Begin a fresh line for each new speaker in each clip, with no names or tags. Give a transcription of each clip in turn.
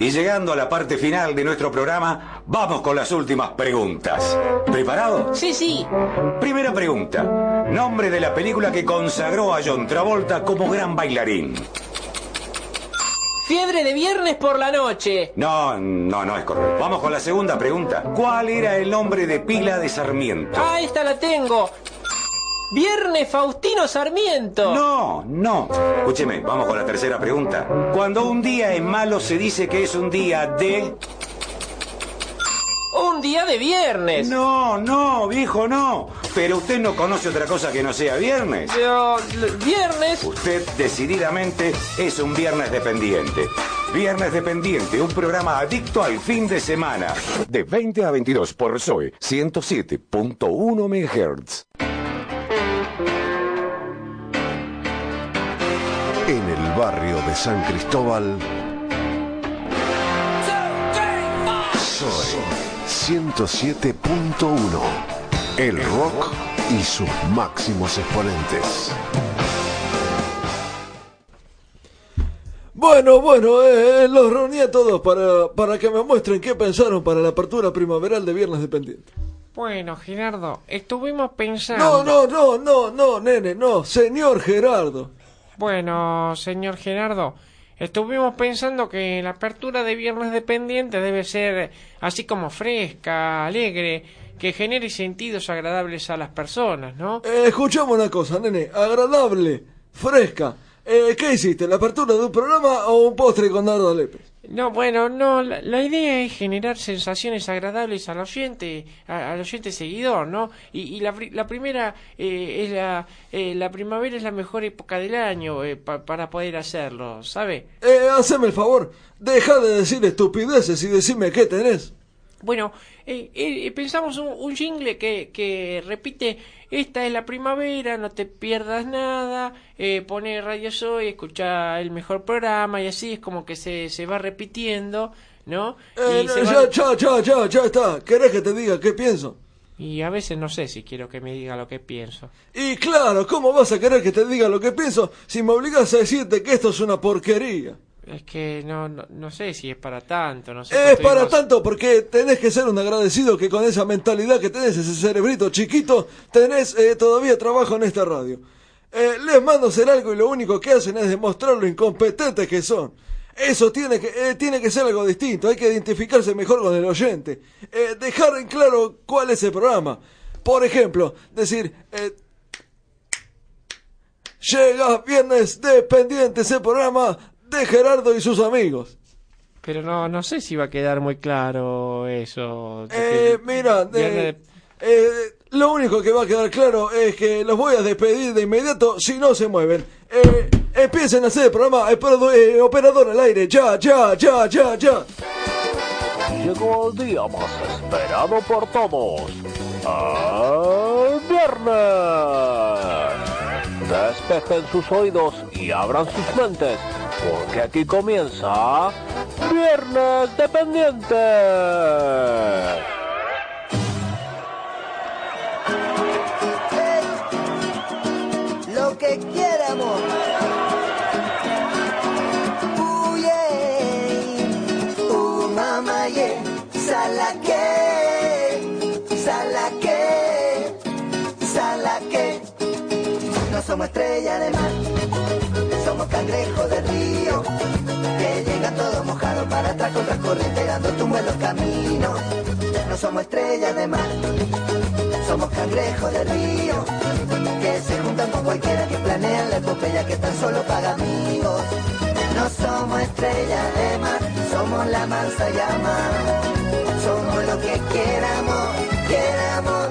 Y llegando a la parte final de nuestro programa, vamos con las últimas preguntas. ¿Preparado?
Sí, sí.
Primera pregunta. Nombre de la película que consagró a John Travolta como gran bailarín.
Fiebre de viernes por la noche.
No, no, no es correcto. Vamos con la segunda pregunta. ¿Cuál era el nombre de pila de Sarmiento?
Ah, esta la tengo. Viernes Faustino Sarmiento.
No, no. Escúcheme, vamos con la tercera pregunta. Cuando un día es malo se dice que es un día de...
Un día de viernes.
No, no, viejo, no. Pero usted no conoce otra cosa que no sea viernes.
Pero, viernes.
Usted decididamente es un viernes dependiente. Viernes dependiente, un programa adicto al fin de semana. De 20 a 22 por Zoe 107.1 MHz.
Barrio de San Cristóbal, Soy 107.1. El rock y sus máximos exponentes.
Bueno, bueno, eh, los reuní a todos para, para que me muestren qué pensaron para la apertura primaveral de Viernes Dependiente.
Bueno, Gerardo, estuvimos pensando.
No, no, no, no, no, nene, no, señor Gerardo.
Bueno, señor Gerardo, estuvimos pensando que la apertura de Viernes Dependiente debe ser así como fresca, alegre, que genere sentidos agradables a las personas, ¿no?
Eh, escuchame una cosa, nene, agradable, fresca. Eh, ¿Qué hiciste, la apertura de un programa o un postre con Nardo Lepes?
No, bueno, no, la, la idea es generar sensaciones agradables al oyente, a- al oyente seguidor, ¿no? Y, y la, la primera eh, es la, eh, la primavera es la mejor época del año eh, pa- para poder hacerlo, ¿sabe?
Eh, haceme el favor, deja de decir estupideces y decime qué tenés.
Bueno, eh, eh, pensamos un, un jingle que, que repite, esta es la primavera, no te pierdas nada, eh, pone Radio Soy, escucha el mejor programa y así es como que se, se va repitiendo, ¿no?
Eh,
y,
no,
se
ya,
va-
ya, ya, ya, ya está. ¿Querés que te diga qué pienso?
y a veces no sé si quiero que me diga lo que pienso.
Y claro, ¿cómo vas a querer que te diga lo que pienso si me obligas a decirte que esto es una porquería?
Es que no, no, no sé si es para tanto, no sé.
Es para tanto porque tenés que ser un agradecido que con esa mentalidad que tenés, ese cerebrito chiquito, tenés eh, todavía trabajo en esta radio. Eh, les mando hacer algo y lo único que hacen es demostrar lo incompetentes que son. Eso tiene que, eh, tiene que ser algo distinto, hay que identificarse mejor con el oyente. Dejar en claro cuál es el programa. Por ejemplo, decir, llega viernes dependiente ese programa de Gerardo y sus amigos.
Pero no, no sé si va a quedar muy claro eso. de
Eh,
que-
mira,
Viernes
eh, eh, lo único que va a quedar claro es que los voy a despedir de inmediato si no se mueven. Eh, empiecen a hacer el programa, eh, eh, operador al aire, ya, ya, ya, ya, ya.
Llegó el día más esperado por todos. ¡El viernes! Despejen sus oídos y abran sus mentes, porque aquí comienza Viernes Dependiente.
lo que quiera, amor. Uh, yeah. Uh, mamá, yeah. Salaque, salaque, salaque. No somos estrellas de mar, somos cangrejos de para atrás contra corriente, dando tumbo en los caminos. No somos estrellas de mar, somos cangrejos de río que se juntan con cualquiera que planean la epopeya que tan solo paga amigos. No somos estrellas de mar, somos la mansa llama. Somos lo que queramos, queramos.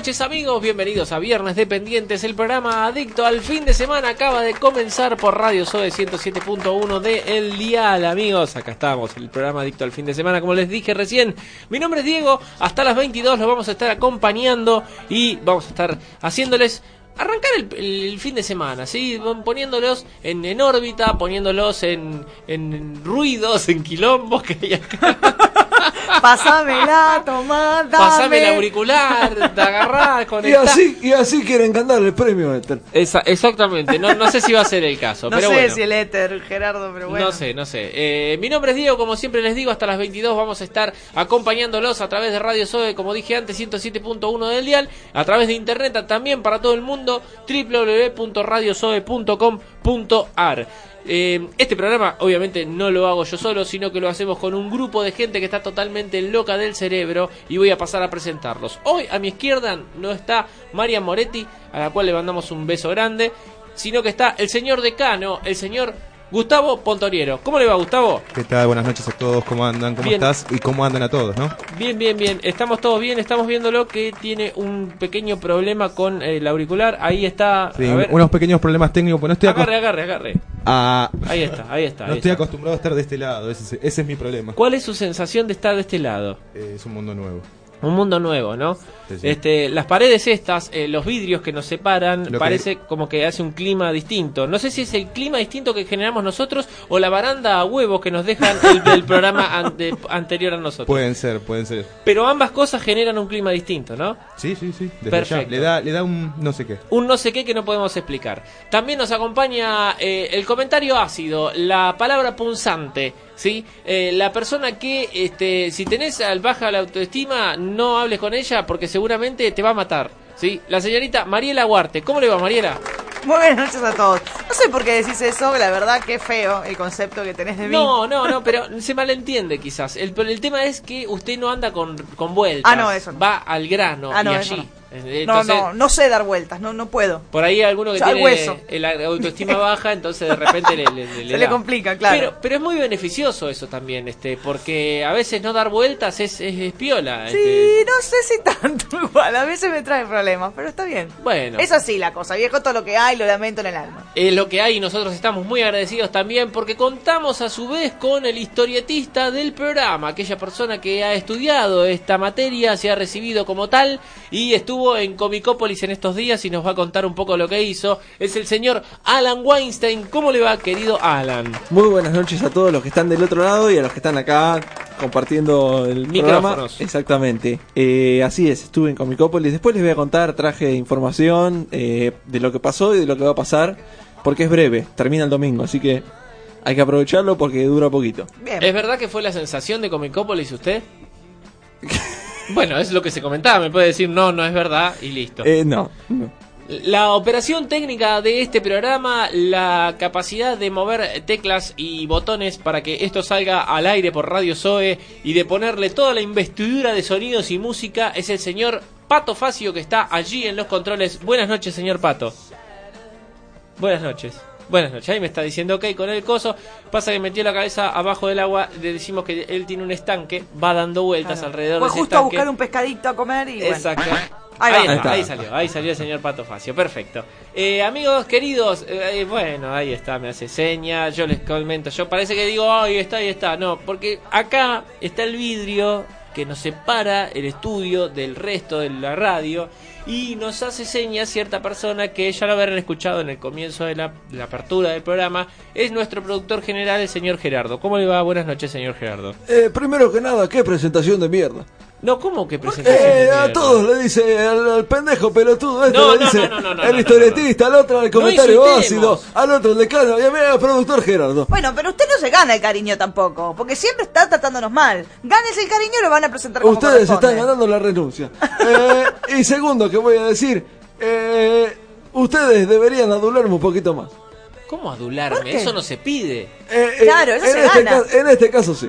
Noches amigos, bienvenidos a Viernes Dependientes, el programa adicto al fin de semana. Acaba de comenzar por Radio Soe 107.1 de El Dial, amigos, acá estamos, el programa adicto al fin de semana, como les dije recién, mi nombre es Diego, hasta las 22 los vamos a estar acompañando y vamos a estar haciéndoles arrancar el, el fin de semana, ¿sí? poniéndolos en, en órbita, poniéndolos en, en ruidos, en quilombos que hay acá.
Pásamela, tomá, dame.
Pasame el auricular, te agarrás,
Y
conectás.
así, y así quieren ganar el premio, Éter.
Esa- exactamente, no, no sé si va a ser el caso,
No
pero
sé
bueno.
si el éter, Gerardo, pero bueno.
No sé, no sé. Eh, mi nombre es Diego, como siempre les digo, hasta las 22 vamos a estar acompañándolos a través de Radio Soe, como dije antes, 107.1 del dial, a través de internet también para todo el mundo, www.radiosoe.com.ar. Eh, este programa obviamente no lo hago yo solo, sino que lo hacemos con un grupo de gente que está totalmente loca del cerebro y voy a pasar a presentarlos. Hoy a mi izquierda no está María Moretti, a la cual le mandamos un beso grande, sino que está el señor decano, el señor Gustavo Pontoriero. ¿Cómo le va, Gustavo?
¿Qué tal? Buenas noches a todos, ¿cómo andan? ¿Cómo
Bien.
estás? ¿Y cómo andan a todos, no?
Bien, bien, bien. Estamos todos bien. Estamos viéndolo que tiene un pequeño problema con el auricular. Ahí está.
Sí,
a ver.
unos pequeños problemas técnicos, no estoy,
Agarre, agarre, agarre.
a-
Ahí está, ahí está.
no
ahí
estoy
está.
acostumbrado a estar de este lado, ese, es- ese es mi problema.
¿Cuál es su sensación de estar de este lado?
Eh, es un mundo nuevo.
Un mundo nuevo, ¿no?
Sí, sí.
Este, las paredes estas, eh, los vidrios que nos separan,
Lo que-
parece como que hace un clima distinto. No sé si es el clima distinto que generamos nosotros o la baranda a huevos que nos dejan el del programa ante- anterior a nosotros.
Pueden ser, pueden ser.
Pero ambas cosas generan un clima distinto, ¿no?
Sí, sí, sí. Desde
Perfecto.
ya. Le da, le da un no sé qué.
un no sé qué que no podemos explicar. También nos acompaña eh, el comentario ácido, la palabra punzante, ¿sí? Eh, la persona que, este, si tenés al baja la autoestima, no hables con ella porque seguramente te va a matar, ¿sí? La señorita Mariela Huarte. ¿Cómo le va, Mariela?
Muy buenas noches a todos. No sé por qué decís eso, la verdad que feo el concepto que tenés de mí.
No, no, no, pero se malentiende quizás. El, el tema es que usted no anda con, con vueltas.
Ah, no, eso no.
Va al grano
Ah, no,
y allí.
No. No, no, no sé dar vueltas, no, no puedo.
Por ahí alguno que tiene el- la autoestima baja, entonces de repente le, le- le
Se le complica, claro.
Pero, pero es muy beneficioso eso también, este, porque a veces no dar vueltas es, es, es piola.
Sí,
este.
no sé si tanto igual, a veces me trae problemas, pero está bien.
Bueno.
Es así la cosa, viejo, todo lo que hay lo lamento en el alma.
Es lo que hay y nosotros estamos muy agradecidos también porque contamos a su vez con el historietista del programa, aquella persona que ha estudiado esta materia, se ha recibido como tal y estuvo en Comicópolis en estos días y nos va a contar un poco lo que hizo. Es el señor Alan Weinstein. ¿Cómo le va, querido Alan?
Muy buenas noches a todos los que están del otro lado y a los que están acá compartiendo el programa.
Micrófonos.
Exactamente. Eh, así es, estuve en Comicópolis. Después les voy a contar, traje información eh, de lo que pasó y de lo que va a pasar, porque es breve, termina el domingo, así que hay que aprovecharlo porque dura poquito.
Bien.
¿Es verdad que fue la sensación de Comicópolis usted? bueno, es lo que se comentaba, me puede decir no, no es verdad y listo.
Eh, no, no.
La operación técnica de este programa, la capacidad de mover teclas y botones para que esto salga al aire por Radio Zoe y de ponerle toda la investidura de sonidos y música es el señor Pato Facio que está allí en los controles. Buenas noches, señor Pato. Buenas noches. Buenas noches. Ahí me está diciendo ok con el coso. Pasa que metió la cabeza abajo del agua. Le decimos que él tiene un estanque. Va dando vueltas
Claro.
alrededor
Fue
de ese
justo a buscar un pescadito a comer y bueno.
Exacto.
Ahí
Ahí,
va.
está,
Ahí
salió, ahí salió el señor Pato Facio, perfecto. Eh, amigos queridos, eh, bueno, ahí está, me hace seña, yo les comento, yo parece que digo, ahí está, ahí está, no, porque acá está el vidrio que nos separa el estudio del resto de la radio y nos hace seña cierta persona que ya lo habrán escuchado en el comienzo de la, la apertura del programa, es nuestro productor general, el señor Gerardo. ¿Cómo le va? Buenas noches, señor Gerardo.
Eh, primero que nada, qué presentación de mierda.
No, ¿cómo que presentación?
Eh,
de
a todos le dice al, al pendejo pelotudo este
No,
le
no,
dice
no, no, no, no,
el historietista, al otro el comentario ácido, al otro el decano y a mí el productor Gerardo.
Bueno, pero usted no se gana el cariño tampoco, porque siempre está tratándonos mal. Gánese el cariño y lo van a presentar como
Ustedes están ganando la renuncia. Eh, y segundo que voy a decir, eh, ustedes deberían adularme un poquito más.
¿Cómo
¿Por
adularme? Eso no se pide.
Eh,
Claro, eso
en,
se
este
gana.
en este caso sí.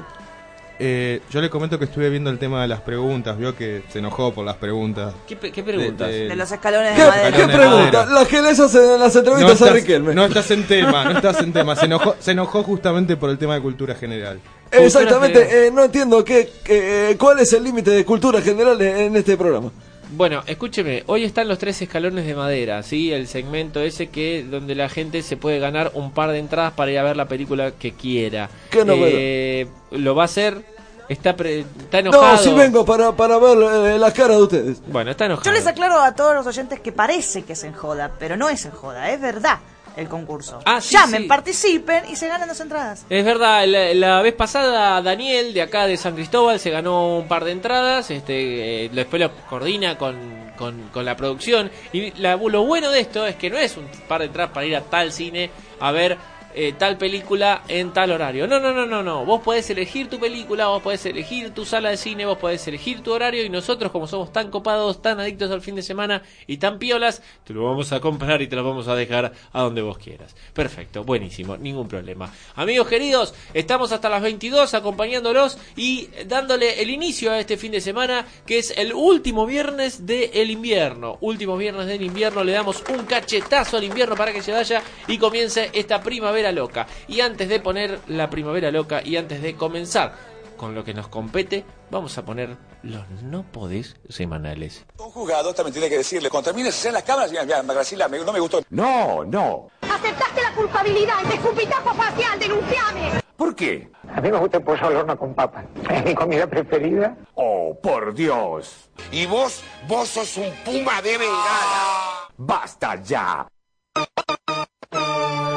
Eh, yo le comento que estuve viendo el tema de las preguntas. Vio que se enojó por las preguntas.
¿Qué, preguntas?
De- de-
De los escalones
¿Qué,
de madera.
qué
de
pregunta?
madera.
Las que les hacen en las
No
entrevistas a
estás,
Riquelme.
no estás en tema, no estás en tema. Se enojó, se enojó justamente por el tema de cultura general.
Exactamente, eh, no entiendo qué, qué- cuál es el límite de cultura general en, en este programa.
Bueno, escúcheme, hoy están los tres escalones de madera, ¿sí? El segmento ese que donde la gente se puede ganar un par de entradas para ir a ver la película que quiera.
Qué novedad.
Eh, ¿Lo va a hacer? ¿Está, pre- está enojado?
No, si vengo para, para ver eh, las caras de ustedes.
Bueno, está enojado.
Yo les aclaro a todos los oyentes que parece que es en joda, pero no es en joda, es verdad el concurso.
Ah, sí,
Llamen,
sí.
participen y se ganan las entradas.
Es verdad, la, la vez pasada Daniel de acá de San Cristóbal se ganó un par de entradas, este, eh, después lo coordina con, con, con la producción y la- lo bueno de esto es que no es un par de entradas para ir a tal cine a ver eh, tal película en tal horario. No, no, no, no, no. Vos podés elegir tu película, vos podés elegir tu sala de cine, vos podés elegir tu horario y nosotros como somos tan copados, tan adictos al fin de semana y tan piolas, te lo vamos a comprar y te lo vamos a dejar a donde vos quieras. Perfecto, buenísimo, ningún problema. Amigos queridos, estamos hasta las 22 acompañándolos y dándole el inicio a este fin de semana que es el último viernes del invierno. Último viernes del invierno, le damos un cachetazo al invierno para que se vaya y comience esta primavera loca. Y antes de poner la primavera loca y antes de comenzar con lo que nos compete, vamos a poner los no podés semanales.
Un jugador también tiene que decirle, termine en las cámaras, mira, mira, Graciela, me- no me gustó.
No, no.
Aceptaste la culpabilidad, ese escupitajo facial, denunciame.
¿Por qué?
A mí me gusta el pollo al horno con papas. Es mi comida preferida.
Oh, por Dios.
Y vos, vos sos un puma de bengala.
Basta ya.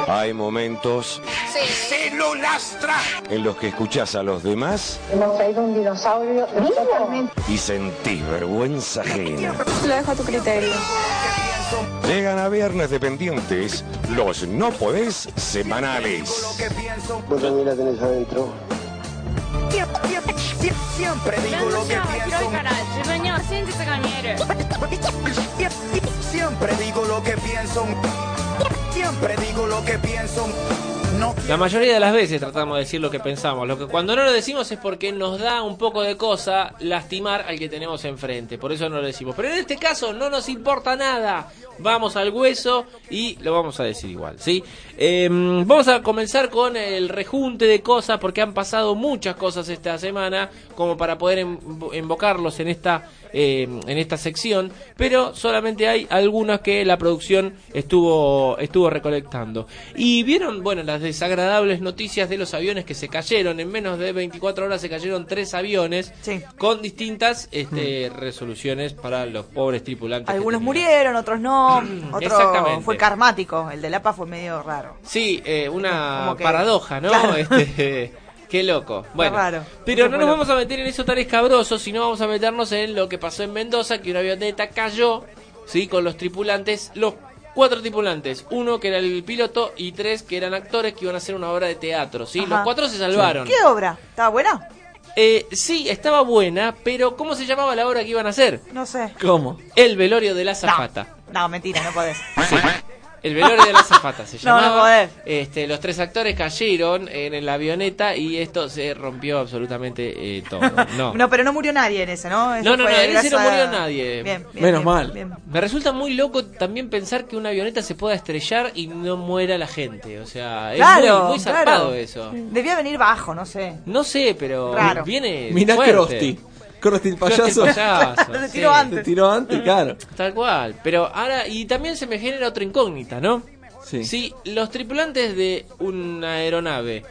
Hay momentos
Se lo lastra.
en los que escuchás a los demás
Hemos traído un dinosaurio totalmente.
y sentís vergüenza ajena.
Lo dejo a tu criterio.
Llegan a viernes dependientes los no podés semanales.
Vos también la tenés adentro.
Siempre digo lo que pienso. Siempre digo lo que pienso. Siempre digo lo que pienso.
La mayoría de las veces tratamos de decir lo que pensamos. Lo que cuando no lo decimos es porque nos da un poco de cosa lastimar al que tenemos enfrente. Por eso no lo decimos. Pero en este caso no nos importa nada. Vamos al hueso y lo vamos a decir igual, ¿sí? Eh, vamos a comenzar con el rejunte de cosas porque han pasado muchas cosas esta semana como para poder em- invocarlos en esta eh, en esta sección, pero solamente hay algunas que la producción estuvo estuvo recolectando. Y vieron, bueno, las desagradables noticias de los aviones que se cayeron en menos de 24 horas se cayeron tres aviones
Sí.
con distintas este, resoluciones para los pobres tripulantes.
Algunos murieron, otros no. Otro
Exactamente.
fue karmático. El del APA fue medio raro.
Sí, eh, una
que-
paradoja, ¿no?
Claro.
Este, qué loco. Bueno,
raro.
pero no nos vamos a meter en eso tan escabroso, sino vamos a meternos en lo que pasó en Mendoza, que una avioneta cayó, sí, con los tripulantes, los cuatro tripulantes, uno que era el piloto y tres que eran actores que iban a hacer una obra de teatro, sí,
Ajá.
los cuatro se salvaron.
¿Qué obra? ¿Estaba buena?
Eh, sí, estaba buena, pero ¿cómo se llamaba la obra que iban a hacer?
No sé.
¿Cómo?
El velorio de la zafata.
No, mentira, no podés.
Sí. El velorio de la zafata se
No, no
llamaba.
podés.
este, los tres actores cayeron en la avioneta y esto se rompió absolutamente eh, todo. No.
No, pero no murió nadie en ese, ¿no? Eso
No, no, no, en ese no murió nadie.
Bien, bien,
Menos
bien,
mal.
bien.
Me resulta muy loco también pensar que una avioneta se pueda estrellar y no muera la gente. O sea, es
Claro,
muy, muy zarpado
claro.
eso.
Debía venir bajo, no sé.
No sé, pero
Raro.
viene.
Mirá
fuerte.
Krusty el payaso.
payaso, sí.
tiró antes.
tiró antes, claro.
Tal cual. Pero ahora, y también se me genera otra incógnita, ¿no?
Sí.
Si los tripulantes de una aeronave,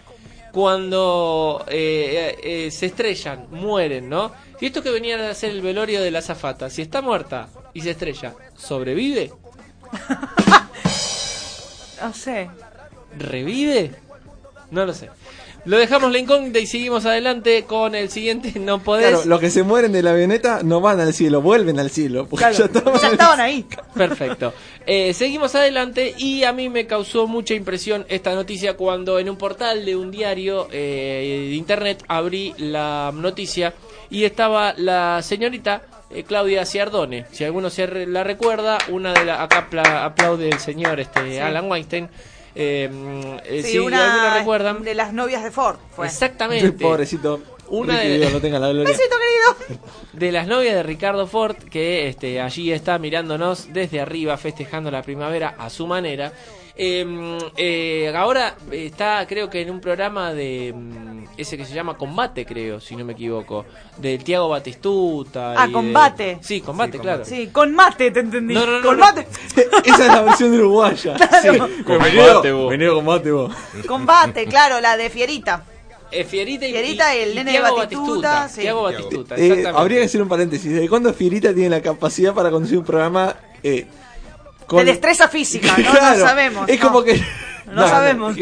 cuando eh, eh, eh, se estrellan, mueren, ¿no? Si esto que venían a hacer el velorio de la azafata, si está muerta y se estrella, ¿sobrevive?
No sé.
¿Revive? No lo sé. Lo dejamos la incógnita y seguimos adelante con el siguiente. No podés.
Claro, los que se mueren de la avioneta no van al cielo, vuelven al cielo.
Claro,
ya estaban-
ya estaban ahí.
Perfecto. Eh, seguimos adelante y a mí me causó mucha impresión esta noticia cuando en un portal de un diario eh, de internet abrí la noticia y estaba la señorita eh, Claudia Ciardone. Si alguno se re- la recuerda, una de las... Acá apla- aplaude el señor este,
Sí.
Alan Weinstein. Eh, eh,
Sí,
si alguno
una
recuerdan...
de las novias de Ford fue.
Exactamente.
Pobrecito.
Una de-
Dios lo tenga en la gloria.
Besito, querido.
de las novias de Ricardo Ford, que este, allí está mirándonos desde arriba, festejando la primavera a su manera. Eh, eh, ahora está, creo que en un programa de mm, ese que se llama Combate, creo, si no me equivoco, del Tiago Batistuta.
Ah,
y de-
Combate.
Sí, Combate, claro.
Sí, con mate, te entendí.
No, no, no,
con
no.
mate.
Esa es la versión uruguaya.
Claro.
Combate vos. Venido combate vos.
Combate, claro, la de Fierita.
Eh, Fierita y,
Fierita y el nene de
Tiago
Batistuta, sí.
Tiago Batistuta,
Eh, habría que hacer un paréntesis. ¿De cuándo Fierita tiene la capacidad para conducir un programa eh,
De destreza física, no,
Claro,
no sabemos.
Es
no.
como que.
No sabemos.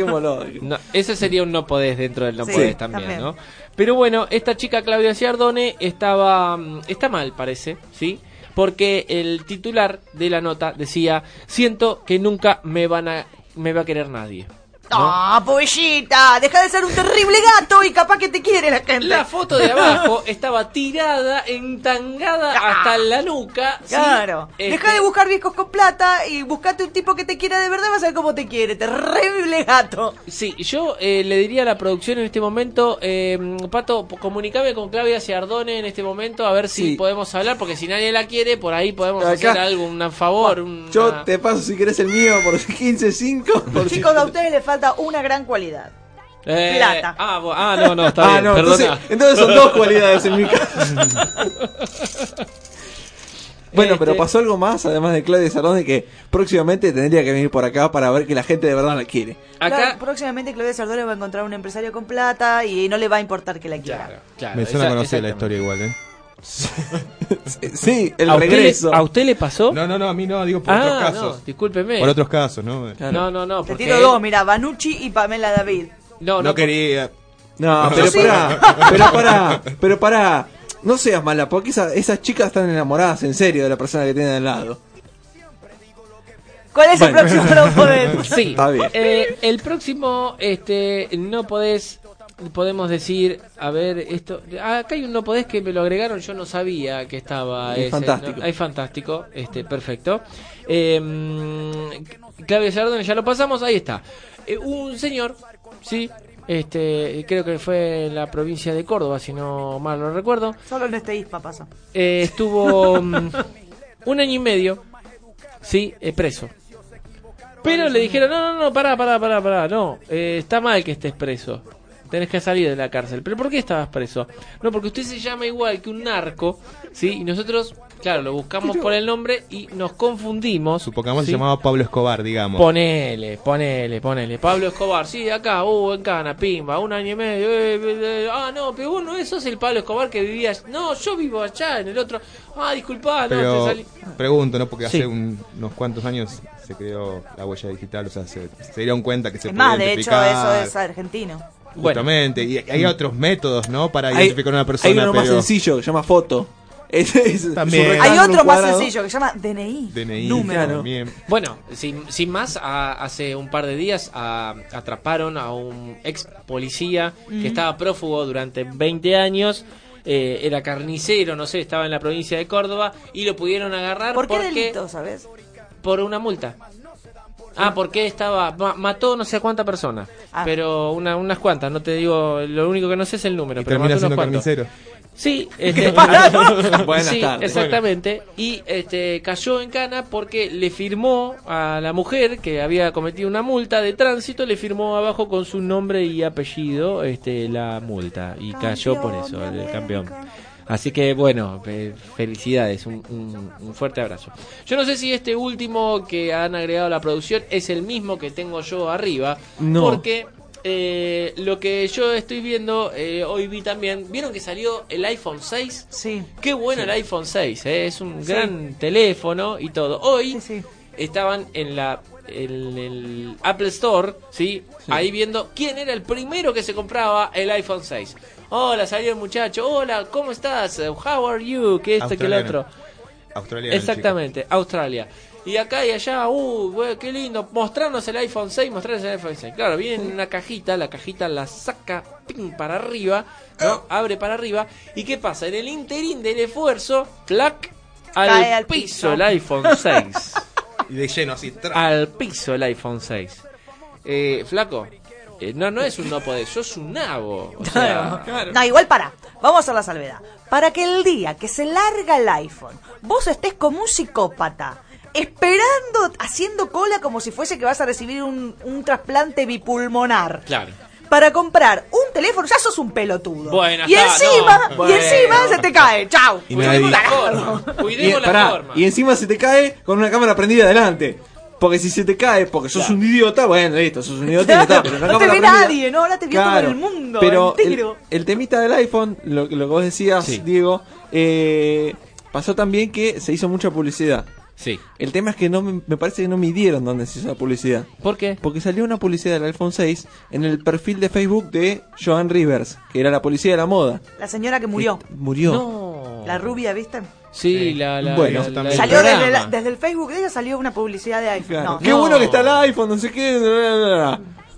No, ese sería un no podés dentro del no
Sí,
podés también,
también.
¿no? Pero bueno, esta chica Claudia Ciardone estaba mm, está mal, parece, ¿sí? Porque el titular de la nota decía, "Siento que nunca me van a me va a querer nadie." ¿No?
Ah, pobrecita, deja de ser un terrible gato y capaz que te quiere la gente.
La foto de abajo estaba tirada, entangada hasta la nuca. ¿sí?
Claro.
Este,
Deja de buscar viejos con plata y buscate un tipo que te quiera de verdad, vas a ver cómo te quiere. Terrible gato.
Sí, yo eh, le diría a la producción en este momento, eh, Pato, comunicame con Claudia Ciardone en este momento a ver si
Sí.
podemos hablar, porque si nadie la quiere, por ahí podemos
Acá-
hacer algo, un favor. una-
Yo te paso si querés el mío por 15.5. Por si-
Chicos, a ustedes les falta una gran cualidad.
Eh,
plata.
Ah, ah, no, no, está
Ah,
bien,
no,
perdona.
entonces, entonces son dos cualidades en mi caso. Bueno, pero
Este-
pasó algo más, además de Claudia Sardone, que próximamente tendría que venir por acá para ver que la gente de verdad la quiere.
Acá,
Claro, próximamente Claudia Sardone va a encontrar un empresario con plata y no le va a importar que la quiera.
claro,
Me suena conocer la historia igual, ¿eh?
Sí, el
¿A usted,
regreso.
le, ¿A usted le pasó?
No, no, no, a mí no, digo por
ah,
otros casos.
no, discúlpeme.
Por otros casos, ¿no?
No, no, no.
Te
porque
tiro dos, mira, Banucci y Pamela David.
No, no,
No quería.
No, pero
Sí.
pará, pero pará, pero pará. No seas mala, porque esa- esas chicas están enamoradas en serio de la persona que tienen al lado.
¿Cuál es
Bueno.
el próximo no podés?
Sí,
Está bien.
eh, el próximo, este, no podés, podemos decir, a ver, esto, ah, acá hay un no podés que me lo agregaron, yo no sabía que estaba
Es
ese,
fantástico.
¿no? Ay, fantástico, este, perfecto. Eh, Claudia Sardone, ya lo pasamos, ahí está. Eh, un señor, sí, este, creo que fue en la provincia de Córdoba, si no mal lo recuerdo,
Solo en este ISPA pasa.
eh, estuvo mm, un año y medio, sí, eh, preso. Pero le dijeron, no, no, no, pará, pará, pará, pará, no, eh, está mal que estés preso. Tenés que salir de la cárcel. ¿Pero por qué estabas preso? No, porque usted se llama igual que un narco, ¿sí? Y nosotros, claro, lo buscamos por el nombre y nos confundimos.
Supongamos
¿sí?
se llamaba Pablo Escobar, digamos.
Ponele, ponele, ponele. Pablo Escobar, sí, acá, uh, en Cana, pimba, un año y medio. eh, eh, eh, ah, no, pero vos no sos el Pablo Escobar que vivías. No, yo vivo allá, en el otro. Ah, disculpá, no,
Pero
te salí.
pregunto, ¿no? Porque
Sí.
hace un- unos cuantos años se creó la huella digital, o sea, se, se dieron cuenta que se
Es
podía
más, de hecho, eso es argentino.
Justamente, y hay otros métodos, ¿no? Para
Hay,
identificar a una persona.
hay uno más sencillo que se llama foto. Es, es-
También.
es un
Hay otro más sencillo que se llama DNI.
DNI,
Número.
también.
Bueno, sin, sin más, a- hace un par de días a- atraparon a un ex policía que estaba prófugo durante 20 años. eh, era carnicero, no sé, estaba en la provincia de Córdoba y lo pudieron agarrar
¿Por qué
porque
delito, sabes?
por una multa. Ah, porque estaba ma- mató no sé cuántas personas,
Ah.
pero una- unas cuantas, no te digo, lo único que no sé es el número,
Y
pero
termina
mató unos
siendo
cuantos.
carnicero.
Sí, este,
Buenas
sí,
tardes.
exactamente. Y este cayó en cana porque le firmó a la mujer que había cometido una multa de tránsito, le firmó abajo con su nombre y apellido este la multa y cayó por eso el campeón. Así que bueno, felicidades, un, un- un fuerte abrazo. Yo no sé si este último que han agregado a la producción es el mismo que tengo yo arriba,
No.
porque eh, lo que yo estoy viendo, eh, hoy vi también, ¿vieron que salió el iPhone 6?
Sí.
Qué bueno el iPhone 6, eh, es un
Sí.
gran teléfono y todo. Hoy
Sí, sí.
estaban en la el Apple Store, ¿sí? Ahí viendo quién era el primero que se compraba el iPhone 6. Hola, salió el muchacho. Hola, ¿cómo estás? How are you? Que esto, que el otro.
Australiano.
Exactamente, Australia. Y acá y allá, uh, qué lindo, mostrarnos el iPhone 6, mostrarnos el iPhone 6. Claro, viene en una cajita, la cajita la saca ping, para arriba, ¿no? Abre para arriba. ¿Y qué pasa? En el interín del esfuerzo, clac, al,
Cae al
piso,
piso.
el iPhone 6.
Y de lleno así. tra-
al piso el iPhone 6. Eh, flaco, eh, no, no es un no podés, sos un nabo. O sea,
No, igual para. Vamos a hacer la salvedad. Para que el día que se larga el iPhone, vos estés como un psicópata, esperando, haciendo cola como si fuese que vas a recibir un, un trasplante bipulmonar.
claro.
Para comprar un teléfono, ya sos un pelotudo.
Bueno,
y
está,
encima,
no.
y
Bueno.
encima se te cae. Chau.
Y
Cuidemos la forma,
Y,
cuidemos la
pará,
forma.
y encima se te cae con una cámara prendida adelante. Porque si se te cae porque sos un idiota, bueno, listo, sos un idiota y ya está. Pero la
no te ve nadie, ¿no? Ahora te vio todo
Claro,
el mundo
Pero el, el temita del iPhone, lo, lo que vos decías,
Sí.
Diego, eh, pasó también que se hizo mucha publicidad.
Sí.
El tema es que no me, me parece que no midieron dónde se hizo la publicidad.
¿Por qué?
Porque salió una publicidad del iPhone 6 en el perfil de Facebook de Joan Rivers, que era la policía de la moda.
La señora que murió.
Murió.
No.
La rubia, ¿viste?
Sí, la, la,
Bueno,
la- la-
Salió desde,
programa.
la- desde el Facebook de ella salió una publicidad de iPhone.
Claro.
No,
Qué
no.
bueno que está el iPhone, no sé qué.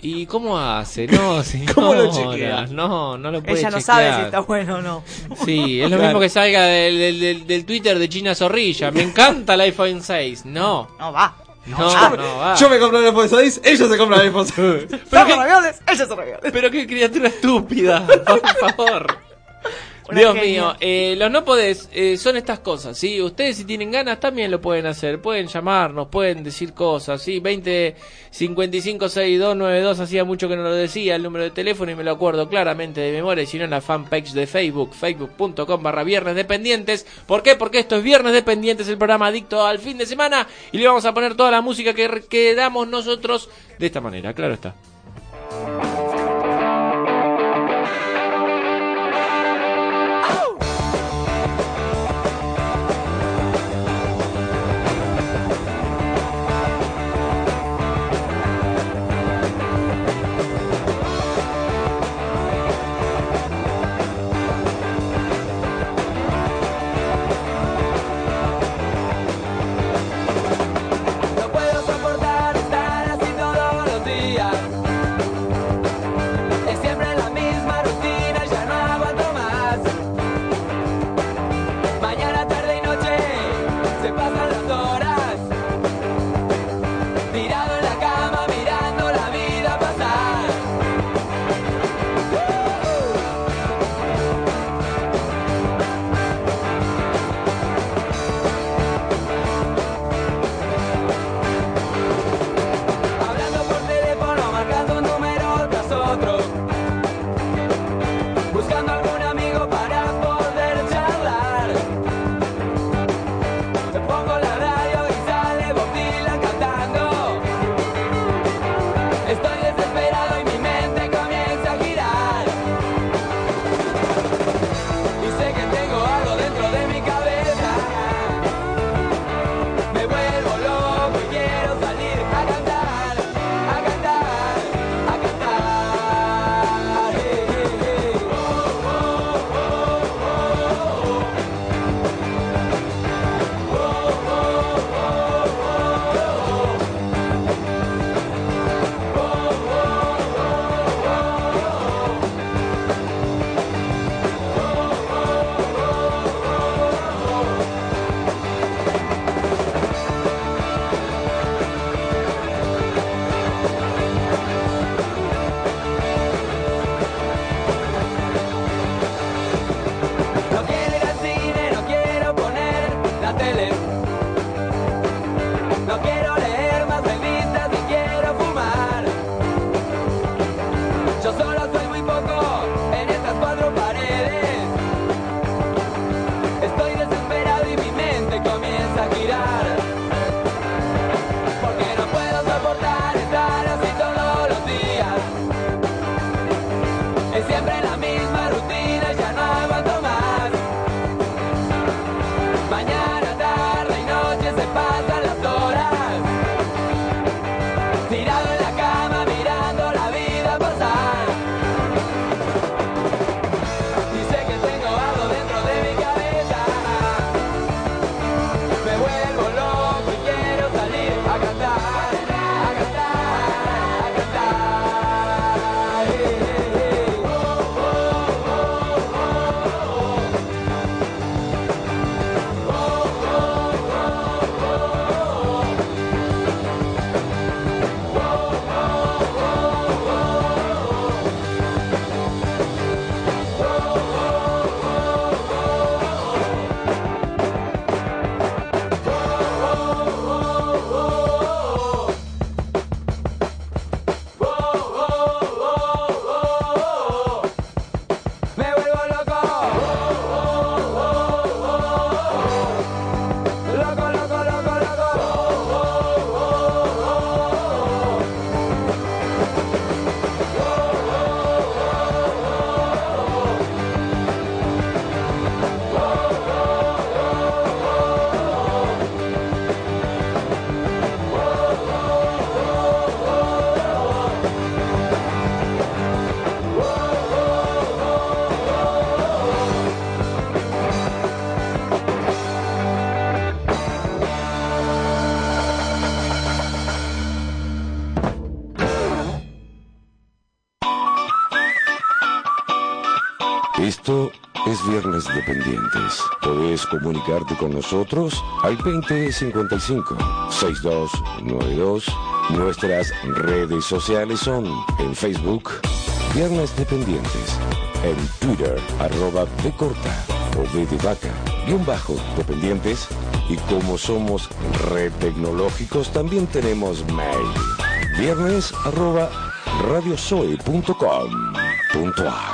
¿Y cómo hace? No.
¿Cómo lo chequea?
No, no lo puede
ella no
chequear.
sabe si está bueno o no.
Sí, es lo
Claro.
mismo que salga del, del, del- del Twitter de China Zorrilla. Me encanta el iPhone 6. No,
No va.
no, no va.
yo me compro el iPhone 6, ella se compra el iPhone 6.
Pero qué,
ravioles, ella se ravioles.
pero qué criatura estúpida, por favor. Dios
genia.
mío, eh, los no podés eh, son estas cosas, ¿sí? Ustedes si tienen ganas también lo pueden hacer, pueden llamarnos, pueden decir cosas, ¿sí? 20 55 62 92, hacía mucho que no lo decía el número de teléfono y me lo acuerdo claramente de memoria, y si no en la fanpage de Facebook, facebook.com barra viernes dependientes. ¿Por qué? Porque esto es Viernes Dependientes, el programa adicto al fin de semana y le vamos a poner toda la música que, que damos nosotros de esta manera, claro está.
Dependientes. Podés comunicarte con nosotros al 2055 6292. Nuestras redes sociales son en Facebook Viernes Dependientes, en Twitter arroba de corta o B de vaca, guion bajo dependientes y como somos red tecnológicos también tenemos mail. Viernes arroba radiosoy.com.ar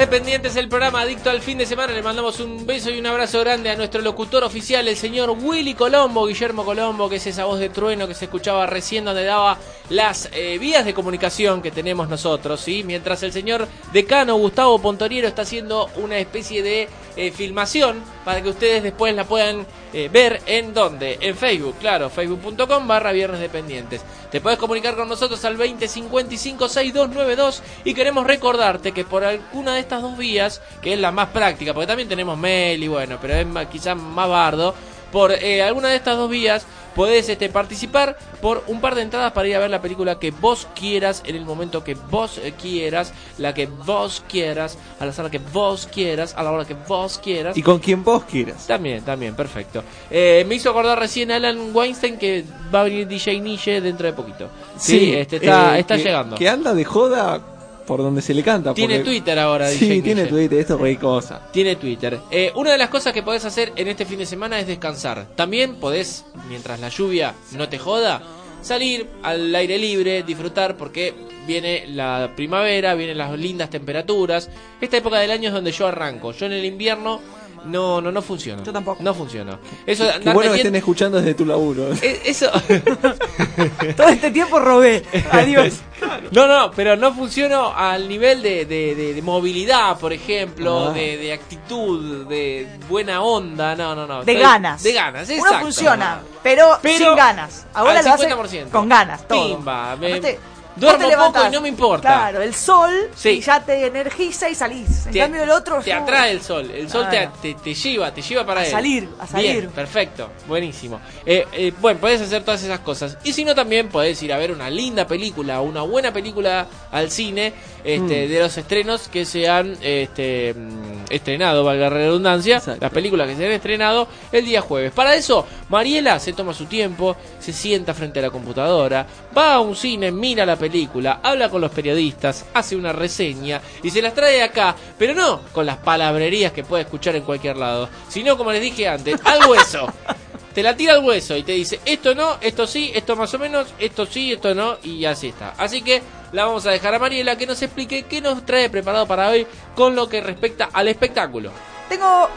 Dependientes, el programa Adicto al Fin de Semana. Le mandamos un beso y un abrazo grande a nuestro locutor oficial, el señor Willy Colombo, Guillermo Colombo, que es esa voz de trueno que se escuchaba recién donde daba las eh, vías de comunicación que tenemos nosotros, ¿sí? Mientras el señor decano Gustavo Pontoriero está haciendo una especie de eh, filmación para que ustedes después la puedan eh, ver en donde, en Facebook, claro, facebook.com barra Viernes Dependientes. Te puedes comunicar con nosotros al 2055 6292 y queremos recordarte que por alguna de estas dos vías, que es la más práctica, porque también tenemos mail y bueno, pero es quizás más bardo, por eh, alguna de estas dos vías podés este, participar por un par de entradas para ir a ver la película que vos quieras en el momento que vos eh, quieras, la que vos quieras, a la sala que vos quieras, a la hora que vos quieras.
Y con quien vos quieras.
También, también, perfecto. Eh, me hizo acordar recién Alan Weinstein que va a venir DJ Niche dentro de poquito. Sí, este, está,
eh,
está
que-
llegando.
Que anda de joda por donde se le canta.
Tiene
porque-
Twitter ahora,
Sí,
DJ
tiene. Twitter, esto es cosa.
Tiene Twitter. Eh, una de las cosas que podés hacer en este fin de semana es descansar. También podés, mientras la lluvia no te joda, salir al aire libre, disfrutar porque viene la primavera, vienen las lindas temperaturas. Esta época del año es donde yo arranco. Yo en el invierno no no no funciona. Yo tampoco. No funciona. Eso
Qué bueno que estén escuchando desde tu laburo.
Eh, Eso.
Todo este tiempo robé. Adiós.
No, no, pero no funciono al nivel de, de- de- de movilidad, por ejemplo,
Ah.
de, de actitud, de buena onda. No, no, no.
De
Estoy-
ganas.
De ganas,
Uno
exacto.
funciona, pero,
Pero
sin ganas. Ahora
al
lo hace
50%.
con ganas, todo.
Pimba, me-
Aparte,
duermo
te
poco y no me importa.
Claro, el sol
Sí.
y ya te energiza y salís. En
Te-
cambio el otro
Te
yo-
atrae el sol, el sol te,
Claro.
te, te lleva, te lleva para
A
él.
salir, a salir.
Bien, perfecto, buenísimo. Eh, eh, bueno, podés hacer todas esas cosas. Y si no, también podés ir a ver una linda película, una buena película al cine este,
Mm.
de los estrenos que se han este, mm, estrenado, valga la redundancia, las películas que se han estrenado el día jueves. Para eso, Mariela se toma su tiempo, se sienta frente a la computadora, va a un cine, mira la película, habla con los periodistas, hace una reseña y se las trae acá, pero no con las palabrerías que puede escuchar en cualquier lado, sino como les dije antes, al hueso. Te la tira al hueso y te dice esto no, esto sí, esto más o menos, esto sí, esto no, y así está. Así que la vamos a dejar a Mariela que nos explique qué nos trae preparado para hoy con lo que respecta al espectáculo.
Tengo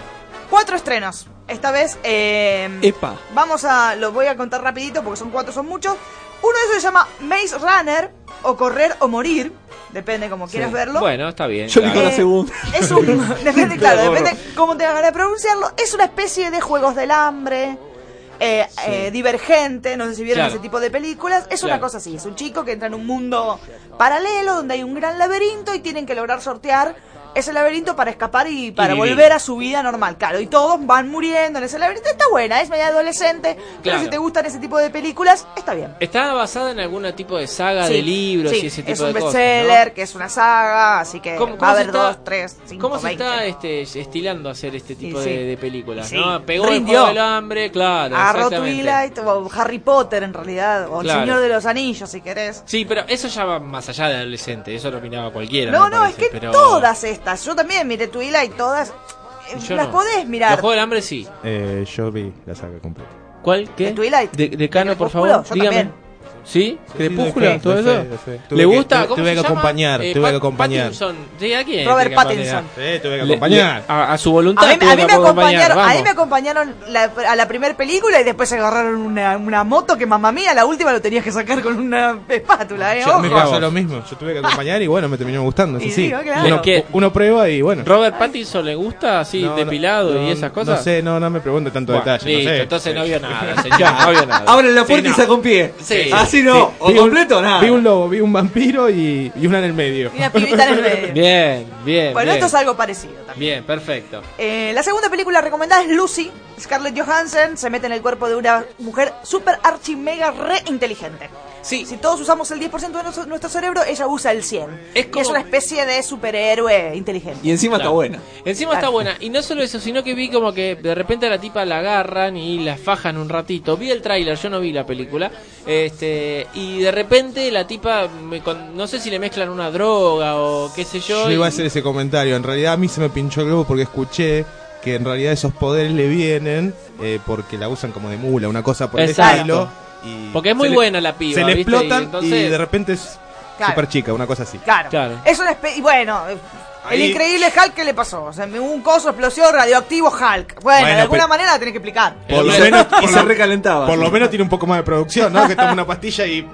cuatro estrenos. Esta vez eh,
Epa.
vamos a lo voy a contar rapidito porque son cuatro, son muchos. Uno de esos se llama Maze Runner o Correr o Morir, depende como quieras verlo.
Bueno, está bien.
Yo
claro.
la segunda.
Es un. Depende, claro, depende cómo te hagan de pronunciarlo. Es una especie de juegos del hambre. eh, eh, divergente, no sé si vieron
Claro.
ese tipo de películas. Es una cosa así: es un chico que entra en un mundo paralelo donde hay un gran laberinto y tienen que lograr sortear ese laberinto para escapar y para volver a su vida normal. Claro, y todos van muriendo en ese laberinto. Está buena, es media adolescente, pero si te gustan ese tipo de películas, está bien.
¿Está basada en algún tipo de saga
Sí,
de libros
sí,
y ese tipo
es un
de cosas?
bestseller,
¿no?
que es una saga, así que
¿Cómo-
va a haber
está-
dos, tres, cinco,
¿Cómo se está este, estilando hacer este tipo
sí.
de, de películas? ¿no? Pegó el
Rindió.
juego del hambre, claro.
Agarró
exactamente.
Twilight o Harry Potter en realidad, o
Claro.
El Señor de los Anillos si querés.
Sí, pero eso ya va más allá de adolescente, eso lo miraba cualquiera.
No, no, es que
pero-
todas estas, yo también miré Twilight, todas, eh,
Yo
las
no.
podés mirar.
Los Juegos del Hambre sí.
Eh, yo vi la saga completa.
¿Cuál? ¿Qué?
¿De Twilight?
De, Decano, por
Crepúsculo?
favor,
Yo
dígame.
también.
¿Sí?
Tuve
¿Le gusta?
tuve-
¿Cómo
tuve
se
que
llama?
acompañar,
Eh,
tuve que acompañar.
Pattinson. ¿Sí? ¿A quién?
Robert Pattinson.
Sí, tuve que acompañar.
le- a, a su voluntad.
A mí, a me acompañaron, a mí
vamos.
me acompañaron la- a la primera película y después se agarraron una, una moto que mamá mía, la última lo tenías que sacar con una espátula, eh,
Yo- me
ojo.
pasó lo mismo. Yo tuve que acompañar y bueno, me terminó gustando. Sí, sí.
sí, claro.
Uno, prueba y bueno.
¿Robert Pattinson le gusta así,
No,
depilado
no,
y esas cosas?
No sé, no, no me pregunte tanto
Bueno,
detalle.
listo,
no sé.
entonces no vio nada, señor, no vio nada.
Abren la
Sí,
puerta y
no.
saca un pie.
Sí,
Así no, o
Vi un-
completo o nada.
Vi un lobo, vi un vampiro y, y una en el medio.
Y una pibita en el medio.
Bien, bien.
Bueno,
bien.
esto es algo parecido también.
Bien, perfecto.
Eh, la segunda película recomendada es Lucy. Scarlett Johansson se mete en el cuerpo de una mujer super archi mega re inteligente.
Sí.
Si todos usamos el 10% de nuestro, nuestro cerebro, ella usa el 100.
Es como-
es una especie de superhéroe inteligente.
Y encima
Claro.
está buena.
Encima está buena. Y no solo eso, sino que vi como que de repente a la tipa la agarran y la fajan un ratito. Vi el tráiler, yo no vi la película. Este, y de repente la tipa, me con- no sé si le mezclan una droga o qué sé yo.
Yo iba a hacer ese comentario. En realidad a mí se me pinchó el globo porque escuché que en realidad esos poderes le vienen eh, porque la usan como de mula, una cosa por el estilo. Y
Porque es muy
le-
buena la piba.
Se le
¿viste?
explotan
y,
de repente es
Claro.
super chica, una cosa así.
Claro.
Claro.
Es una especie. Y bueno. El increíble Hulk, ¿qué le pasó? O sea, un coso explosión radioactivo Hulk. Bueno,
Bueno,
de alguna manera la tenés que explicar.
Por lo
Y
menos,
y se recalentaba.
Por lo menos tiene un poco más de producción, ¿no? Que toma una pastilla y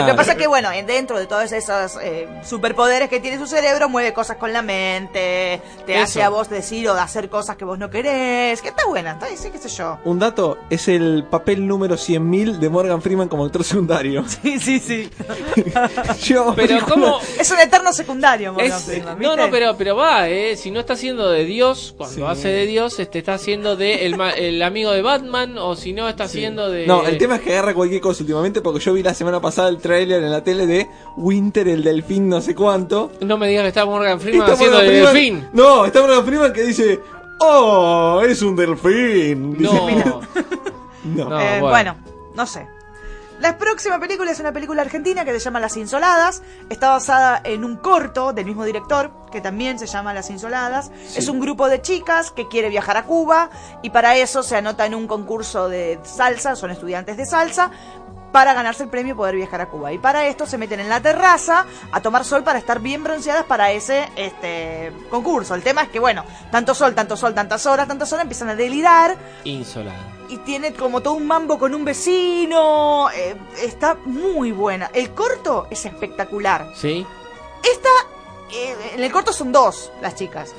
Lo que pasa es que, bueno, en- dentro de todos esos eh, superpoderes que tiene su cerebro, mueve cosas con la mente, te
Eso.
hace a vos decir o de hacer cosas que vos no querés, que está buena, está sí, qué sé yo.
Un dato es el papel número 100.000 de Morgan Freeman como actor secundario.
Sí, sí, sí.
Yo,
Pero cómo...
Es un eterno secundario, Morgan
Es-
Freeman,
no,
¿viste?
no, pero, pero va, eh. Si no está haciendo de Dios, cuando
Sí.
hace de Dios, este, está haciendo de el, ma- el amigo de Batman, o si no, está haciendo de.
No, el tema es que agarra cualquier cosa últimamente porque yo vi la semana pasada el tráiler en la tele de Winter el delfín no sé cuánto.
No me digas que está Morgan Freeman
Está
haciendo
Morgan
delfín.
No, está Morgan Freeman que dice, "Oh, es un delfín." Dice,
No.
mira.
No,
No.
Eh,
bueno.
bueno. no sé. La próxima película es una película argentina que se llama Las Insoladas. Está basada en un corto del mismo director, que también se llama Las Insoladas. Es un grupo de chicas que quiere viajar a Cuba y para eso se anota en un concurso de salsa, son estudiantes de salsa, para ganarse el premio y poder viajar a Cuba. Y para esto se meten en la terraza a tomar sol para estar bien bronceadas para ese este concurso. El tema es que, bueno, tanto sol, tanto sol, tantas horas, tantas horas, empiezan a delirar
Insolada.
y tiene como todo un mambo con un vecino. eh, está muy buena. El corto es espectacular.
¿Sí?
Esta, eh, en el corto son dos las chicas.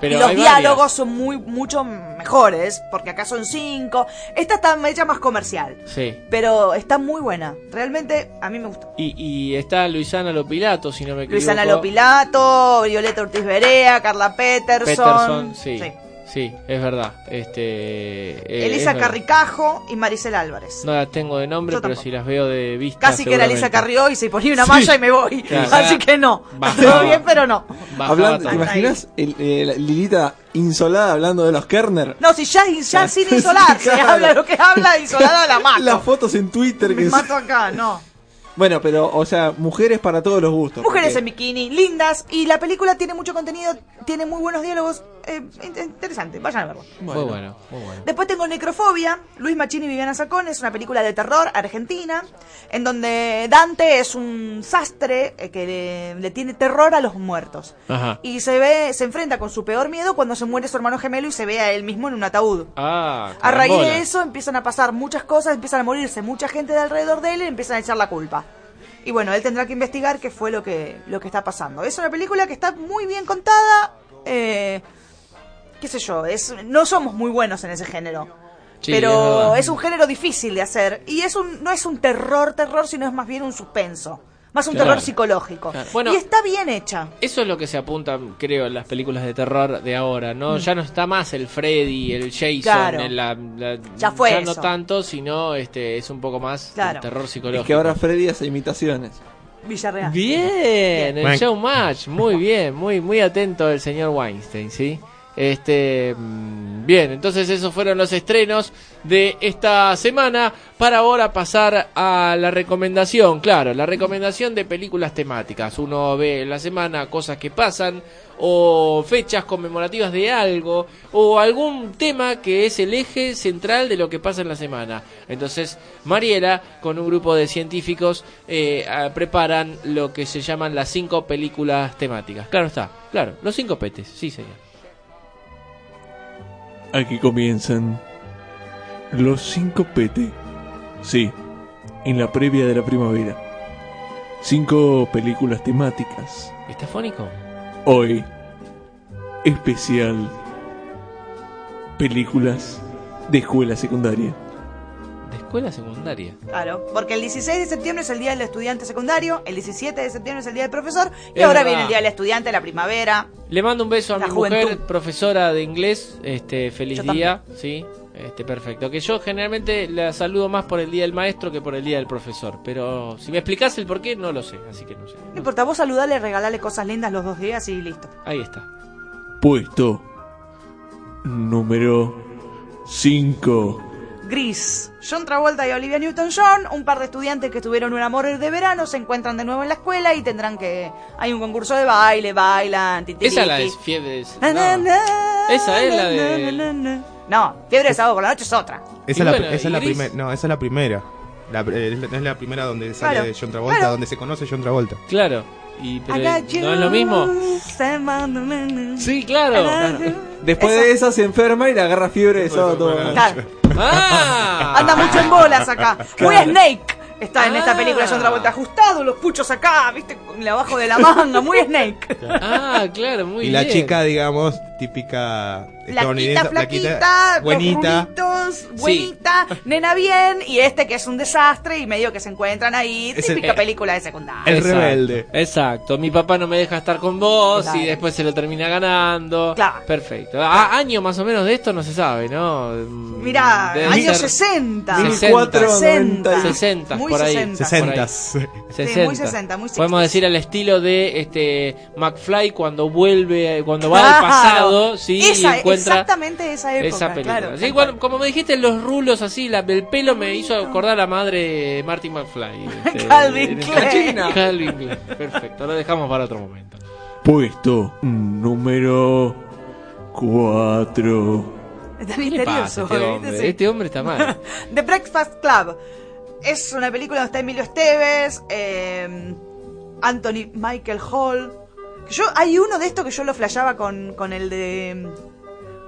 Pero
y los diálogos
varias.
son muy mucho mejores, porque acá son cinco. Esta está hecha más comercial,
Sí.
pero está muy buena. Realmente a mí me gustó.
Y, y está Luisana Lopilato, si no me equivoco.
Luisana Lopilato, Violeta Ortiz Berea, Carla Peterson.
Peterson, sí.
Sí.
Sí, es verdad. Este, eh,
Elisa
es verdad.
Carricajo y Maricel Álvarez.
No las tengo de nombre, pero si las veo de vista.
Casi que era Elisa. Carrió y se ponía una
Sí.
malla y me voy.
Claro.
Así que no.
Bajaba.
Todo bien, pero no.
Hablando, ¿Te imaginas el- eh, la Lilita insolada hablando de los Kerner?
No, si ya, ya sin insolar, se
Claro.
habla lo que habla, insolada la mato.
Las fotos en Twitter
Me
que
mato acá, no.
Bueno, pero, o sea, mujeres para todos los gustos.
Mujeres
porque-
en bikini, lindas, y la película tiene mucho contenido, tiene muy buenos diálogos, eh, in- interesante, vayan a verlo.
Muy bueno, muy bueno.
Después tengo Necrofobia, Luis Machini y Viviana Sacón, es una película de terror argentina, en donde Dante es un sastre eh, que le, le tiene terror a los muertos.
Ajá.
Y se ve, se enfrenta con su peor miedo cuando se muere su hermano gemelo y se ve a él mismo en un ataúd.
Ah,
A raíz de eso empiezan a pasar muchas cosas, empiezan a morirse mucha gente de alrededor de él y empiezan a echar la culpa. Y bueno, él tendrá que investigar qué fue lo que, lo que está pasando. Es una película que está muy bien contada. Eh, qué sé yo, es, no somos muy buenos en ese género.
Sí, es
pero
verdad.
es, un género difícil de hacer. Y es un, no es un terror, terror, sino es más bien un suspenso. Más un
Claro.
terror psicológico.
Claro. Bueno,
y está bien hecha.
Eso es lo que se apunta, creo, en las películas de terror de ahora, ¿no? Ya no está más el Freddy, el Jason,
Mm. Claro.
el- la- la-
Ya fue
no
eso.
tanto, sino este es un poco más
Claro.
el terror psicológico.
Es que ahora Freddy hace imitaciones.
Villarreal.
Bien, el
Bueno.
showmatch, muy bien, muy muy atento el señor Weinstein, ¿sí? Este, mm, bien, entonces esos fueron los estrenos de esta semana para ahora pasar a la recomendación, claro, la recomendación de películas temáticas. Uno ve en la semana cosas que pasan o fechas conmemorativas de algo o algún tema que es el eje central de lo que pasa en la semana. Entonces, Mariela con un grupo de científicos eh, preparan lo que se llaman las cinco películas temáticas. Claro está, claro, los cinco petes, sí señor.
Aquí comienzan los cinco PT. Sí, en la previa de la primavera. Cinco películas temáticas.
¿Está fónico?
Hoy, especial películas de escuela secundaria.
Escuela secundaria.
Claro, porque el 16 de septiembre es el día del estudiante secundario, el 17 de septiembre es el día del profesor y
Es
ahora
verdad.
viene el día del estudiante, la primavera.
Le mando un beso a mi
juventud.
mujer, profesora de inglés. Este, feliz
Yo
día, sí. Este, perfecto. Que yo generalmente la saludo más por el día del maestro que por el día del profesor. Pero si me explicas el por qué, no lo sé. Así que no sé.
No importa, vos saludale, regalale cosas lindas los dos días y listo.
Ahí está.
Puesto número 5.
Gris. John Travolta y Olivia Newton-John, un par de estudiantes que tuvieron un amor de verano, se encuentran de nuevo en la escuela y tendrán que... Hay un concurso de baile, bailan, titiriki.
Esa es la de fiebres. No.
na,
Esa es la de-
na, na, na. No, Fiebre de Sábado por la Noche es otra.
Esa, la, esa es
¿y
la primera. No, esa es la primera. La, eh, es la- es la primera donde sale
Claro,
John Travolta,
claro.
donde se conoce John Travolta.
Claro. Y, pero, ¿No es lo mismo? Sí, claro.
Después de esa se enferma y le agarra fiebre de sábado todo.
Claro.
¡Ah!
Anda mucho en bolas acá. Muy. Snake. Está en esta
Ah.
película John Travolta ajustado, los puchos acá, viste, con abajo de la manga, muy Snake.
Ah, claro, muy
y la chica, digamos, típica
Flaquita,
estadounidense,
flaquita,
buenita.
rulitos, buenita, nena bien, y este que es un desastre y medio que se encuentran ahí,
Es el-
típica
eh,
película de secundaria.
El
Exacto,
rebelde.
Exacto. Mi papá no me deja estar con vos
Claro.
y después se lo termina ganando.
Claro.
Perfecto. Ah, año más o menos de esto no se sabe, ¿no?
Mirá,
Debe
años
ser
60.
1490.
60.
60
Muy
por ahí.
60.
Sesentas.
Sí, muy 60, muy 60.
Podemos decir al estilo de este McFly cuando vuelve, cuando va al pasado, sí,
Esa-
y encuentra
exactamente esa época,
esa película.
claro,
Sí, bueno, como me dijiste, los rulos así, la, el pelo me hizo acordar a la madre de Martin McFly. este,
Calvin Klein.
Calvin Klein. Perfecto, lo dejamos para otro momento.
Puesto número 4.
Está
¿Qué le pasa
misterioso.
este
¿viste?
hombre?
Sí.
Este hombre está mal.
The Breakfast Club. Es una película donde está Emilio Esteves, eh, Anthony Michael Hall. Yo, hay uno de estos que yo lo flasheaba con, con el de.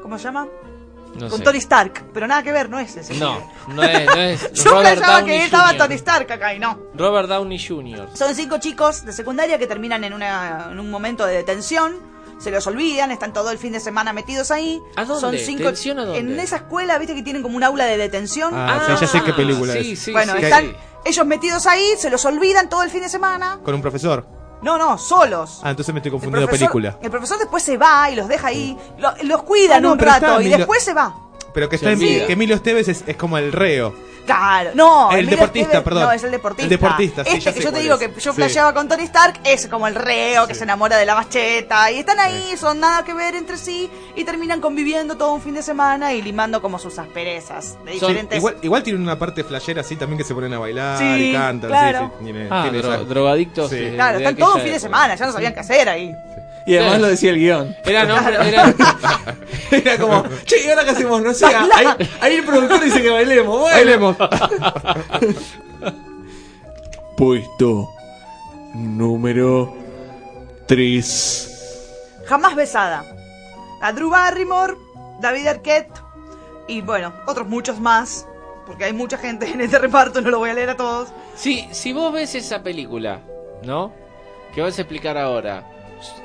¿Cómo se llama?
No
con
sé.
Tony Stark. Pero nada que ver, no es ese.
No, no es, no es
Yo
Robert Downey
que estaba
Jr..
Tony Stark acá y no.
Robert Downey Jr.
Son cinco chicos de secundaria que terminan en, una, en un momento de detención. Se los olvidan, están todo el fin de semana metidos ahí.
¿A dónde?
Son cinco
¿Detención a dónde?
En esa escuela, viste que tienen como un aula de detención.
Ah, sí, ya sé qué película
sí,
es.
sí,
bueno,
sí,
están
sí.
ellos metidos ahí, se los olvidan todo el fin de semana.
Con un profesor.
No, no, solos.
Ah, entonces me estoy confundiendo
profesor,
película.
el profesor después se va y los deja ahí, lo- los cuidan
Ah, no,
un rato y después se va.
Pero que está que Emilio Esteves es, es como el reo.
Claro, no.
El deportista, perdón.
No, es el deportista.
El deportista, sí,
Este
ya
que
sé
yo te digo
es.
que yo
Sí.
flasheaba con Tony Stark es como el reo que se enamora de la macheta. Y están ahí, son nada que ver entre sí y terminan conviviendo todo un fin de semana y limando como sus asperezas de
Son
diferentes.
Igual, igual tiene una parte flashera así también que se ponen a bailar
Sí,
y cantan.
claro.
Sí, sí, tiene-
Ah,
tiene
dro-
esa-
drogadictos.
Sí.
de-
claro, están todo un fin de semana, ya no sabían qué hacer ahí.
Y además lo decía el guion.
Era, nombre- era,
Era como, che, ¿y ahora qué hacemos? No sé, ahí, ahí el productor dice que bailemos. Bueno.
Bailemos.
Puesto número 3.
Jamás besada. A Drew Barrymore, David Arquette y bueno, otros muchos más. Porque hay mucha gente en este reparto, no lo voy a leer a todos.
Sí, si vos ves esa película, ¿no? Que vas a explicar ahora,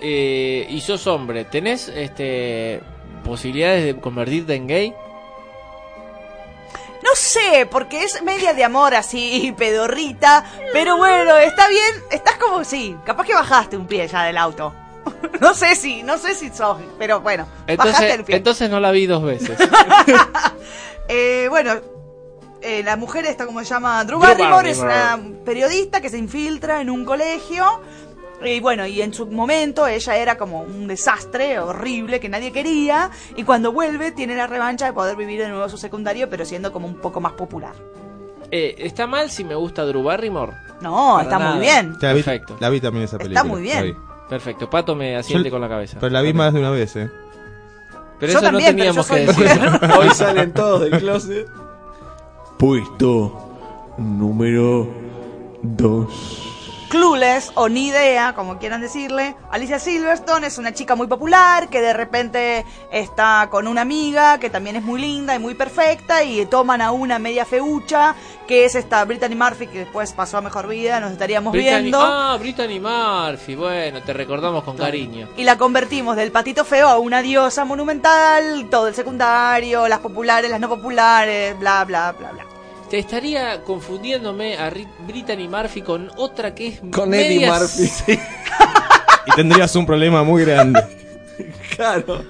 eh, y sos hombre, ¿tenés este posibilidades de convertirte en gay?
No sé, porque es media de amor así, pedorrita. Pero bueno, está bien. Estás como, sí, capaz que bajaste un pie ya del auto. No sé si, no sé si sos, pero bueno, bajaste
Entonces,
el pie.
entonces no la vi dos veces.
Eh, bueno, eh, la mujer esta, como se llama? Drew,
Drew
Barrymore, es una periodista que se infiltra en un colegio. Y bueno, y en su momento ella era como un desastre horrible que nadie quería. Y cuando vuelve tiene la revancha de poder vivir de nuevo su secundario, pero siendo como un poco más popular.
Eh, ¿Está mal si me gusta Drew Barrymore?
No,
Para
está
nada.
muy bien.
La vi,
Perfecto.
la vi también esa
Está
película.
muy bien.
Perfecto, Pato me asiente
Yo-
con la cabeza.
Pero la vi más de una vez, eh.
Pero
Yo
eso
también,
no teníamos que decir.
Hoy salen todos del closet. Puesto número 2.
Clueless o ni idea, como quieran decirle. Alicia Silverstone es una chica muy popular que de repente está con una amiga que también es muy linda y muy perfecta y toman a una media feucha que es esta Brittany Murphy que después pasó a mejor vida, nos estaríamos
Brittany,
viendo.
ah, Brittany Murphy, bueno, te recordamos con cariño.
Y la convertimos del patito feo a una diosa monumental, todo el secundario, las populares, las no populares, bla, bla, bla, bla.
Te estaría confundiéndome a Ri- Brittany Murphy con otra que es
Con Eddie Murphy.
Y tendrías un problema muy grande.
Claro.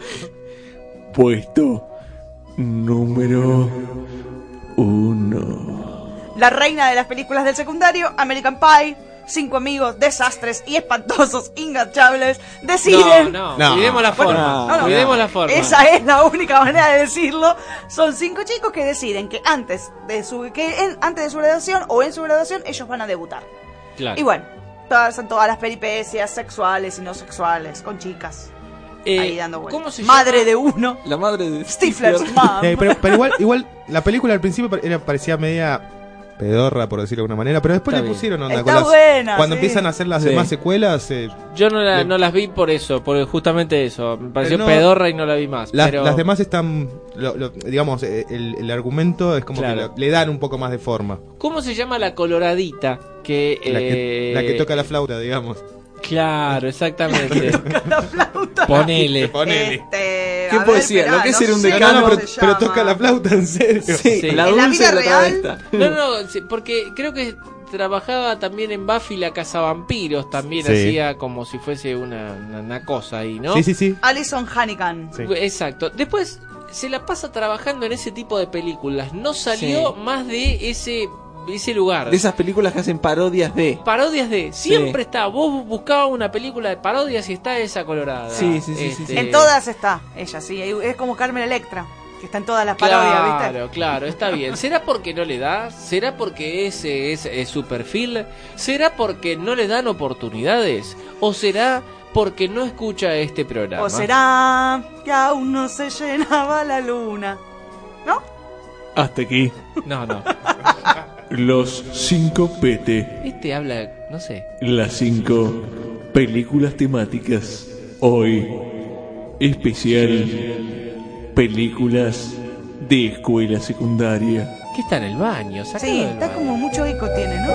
Puesto número uno.
La reina de las películas del secundario, American Pie, cinco amigos, desastres y espantosos, ingachables, deciden...
No, no, cuidemos la
Bueno,
forma.
no, no.
cuidemos la forma.
Esa es la única manera de decirlo. Son cinco chicos que deciden que antes de su que en- antes de su graduación o en su graduación ellos van a debutar.
Claro.
Y bueno, todas, son todas las peripecias sexuales y no sexuales con chicas.
Eh,
ahí dando vueltas.
¿cómo se
Madre
llama?
de uno.
La madre de
Stifler's mom.
Eh, pero, pero igual, igual, la película al principio era, parecía media pedorra, por decirlo de alguna manera, pero después
Está
le
bien.
pusieron onda.
Está
con las-
buena,
cuando
sí.
empiezan a hacer las
Sí.
demás secuelas, eh,
Yo no, la-
Le-
no las vi por eso, por justamente eso. Me pareció
no,
pedorra y no la vi más.
las,
pero...
las demás están, lo- lo- digamos, eh, el, el argumento es como
Claro.
que lo- le dan un poco más de forma.
¿Cómo se llama la coloradita? Que,
La que,
eh,
la que toca la flauta, digamos.
Claro, exactamente.
La flauta.
Ponele.
Ponele.
Este,
¿Qué
a ver,
poesía?
esperá,
Lo que es
no
ser un
sé
decano,
cómo
pero,
se
pero
llama.
toca la flauta en serio.
Sí,
Sí.
la
¿En la
dulce
vida
la
real?
No, no, sí, porque creo que trabajaba también en Buffy la Cazavampiros, también
Sí.
hacía como si fuese una, una, una cosa ahí, ¿no?
Sí, sí, sí.
Alison Hannigan.
Sí.
Exacto. Después se la pasa trabajando en ese tipo de películas. No salió
Sí.
más de ese, ese lugar.
De esas películas que hacen parodias de.
Parodias de. Siempre está. Vos buscabas una película de parodias y está esa colorada. Este,
Sí, sí, sí, sí, sí.
En todas está ella, sí. Es como Carmen Electra, que está en todas las parodias, ¿viste?
Claro, claro, está bien. ¿Será porque no le da? ¿Será porque ese es, es su perfil? ¿Será porque no le dan oportunidades? ¿O será porque no escucha este programa?
O será que aún no se llenaba la luna. ¿No?
Hasta aquí.
No, no.
Los 5 PT.
Este habla, no sé.
Las 5 películas temáticas. Hoy. Especial. Películas de escuela secundaria.
¿Qué está en el baño? Sácalo
Sí,
del
está
baño.
como mucho eco tiene, ¿no?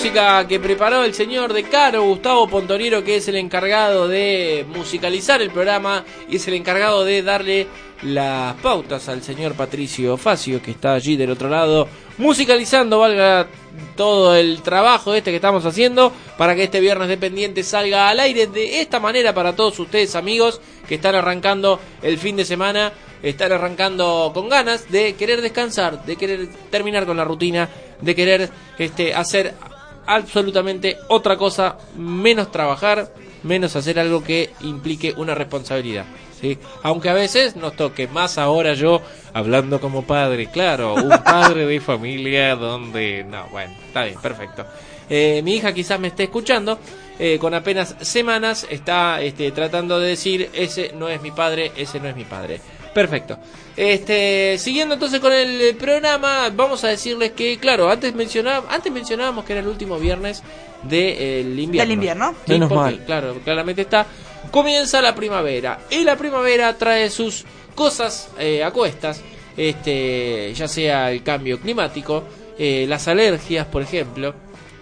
Música que
preparó el señor de Caro, Gustavo Pontonero, que es el encargado de musicalizar el programa y es el encargado de darle las pautas al señor Patricio Facio, que está allí del otro lado, musicalizando, valga todo el trabajo este que estamos haciendo, para que este viernes dependiente salga al aire de esta manera para todos ustedes, amigos, que están arrancando el fin de semana, están arrancando con ganas de querer descansar, de querer terminar con la rutina, de querer este, hacer absolutamente otra cosa, menos trabajar, menos hacer algo que implique una responsabilidad. ¿sí? Aunque a veces nos toque, más ahora yo hablando como padre, claro, un padre de familia donde... No, bueno, está bien, perfecto. Eh, mi hija quizás me esté escuchando, eh, con apenas semanas está este, tratando de decir, ese no es mi padre, ese no es mi padre. Perfecto. Este, siguiendo entonces con el programa, vamos a decirles que, claro, antes mencionábamos, antes mencionábamos que era el último viernes del invierno.
Del invierno.
Sí,
Menos
porque,
mal.
Claro, claramente está. Comienza la primavera. Y la primavera trae sus cosas eh, a cuestas. Este, ya sea el cambio climático, eh, las alergias, por ejemplo.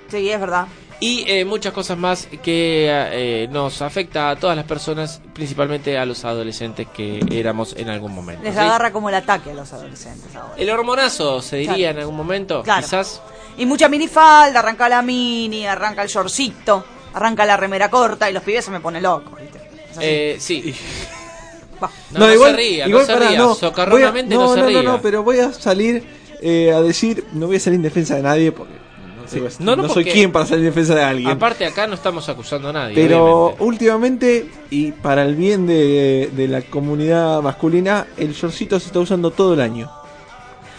Sí, es verdad.
Y eh, muchas cosas más que eh, nos afecta a todas las personas, principalmente a los adolescentes que éramos en algún momento.
Les
¿sí?
agarra como el ataque a los adolescentes ahora.
El hormonazo, se diría
Claro.
en algún momento,
Claro.
quizás.
Y mucha minifalda, arranca la mini, arranca el shortcito, arranca la remera corta y los pibes se me ponen locos.
Eh, sí.
Va.
No, no se ría, no se ría,
no.
socarronamente
Voy a-
no se
no,
ría.
No, no, pero voy a salir eh, a decir, no voy a salir en defensa de nadie porque no, sé,
No, no,
no soy quien para salir en defensa de alguien.
Aparte acá no estamos acusando a nadie.
Pero
obviamente.
últimamente, y para el bien de, de la comunidad masculina, el shortcito se está usando todo el año.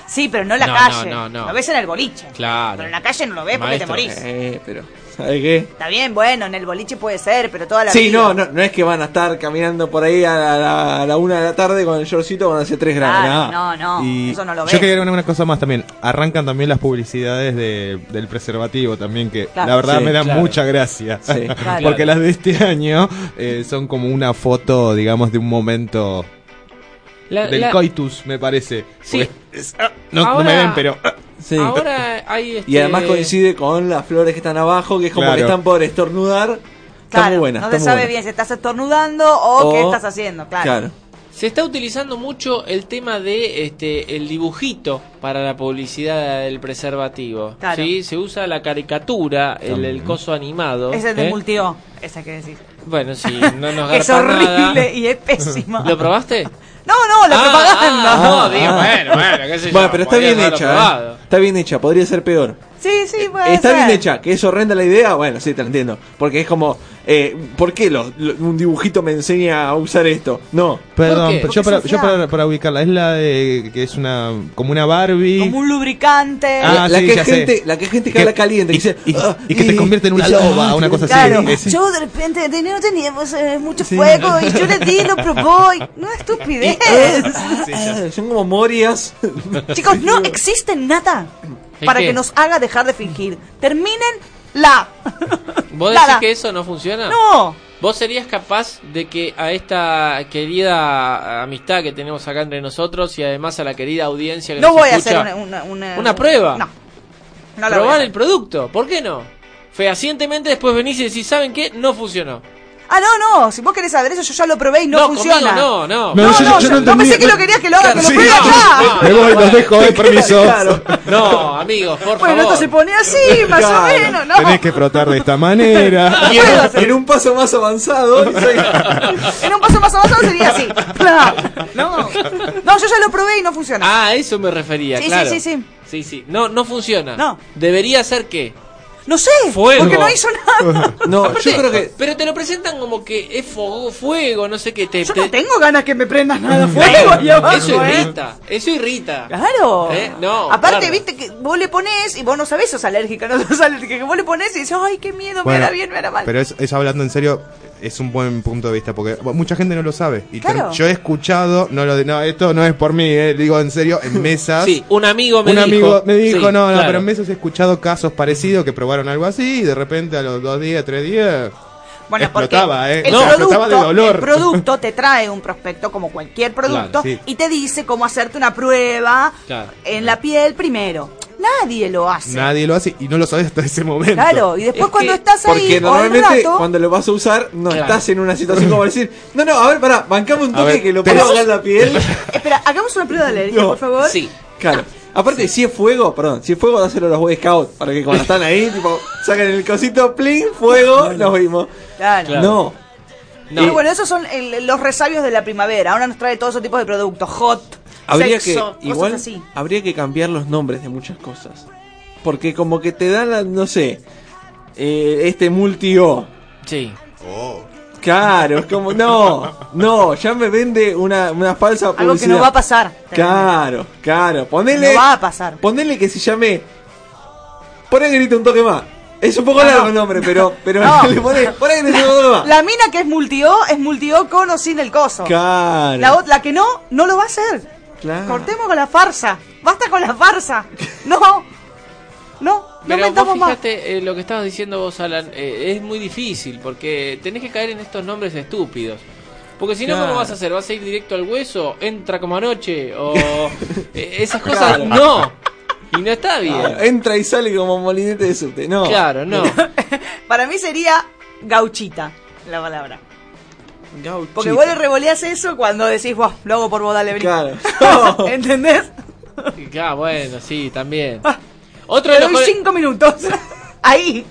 Sí, pero no en la
No,
calle.
no, no, no.
Lo ves en el boliche.
Claro.
Pero en la calle no lo ves porque te morís.
Eh, pero, ¿sabes qué?
Está bien, bueno, en el boliche puede ser, pero toda la
Sí,
vida.
no, no, no es que van a estar caminando por ahí a la, a la- una de la tarde con el shortcito cuando hace 3 grados.
Claro,
no.
no, no,
Y
eso no lo ves.
yo quería agregar una cosa más también. Arrancan también las publicidades de- del preservativo también, que
Claro.
la verdad
Sí,
me dan
claro.
mucha gracia.
Sí,
claro.
Porque las de este año eh, son como una foto, digamos, de un momento
La-
del
la-
coitus, me parece.
Sí.
Es- ah, no, me ven, pero... ah,
Sí.
Ahora hay este...
Y además coincide con las flores que están abajo, que es como
Claro.
que están por estornudar. Está muy buena.
no
está muy
sabe
buena.
bien si estás estornudando o,
O-
qué estás haciendo, claro.
Claro.
Se está utilizando mucho el tema de este el dibujito para la publicidad del preservativo.
Claro.
¿sí? Se usa la caricatura, el, el coso animado.
Ese es de
¿eh?
multio, esa que decís.
Bueno, sí, no nos
Es horrible
nada.
y es pésima.
¿Lo probaste?
No, no, la
Ah,
propaganda.
ah, no, digo, bueno, bueno, qué sé yo.
Bueno, pero está bien hecha. ¿eh? Está bien hecha, podría ser peor.
Sí, sí, puede
Está
ser.
bien hecha, que es horrenda la idea, bueno, sí, te la entiendo. Porque es como, eh, ¿por qué lo- lo- un dibujito me enseña a usar esto? No.
Perdón, yo,
Porque
para, yo para, para ubicarla, es la de que es una como una Barbie.
Como un lubricante.
Ah,
la,
sí,
que
ya
es
sé.
gente, la que gente que habla caliente, que dice,
y,
"Ah",
y que te convierte en una loba,
"Ah,
una cosa
Claro,
así.
Yo de repente de- no teníamos eh, mucho
Sí.
fuego y yo le di, lo probó y... No, estupidez.
Ah, son como morias.
Chicos, no existe nada
¿El
para
qué?
que nos haga dejar de fingir. Terminen la.
¿Vos decís
Nada.
que eso no funciona?
No.
¿Vos serías capaz de que a esta querida amistad que tenemos acá entre nosotros y además a la querida audiencia que
No
nos
voy a hacer una, una, una,
una prueba?
No. No la voy a
Probar
hacer.
el producto, ¿por qué no? Fehacientemente después venís y decís, ¿saben qué? No funcionó.
Ah, no, no. Si vos querés saber eso, yo ya lo probé y no,
No,
funciona.
conmigo no, no.
No,
No,
no,
yo- yo
yo-
no
pensé que lo querías que lo haga, que lo
Sí.
pruebe acá.
Me voy, los dejo, eh, permiso.
Claro.
No, amigos, por
Bueno,
favor.
esto se pone así, más
Claro.
o menos, ¿no?
Tenés que frotar de esta manera.
Y en, en un paso más avanzado,
En un paso más avanzado sería así. No, no, no, yo ya lo probé y no funciona.
Ah, a eso me refería,
Sí, sí,
claro.
sí, sí.
Sí, sí. No, no funciona.
No.
Debería ser qué?
No sé,
Fuego.
porque no hizo nada.
no,
Aparte,
yo creo que
Pero te lo presentan como que es fuego, fuego no sé qué. Te,
Yo
te-
no tengo ganas que me prendas nada fuego ahí abajo,
Eso
¿eh?
irrita, eso irrita.
Claro.
¿Eh? No,
Aparte,
claro.
viste que vos le pones y vos no sabés sos alérgica, no sos alérgica, que vos le pones y dices, ay, qué miedo,
Bueno,
me hará bien, me hará mal.
Pero eso, eso hablando en serio, es un buen punto de vista porque mucha gente no lo sabe. Y
Claro.
yo he escuchado, no lo de, no, esto no es por mí, eh, digo en serio, en mesas.
Sí, un amigo me
un
dijo.
amigo me dijo,
Sí,
no, no,
claro.
pero en mesas he escuchado casos parecidos que probaron algo así y de repente a los dos días, tres días,
Bueno,
explotaba,
porque
eh.
el,
No,
producto,
explotaba de dolor.
el producto te trae un prospecto como cualquier producto
Claro, sí.
y te dice cómo hacerte una prueba
Claro.
en la piel primero. Nadie lo hace.
Nadie lo hace y no lo sabes hasta ese momento.
Claro, y después
Es
cuando
que-
estás ahí
Porque
o al
normalmente
rato,
cuando lo vas a usar no
Claro.
estás en una situación como decir, no, no, a ver, pará, bancame un toque
ver,
que lo puedo en la piel.
espera, hagamos una prueba de alergia,
No.
por favor.
Sí.
Claro. Aparte, si es fuego, perdón, si es fuego, dáselo a los Boy Scouts. Para que cuando están ahí, tipo, sacan el cosito, plin, fuego, nos vimos.
Claro.
Claro.
No.
No.
Y bueno, esos son el- los resabios de la primavera. Ahora nos trae todos esos tipos de productos. Hot,
Habría
sexo,
que, igual,
cosas así.
habría que cambiar los nombres de muchas cosas. Porque como que te dan, la, no sé, eh, este multi-O.
Sí.
Claro, es como, no, no, ya me vende una, una falsa
Algo que
publicidad.
no va a pasar.
Claro, claro, ponele,
No va a pasar.
ponele que se llame, poné grita un toque más. Es un poco
No,
largo el nombre, pero, pero
No.
le poné, poné grita un toque más.
La mina que es multi-O es multi-O con o sin el coso.
Claro,
La, la que no, no lo va a hacer.
Claro.
Cortemos con la farsa. Basta con la farsa. No. No. No
Pero vos
más.
eh, lo que estabas diciendo vos, Alan, eh, es muy difícil porque tenés que caer en estos nombres estúpidos. Porque si no,
Claro.
¿cómo vas a hacer? ¿Vas a ir directo al hueso? ¿Entra como anoche? O eh, esas cosas,
Claro.
no. Y no está bien.
Entra y sale como molinete de subte, no.
Claro, no.
Para mí sería gauchita la palabra.
Gauchita.
Porque vos le revoleás eso cuando decís, vos, lo hago por vos, dale, vení".
Claro.
¿Entendés?
Ah, bueno, sí, también. Otro
Te
de los,
doy
cole-
cinco minutos. Ahí.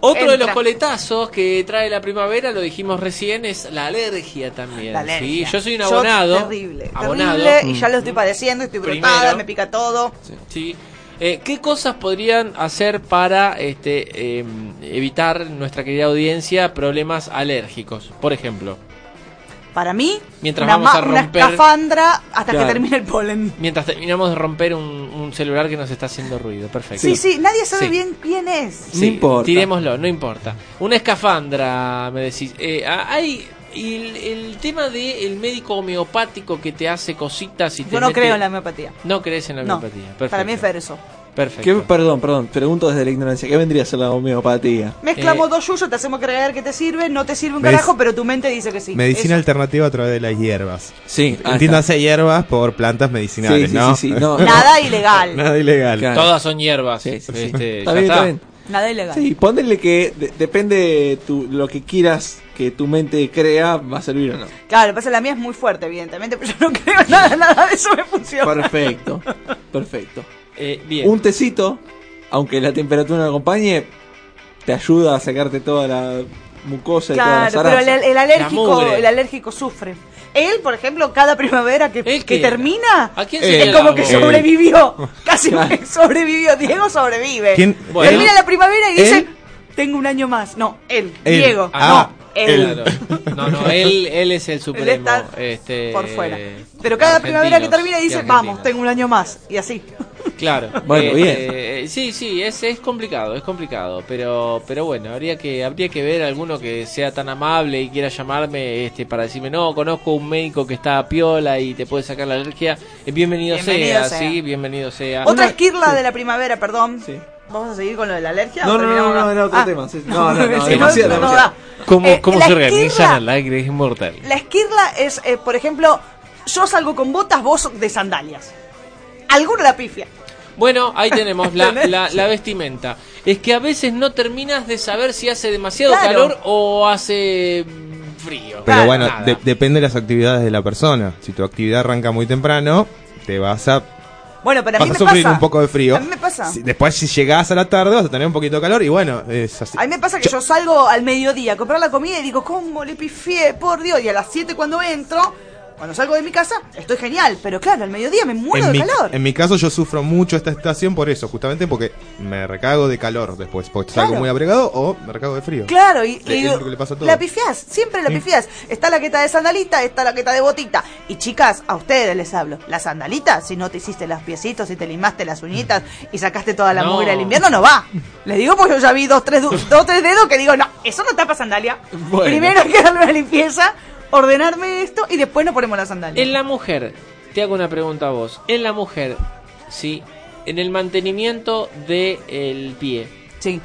otro de los
entra.
coletazos que trae la primavera, lo dijimos recién, es la alergia también.
La alergia.
¿sí? Yo soy un abonado.
terrible.
abonado.
Terrible, y ya lo estoy padeciendo, estoy brotada,
Primero.
me pica todo.
Sí. Eh, ¿Qué cosas podrían hacer para este, eh, evitar nuestra querida audiencia problemas alérgicos? Por ejemplo,
Para mí,
Mientras
una,
vamos a
ma- una
romper-
escafandra hasta
Claro.
que termine el polen.
mientras terminamos de romper un, un celular que nos está haciendo ruido. Perfecto.
Sí, sí, nadie sabe
Sí.
bien quién es.
Sí,
No importa.
Tirémoslo, no importa. Una escafandra, me decís. Eh, hay el, el tema del médico homeopático que te hace cositas y te
Yo no
mete-
creo en la homeopatía.
No crees en la
No,
homeopatía. Perfecto.
para mí es verso.
Perfecto.
¿Qué, perdón, perdón, pregunto desde la ignorancia. ¿Qué vendría a ser la homeopatía?
Mezclamos
Eh,
dos yuyos, te hacemos creer que te sirve, no te sirve un carajo, pero tu mente dice que sí.
Medicina
Eso.
alternativa a través de las hierbas.
Sí, ah,
Entiéndase hierbas por plantas medicinales,
Sí, sí,
¿no?
sí, sí, no.
Nada ilegal.
Nada ilegal.
Claro.
Todas son hierbas.
Sí, sí, sí.
Este,
Está bien,
está.
está bien.
Nada ilegal.
Sí, ponele que de- depende tu, lo que quieras que tu mente crea, va a servir o no.
Claro, pasa la mía es muy fuerte, evidentemente, pero yo no creo nada, nada de eso me funciona.
Perfecto, perfecto.
Eh, bien.
Un tecito, aunque la temperatura no acompañe, te ayuda a sacarte toda la mucosa y todas
Claro,
las
pero el, el alérgico, el alérgico sufre. Él, por ejemplo, cada primavera que, termina,
¿A quién
es como que sobrevivió. Casi que sobrevivió. Diego sobrevive.
¿Quién?
Bueno.
Termina la primavera y dice,
¿Él?
tengo un año más. No, él,
Él.
Diego.
Ah,
no, él.
Claro. No, no, él, él es el supremo.
está
este,
por fuera. Pero cada primavera que termina
y
dice, vamos, tengo un año más. Y así.
Claro.
Bueno,
Este, Sí, sí, es, es complicado, es complicado. Pero pero bueno, habría que habría que ver alguno que sea tan amable y quiera llamarme este para decirme, no, conozco un médico que está a piola y te puede sacar la alergia. Eh, Bienvenido,
Bienvenido
sea,
sea.
sí, bienvenido sea.
Otra esquirla de la primavera, perdón.
Sí.
¿Vamos a seguir con lo de la alergia?
No,
o
no, no, no, era otro
Ah.
tema, sí. No, no, no,
Si
demasiado.
¿Cómo,
Eh,
cómo
la
se
esquirla-
organizan al aire? Es inmortal.
La esquirla es, eh, por ejemplo, yo salgo con botas, vos de sandalias. Alguno la pifia.
Bueno, ahí tenemos la, la, la vestimenta. Es que a veces no terminas de saber si hace demasiado
Claro.
calor o hace mm, frío.
Pero
Claro.
bueno, de- depende de las actividades de la persona. Si tu actividad arranca muy temprano, te vas a,
Bueno, pero a
vas
mí
a
me
sufrir
pasa.
un poco de frío.
A mí me pasa.
Si- después, si llegás a la tarde, vas a tener un poquito de calor y bueno, es así.
A mí me pasa que yo salgo al mediodía a comprar la comida y digo, ¿cómo le pifié? Por Dios. Y a las 7 cuando entro, cuando salgo de mi casa, estoy genial. Pero claro, al mediodía me muero
en,
de
mi,
calor.
en mi caso yo sufro mucho esta estación por eso, justamente porque me recago de calor después, porque salgo muy abrigado o me recago de frío.
Claro, y,
Le-
y
es lo que le pasa a todos.
la pifiás, siempre la pifiás. Está la queta de sandalita, está la queta de botita. Y chicas, a ustedes les hablo. La sandalita, si no te hiciste los piecitos, si te limaste las uñitas y sacaste toda la
No.
mugre del invierno, no va. Les digo porque yo ya vi dos, tres, du- dos, tres dedos que digo, no, eso no tapa sandalia.
Bueno.
Primero hay que darle una limpieza, ordenarme esto y después nos ponemos la sandalia.
En la mujer, te hago una pregunta a vos. En la mujer, sí, en el mantenimiento del pie,
Sí.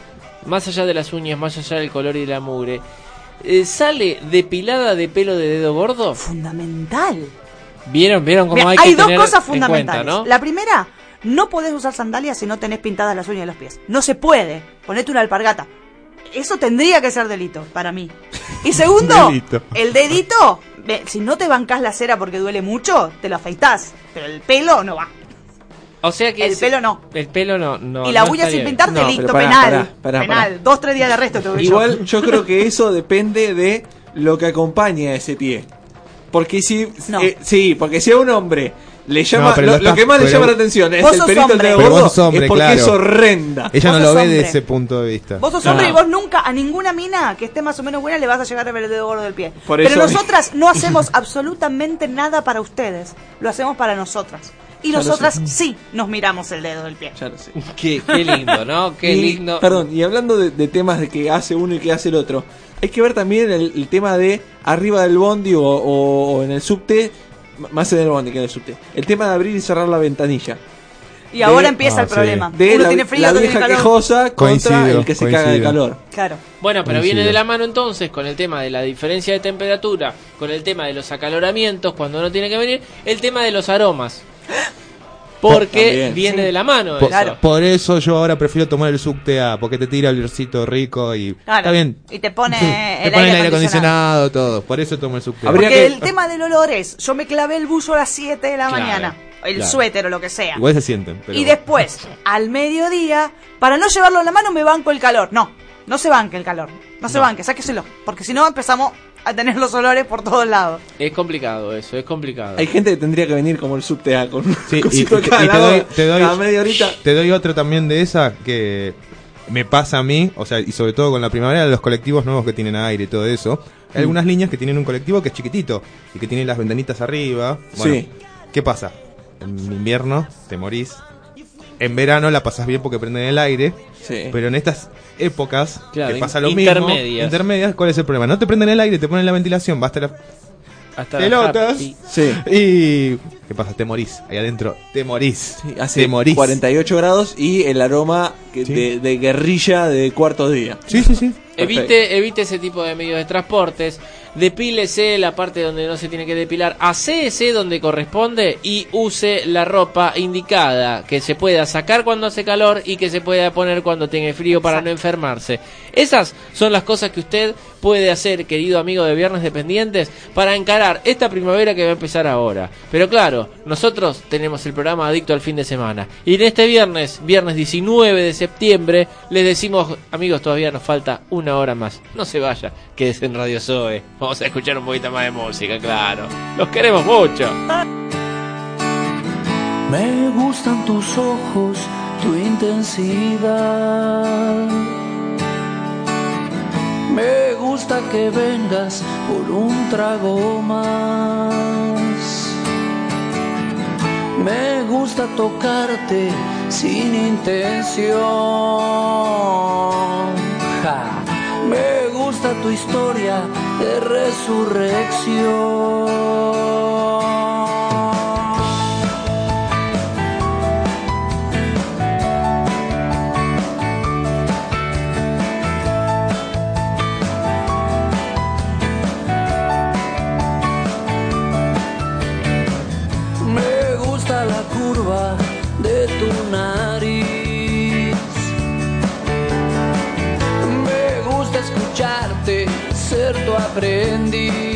más allá de las uñas, más allá del color y de la mugre, eh, ¿sale depilada de pelo de dedo gordo?
Fundamental.
¿Vieron? ¿Vieron cómo
Mira,
hay
hay,
que
dos
tener
cosas
en
fundamentales.
cuenta, ¿no?
La primera, no podés usar sandalias si no tenés pintadas las uñas de los pies. No se puede. Ponete una alpargata. Eso tendría que ser delito para mí. Y segundo,
Delito.
el dedito, si no te bancás la cera porque duele mucho, te lo afeitás. Pero el pelo no va.
O sea que
El pelo no.
El pelo no. no
y la
no
sin pintar,
No,
delito, penal.
pará, pará,
penal.
pará.
Dos, tres días de arresto te yo.
Igual yo creo que eso depende de lo que acompaña a ese pie. Porque si.
No.
eh, sí, porque si a un hombre le llama.
No, pero
lo,
lo
lo
estás-
que más le llama la atención es el
sos
pelito del dedo gordo,
sos hombre,
es porque
claro.
es horrenda.
Ella no lo ve de
hombre.
ese punto de vista.
Vos sos
Claro.
hombre y vos nunca a ninguna mina que esté más o menos buena le vas a llegar a ver el dedo gordo del pie.
Por
Pero
eso-
nosotras no hacemos absolutamente nada para ustedes. Lo hacemos para nosotras. Y
Ya
nosotras sí nos miramos el dedo del pie.
Ya lo sé.
Qué, qué lindo, ¿no? Qué
Y,
lindo.
Perdón, y hablando de, de temas de que hace uno y que hace el otro, hay que ver también el, el tema de arriba del bondi o, o- o en el subte, más en el bondi que en el subte, el tema de abrir y cerrar la ventanilla.
Y ahora empieza
Ah,
el
sí.
problema.
De
Uno
la,
tiene frío,
la
otro tiene
vieja
calor.
quejosa contra
Coincido,
el que se caga de calor.
Claro.
Bueno, pero
Coincido.
viene de la mano entonces con el tema de la diferencia de temperatura, con el tema de los acaloramientos cuando uno tiene que venir, el tema de los aromas. Porque
También.
viene
Sí.
de la mano
Por,
eso.
por eso yo ahora prefiero tomar el subte A, porque te tira el olorcito rico y
Claro.
está bien.
Y te pone,
te
el,
pone
aire
el aire
acondicionado.
acondicionado, todo. Por eso tomo el subte A.
Porque
que-
el tema del olor es, yo me clavé el buzo a las 7 de la
Claro,
mañana. El
claro.
suéter o lo que sea.
Igual se sienten. Pero
Y después, al mediodía, para no llevarlo en la mano, me banco el calor. No, no se banque el calor. No se banque, sáqueselo. Porque si no, empezamos a tener los olores por todos lados.
Es complicado eso, es complicado.
Hay gente que tendría que venir como el subte A con un
Sí, y,
cada
y te
lado,
doy, te doy-
cada media horita.
te doy otra también de esa que me pasa a mí, o sea, y sobre todo con la primavera, los colectivos nuevos que tienen aire y todo eso. Hay algunas líneas que tienen un colectivo que es chiquitito y que tiene las ventanitas arriba. Bueno,
Sí.
¿Qué pasa? En invierno te morís. En verano la pasas bien porque prenden el aire.
Sí.
Pero en estas épocas
Claro,
que pasa lo mismo.
intermedias.
Intermedias, ¿cuál es el problema? No te prenden el aire, te ponen la ventilación, basta la
Hasta la
pelotas.
happy.
Sí.
Y. ¿Qué pasa? Te morís. Ahí adentro, te morís.
Sí, hace
te morís.
48 grados y el aroma que-
Sí.
de, de guerrilla de cuarto día.
Sí, sí, sí.
Evite, evite ese tipo de medios de transportes. Depílese la parte donde no se tiene que depilar. Acéese donde corresponde y use la ropa indicada que se pueda sacar cuando hace calor y que se pueda poner cuando tenga frío para no enfermarse. Esas son las cosas que usted puede hacer, querido amigo de Viernes Dependientes, para encarar esta primavera que va a empezar ahora. Pero claro, Nosotros tenemos el programa Adicto al fin de semana. Y en este viernes, viernes 19 de septiembre, les decimos, amigos, todavía nos falta una hora más. No se vaya, quédese en Radio Zoe. Vamos a escuchar un poquito más de música, claro. Los queremos mucho.
Me gustan tus ojos, tu intensidad. Me gusta que vengas por un trago más. Me gusta tocarte sin intención. Me gusta tu historia de resurrección. Ser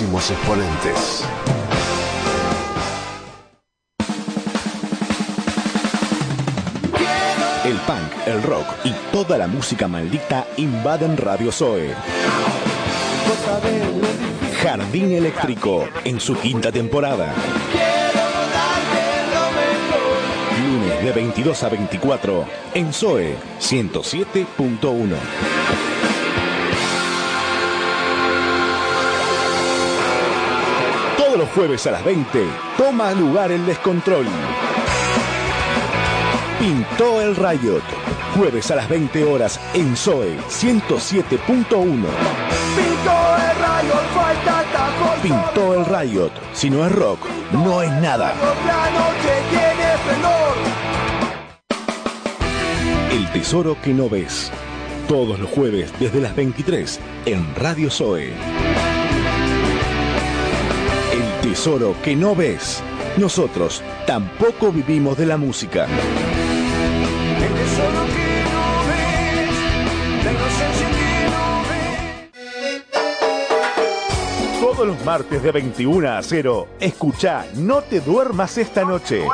exponentes.
El punk, el rock y toda la música maldita invaden Radio Zoe. Jardín Eléctrico en su quinta temporada. Lunes de 22 a 24 en Zoe 107.1. los jueves a las 20 toma lugar el descontrol. Pintó el Riot. Jueves a las 20 horas en Zoe 107.1.
Pintó el rayo, falta tajo.
Pintó el Riot. Si no es rock, no es nada. El tesoro que no ves. Todos los jueves desde las 23 en Radio Zoe. Tesoro que no ves. Nosotros tampoco vivimos de la música.
El tesoro que no ves, la inocencia que no ves.
Todos los martes de 21 a 0, escucha No te duermas esta noche.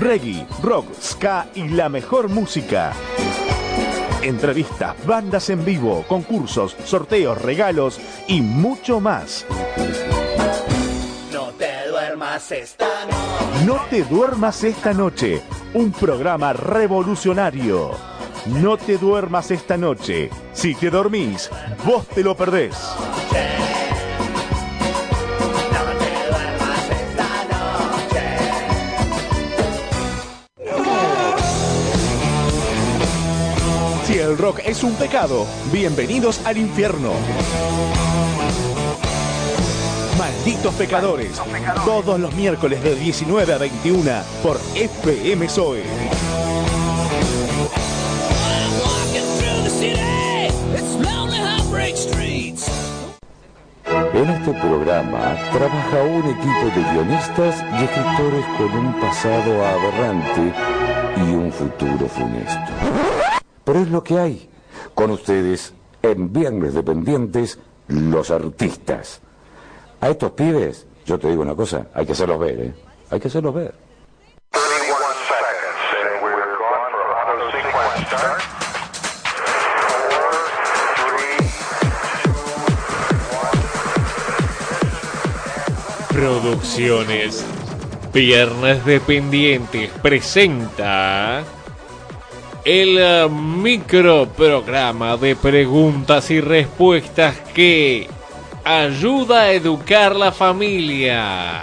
Reggae, rock, ska y la mejor música. Entrevistas, bandas en vivo, concursos, sorteos, regalos y mucho más.
Esta noche.
No te duermas esta noche, un programa revolucionario. No te duermas esta noche. Si te dormís, vos te lo perdés. Si el rock es un pecado, bienvenidos al infierno. Malditos pecadores, todos los miércoles de 19 a 21 por FM Zoe.
En este programa trabaja un equipo de guionistas y escritores con un pasado aberrante y un futuro funesto. Pero es lo que hay. Con ustedes, en Viernes Dependientes, los artistas. A estos pibes, yo te digo una cosa, hay que hacerlos ver, ¿eh? Hay que hacerlos ver.
Producciones Viernes Dependientes presenta el eh, microprograma de preguntas y respuestas que ayuda a educar la familia.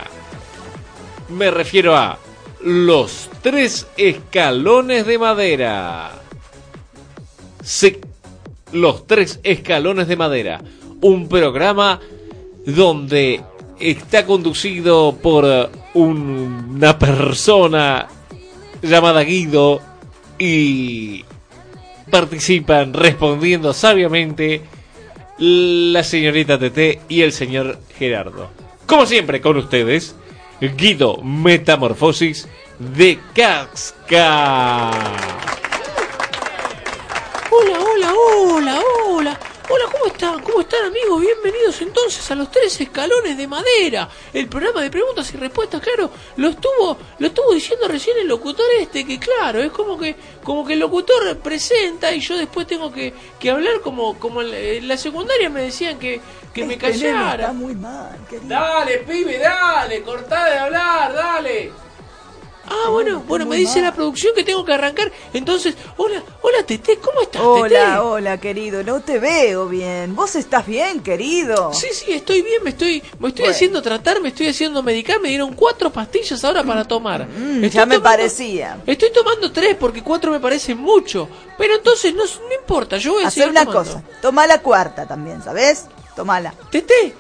Me refiero a los tres escalones de madera. Sí, los tres escalones de madera. Un programa donde está conducido por un- una persona llamada Guido y participan respondiendo sabiamente la señorita Tete y el señor Gerardo. Como siempre con ustedes, Guido Metamorfosis de Casca.
Hola, hola, hola, hola. Hola, ¿cómo están? ¿Cómo están amigos? Bienvenidos entonces a los tres escalones de madera. El programa de preguntas y respuestas, claro, lo estuvo, lo estuvo diciendo recién el locutor este, que claro, es como que, como que el locutor presenta y yo después tengo que, que hablar como, como en la- secundaria me decían que, que me
Este
callara.
Está muy mal, querido.
Dale, pibe, dale, cortá de hablar, dale. Ah, bueno, bueno, me dice la producción que tengo que arrancar. Entonces, hola, hola Tete, ¿cómo estás, Tete?
Hola, hola, querido. No te veo bien. ¿Vos estás bien, querido?
Sí, sí, estoy bien, me estoy, me estoy
Bueno.
haciendo tratar, me estoy haciendo medicar, me dieron cuatro pastillas ahora para tomar.
Mm, ya me parecía.
Estoy tomando tres porque cuatro me parecen mucho. Pero entonces no, no importa, yo voy a
Hacer una
tomando.
cosa. Toma la cuarta también, ¿sabes? Tomala.
Tete,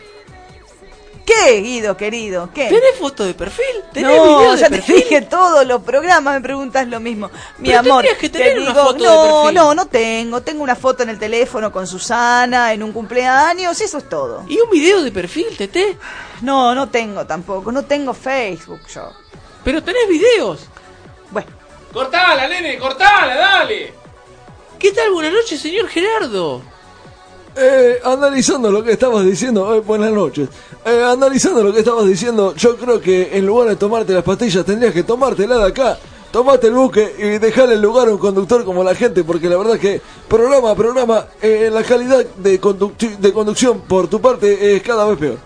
¿Qué, Guido, querido? ¿Qué?
¿tenés foto de perfil? ¿Tenés
no,
video de
ya
perfil?
te dije todos los programas, me preguntas lo mismo. Mi
Pero
amor,
que
te
tener una
digo,
foto de
no,
perfil.
no, no tengo. Tengo una foto en el teléfono con Susana en un cumpleaños, eso es todo.
¿Y un video de perfil, Tete?
No, no tengo tampoco. No tengo Facebook yo.
Pero tenés videos.
Bueno.
Cortala, nene, cortala, dale. ¿Qué tal? Buenas noches, señor Gerardo.
Eh, analizando lo que estabas diciendo, eh, buenas noches. Eh, analizando lo que estabas diciendo, yo creo que en lugar de tomarte las pastillas tendrías que tomártela de acá. Tomate el buque y dejarle el lugar a un conductor como la gente, porque la verdad que programa a programa, eh, la calidad de, de conducción por tu parte es cada vez peor.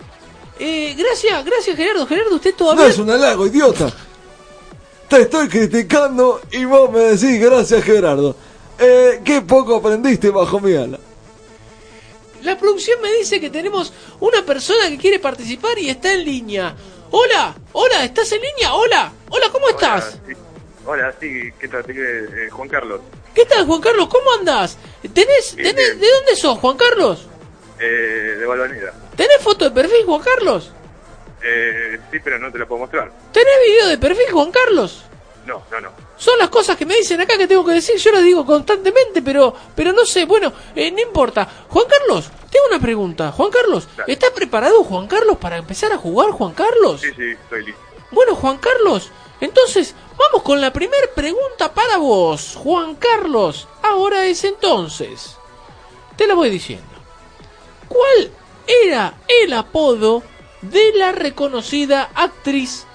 Eh, gracias, gracias, Gerardo. Gerardo, usted
No
todavía...
es un halago, idiota. Te estoy criticando y vos me decís gracias, Gerardo. Eh, qué poco aprendiste bajo mi ala.
La producción me dice que tenemos una persona que quiere participar y está en línea. Hola, hola, ¿estás en línea? Hola, hola, ¿cómo estás?
Hola, sí, ¿qué tal? Eh, Juan Carlos.
¿Qué tal, Juan Carlos? ¿Cómo andás? ¿Tenés, tenés-
bien.
¿De dónde sos, Juan Carlos?
Eh, de Balvanera.
¿Tenés foto de perfil, Juan Carlos?
Eh, sí, pero no te lo puedo mostrar.
¿Tenés video de perfil, Juan Carlos?
No, no, no.
Son las cosas que me dicen acá que tengo que decir, yo las digo constantemente, pero pero no sé, bueno, eh, no importa. Juan Carlos, tengo una pregunta. Juan Carlos, ¿está preparado Juan Carlos para empezar a jugar, Juan Carlos?
Sí, sí, estoy listo.
Bueno, Juan Carlos, entonces vamos con la primera pregunta para vos, Juan Carlos. Ahora es entonces. Te la voy diciendo. ¿Cuál era el apodo de la reconocida actriz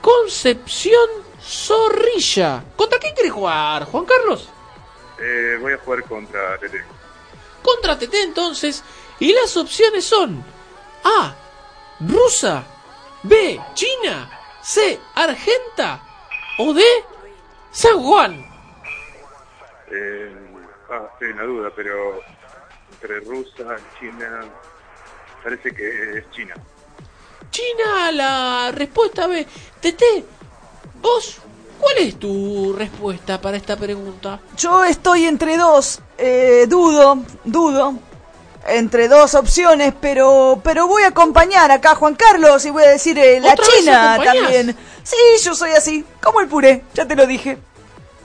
Concepción Zorrilla? ¿Contra quién querés jugar, Juan Carlos?
Eh, voy a jugar contra Tete.
Contra TT entonces. Y las opciones son A. Rusa. B. China. C. Argenta. O D. San Juan.
Eh, ah, estoy en la duda, pero entre rusa, China, parece que es China.
China, la respuesta B. TT, vos, ¿cuál es tu respuesta para esta pregunta?
Yo estoy entre dos, eh, dudo, dudo, entre dos opciones, pero pero voy a acompañar acá a Juan Carlos y voy a decir eh, la
¿Otra vez
China también. Sí, yo soy así, como el puré, ya te lo dije.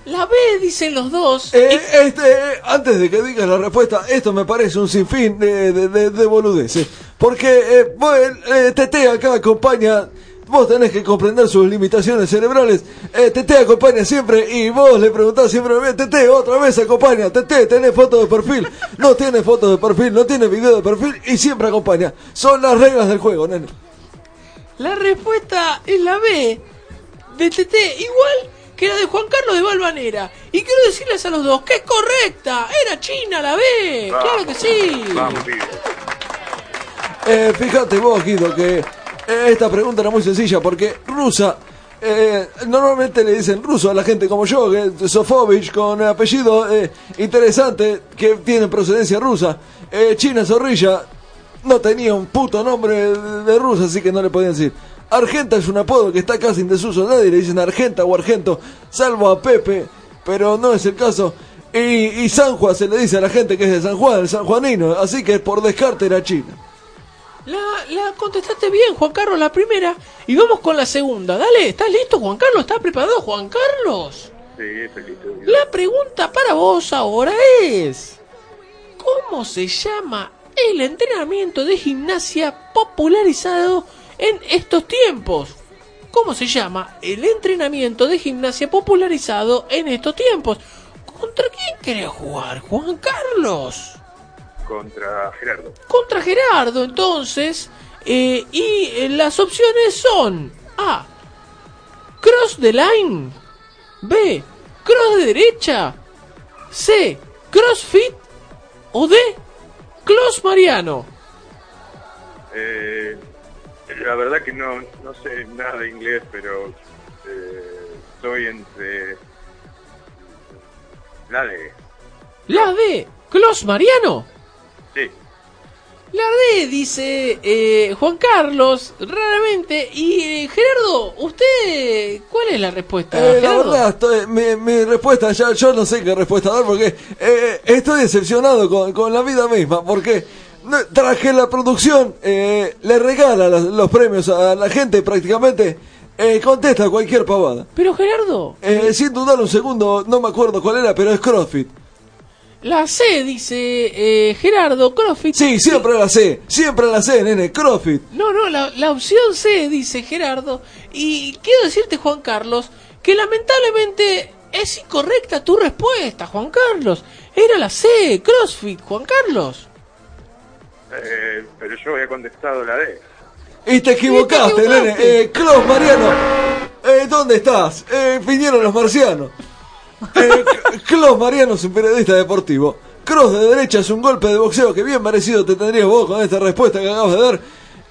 La B dicen los dos.
Eh, este, eh, antes de que digas la respuesta, esto me parece un sinfín de, de, de, de boludeces. Porque eh, vos, eh, Tete acá acompaña, vos tenés que comprender sus limitaciones cerebrales. Eh, Tete acompaña siempre y vos le preguntás siempre, "Eh, Tete, otra vez acompaña. Tete, tenés foto de perfil. No tiene foto de perfil, no tiene video de perfil y siempre acompaña. Son las reglas del juego, nene.
La respuesta es la B de TT, igual que la de Juan Carlos de Valvanera. Y quiero decirles a los dos que es correcta. Era China la B. Claro que sí.
Vamos.
Eh, fíjate vos, Guido, que esta pregunta era muy sencilla porque rusa. eh, normalmente le dicen ruso a la gente como yo, que es Sofovich, con apellido eh, interesante, que tiene procedencia rusa. Eh, China Zorrilla no tenía un puto nombre de, de rusa, así que no le podían decir. Argenta es un apodo que está casi en desuso, nadie le dicen Argenta o Argento, salvo a Pepe, pero no es el caso. Y, y San Juan se le dice a la gente que es de San Juan, el sanjuanino, así que por descarte era China.
La, la contestaste bien, Juan Carlos, la primera. Y vamos con la segunda. Dale, ¿estás listo, Juan Carlos? ¿Estás preparado, Juan Carlos?
Sí, estoy listo.
La pregunta para vos ahora es... ¿Cómo se llama el entrenamiento de gimnasia popularizado en estos tiempos? ¿Cómo se llama el entrenamiento de gimnasia popularizado en estos tiempos? ¿Contra quién querés jugar, Juan Carlos?
Contra Gerardo.
Contra Gerardo, entonces. eh, y eh, las opciones son A. Cross the line. B. Cross de derecha. C. Crossfit. O D. Close Mariano.
Eh, la verdad que no, no sé nada de inglés, pero eh, estoy entre la de...
La D. Close Mariano.
Sí.
La D dice eh, Juan Carlos, raramente. Y eh, Gerardo, ¿usted cuál es la respuesta?
Eh, la
Gerardo?
verdad, estoy- mi, mi respuesta, ya, yo no sé qué respuesta dar porque eh, estoy decepcionado con, con la vida misma porque traje la producción, eh, le regala los, los premios a la gente prácticamente, eh, contesta cualquier pavada.
Pero Gerardo,
Eh, sin dudar un segundo, no me acuerdo cuál era, pero es CrossFit.
La C, dice eh, Gerardo Crossfit.
Sí, siempre la sé, siempre la sé, nene, CrossFit.
No, no, la, la opción C, dice Gerardo. Y quiero decirte, Juan Carlos, que lamentablemente es incorrecta tu respuesta, Juan Carlos. Era la C, CrossFit, Juan Carlos.
Eh, pero yo había contestado la D.
Y te equivocaste,
Y te
nene. Eh, Klaus Mariano, eh, ¿dónde estás? Eh, vinieron los marcianos. Eh, Klaus Mariano es un periodista deportivo. Cross de derecha es un golpe de boxeo que bien merecido te tendrías vos con esta respuesta que acabas de dar.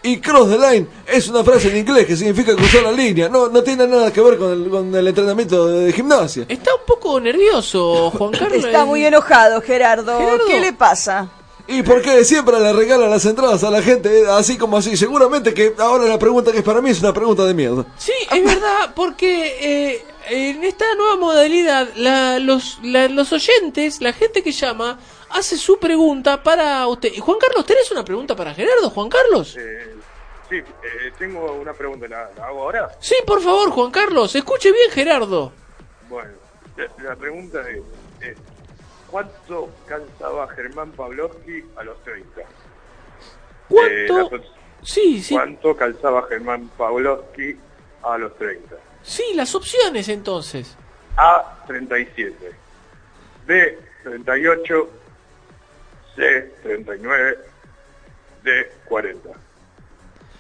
Y cross the line es una frase en inglés que significa cruzar la línea. No, no tiene nada que ver con el, con el entrenamiento de, de gimnasia.
Está un poco nervioso, Juan Carlos.
Está muy enojado, Gerardo.
Gerardo.
¿Qué le pasa?
¿Y por qué siempre le regalan las entradas a la gente eh, así como así? Seguramente que ahora la pregunta que es para mí es una pregunta de mierda.
Sí, es verdad, porque eh, en esta nueva modalidad, la- los, la- los oyentes, la gente que llama, hace su pregunta para usted. Y Juan Carlos, ¿tenés una pregunta para Gerardo, Juan Carlos?
Eh, sí, eh, tengo una pregunta, ¿la, la hago ahora?
Sí, por favor, Juan Carlos, escuche bien, Gerardo.
Bueno, la, la pregunta es, es, ¿cuánto calzaba Germán Pavlovsky a los 30?
¿Cuánto?
Eh,
Sí, sí.
¿Cuánto calzaba Germán Pavlovsky a los 30?
Sí, las opciones entonces.
A, 37. B, 38. C, 39. D, 40.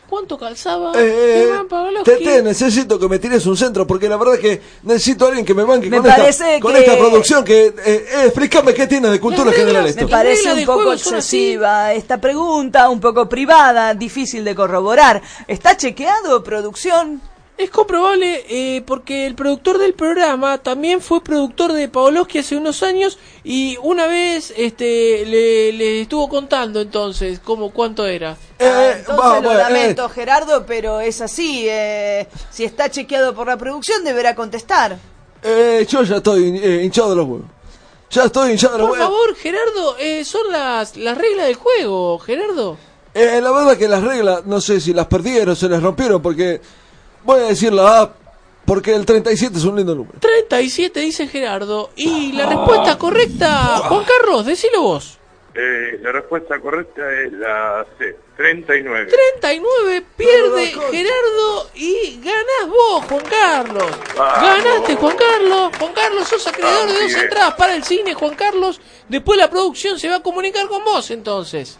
¿Cuánto calzaba
Eh,
Pavlovsky?
Tete, necesito que me tires un centro porque la verdad es que necesito a alguien que me banque
Me
con, esta, con producción que... eh, eh, explícame qué tiene de cultura
Las
general
me
esto.
Me parece
reglas
un poco
juego son así.
excesiva esta pregunta, un poco privada, difícil de corroborar. ¿Está chequeado, producción?
Es comprobable eh, porque el productor del programa también fue productor de Pavlovsky hace unos años y una vez este le, le estuvo contando entonces cómo cuánto era.
Ah, entonces
va,
lo lamento, Gerardo, pero es así. eh, si está chequeado por la producción, deberá contestar.
Eh, yo ya estoy eh, hinchado de los huevos. Ya estoy hinchado de los
Por
huevos.
favor, Gerardo, eh, son las, las reglas del juego, Gerardo.
Eh, la verdad que las reglas, no sé si las perdieron, se les rompieron porque... Voy a decir la A porque el 37 es un lindo número.
37 dice Gerardo y la respuesta correcta, Juan Carlos, decilo vos.
Eh, la respuesta correcta es la C, 39.
39 pierde Gerardo y ganás vos, Juan Carlos.
Vamos.
Ganaste, Juan Carlos. Juan Carlos, sos acreedor
Vamos,
de dos entradas para el cine, Juan Carlos. Después la producción se va a comunicar con vos, entonces.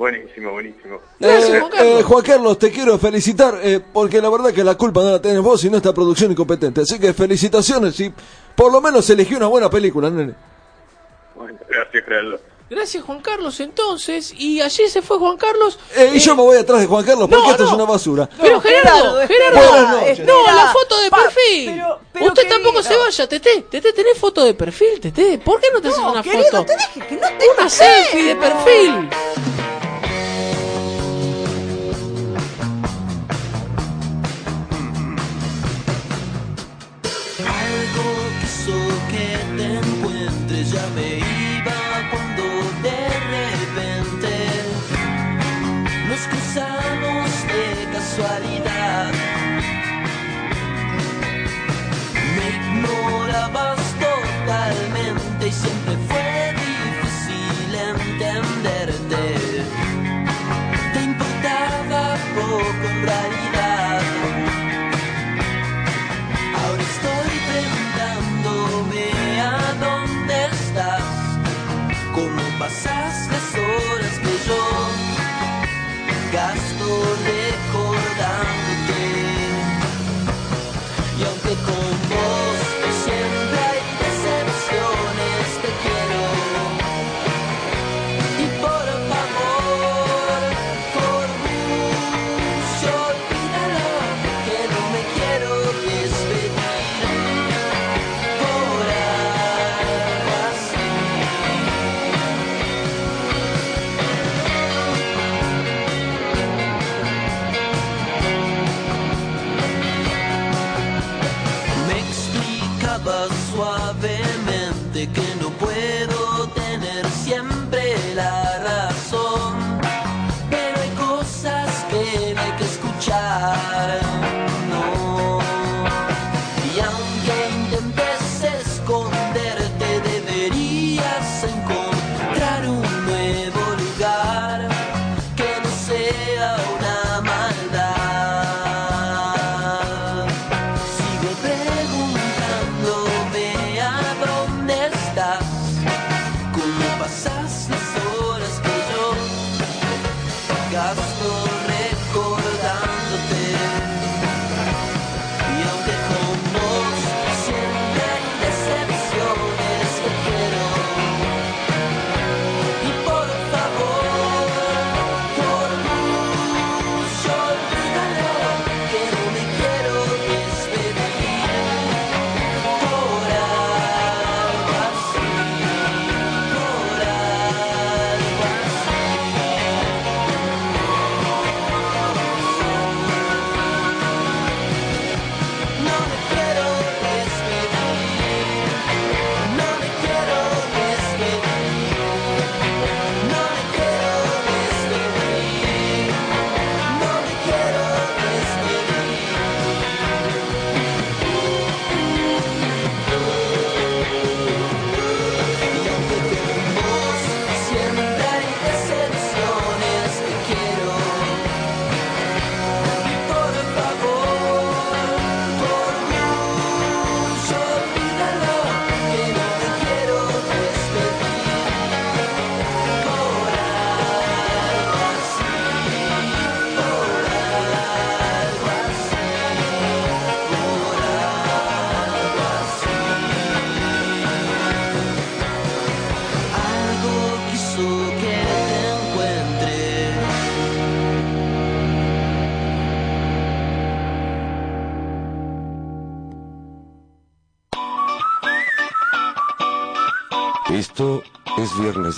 Buenísimo, buenísimo.
Gracias,
Eh,
Juan Carlos.
eh, Juan Carlos, te quiero felicitar eh, porque la verdad que la culpa no la tenés vos, sino esta producción incompetente. Así que felicitaciones y por lo menos eligió una buena película, nene.
Bueno, gracias, Gerardo.
Gracias, Juan Carlos, entonces. Y allí se fue Juan Carlos.
Eh, y
Eh,
yo me voy atrás de Juan Carlos porque
no,
esto es una basura.
Pero Gerardo,
Gerardo,
Gerardo,
espera,
no,
espera.
la foto de
Pa-
perfil.
pero- pero
Usted
querido.
tampoco se vaya, Tete. Tete, ¿tenés foto de perfil, Tete? ¿Por qué no te haces una
querido,
foto?
te deje que no te
Una selfie de perfil.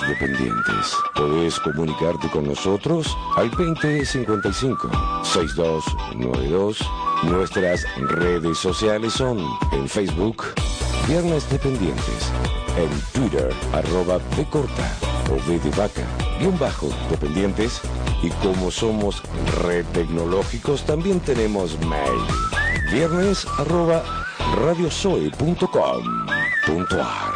Dependientes. Podés comunicarte con nosotros al 2055 6292. Nuestras redes sociales son en Facebook Viernes Dependientes, en Twitter arroba B corta o B de vaca, guion bajo dependientes. Y como somos red tecnológicos, también tenemos mail. Viernes arroba radiosoy.com.ar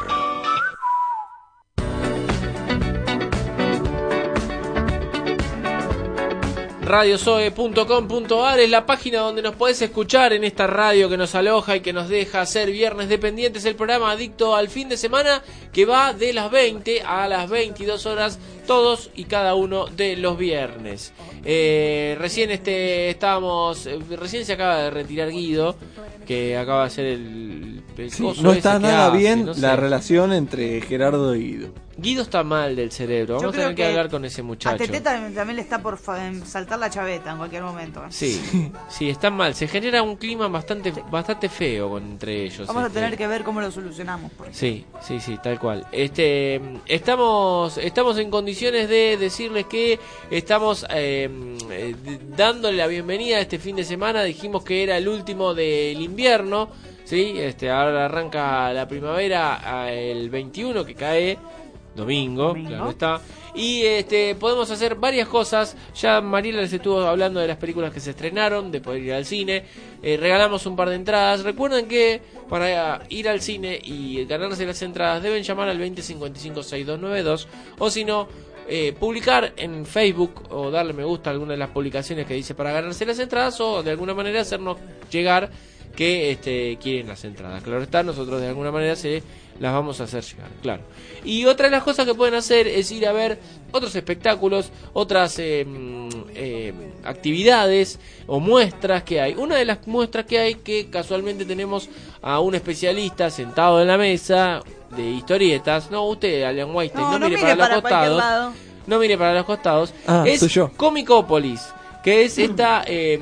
radiosoe.com.ar es la página donde nos podés escuchar en esta radio que nos aloja y que nos deja hacer viernes dependientes el programa adicto al fin de semana que va de las 20 a las 22 horas todos y cada uno de los viernes. Eh, recién este estábamos eh, recién se acaba de retirar Guido que acaba de hacer el, el
Sí,
coso
no está nada
hace,
bien
no sé.
la relación entre Gerardo y Guido.
Guido está mal del cerebro. Vamos a tener que,
que
hablar con ese
A
muchacho.
Tete también, también le está por em, saltar la chaveta en cualquier momento. ¿eh?
Sí, sí, está mal. Se genera un clima bastante, bastante feo entre ellos.
Vamos a
este.
tener que ver cómo lo solucionamos. porque-
Sí, sí, sí, tal cual. Este, estamos, estamos en condiciones de decirles que estamos eh, eh, dándole la bienvenida a este fin de semana. Dijimos que era el último del invierno, sí. Este, ahora arranca la primavera el 21 que cae domingo, claro está. Y este podemos hacer varias cosas. Ya Mariela les estuvo hablando de las películas que se estrenaron, de poder ir al cine. Eh, regalamos un par de entradas. Recuerden que para ir al cine y ganarse las entradas deben llamar al 2055-6292 o si no eh, publicar en Facebook o darle me gusta a alguna de las publicaciones que dice para ganarse las entradas o de alguna manera hacernos llegar que este, quieren las entradas. Claro está, nosotros de alguna manera se las vamos a hacer llegar, claro. Y otra de las cosas que pueden hacer es ir a ver otros espectáculos, otras eh, mm, eh, actividades o muestras que hay. Una de las muestras que hay que casualmente tenemos a un especialista sentado en la mesa de historietas. No, usted, Alan Weinstein, no,
No, no
mire, para,
para
los costados.
lado.
No mire para los costados.
Ah,
es
soy yo.
Comicópolis, que es esta eh,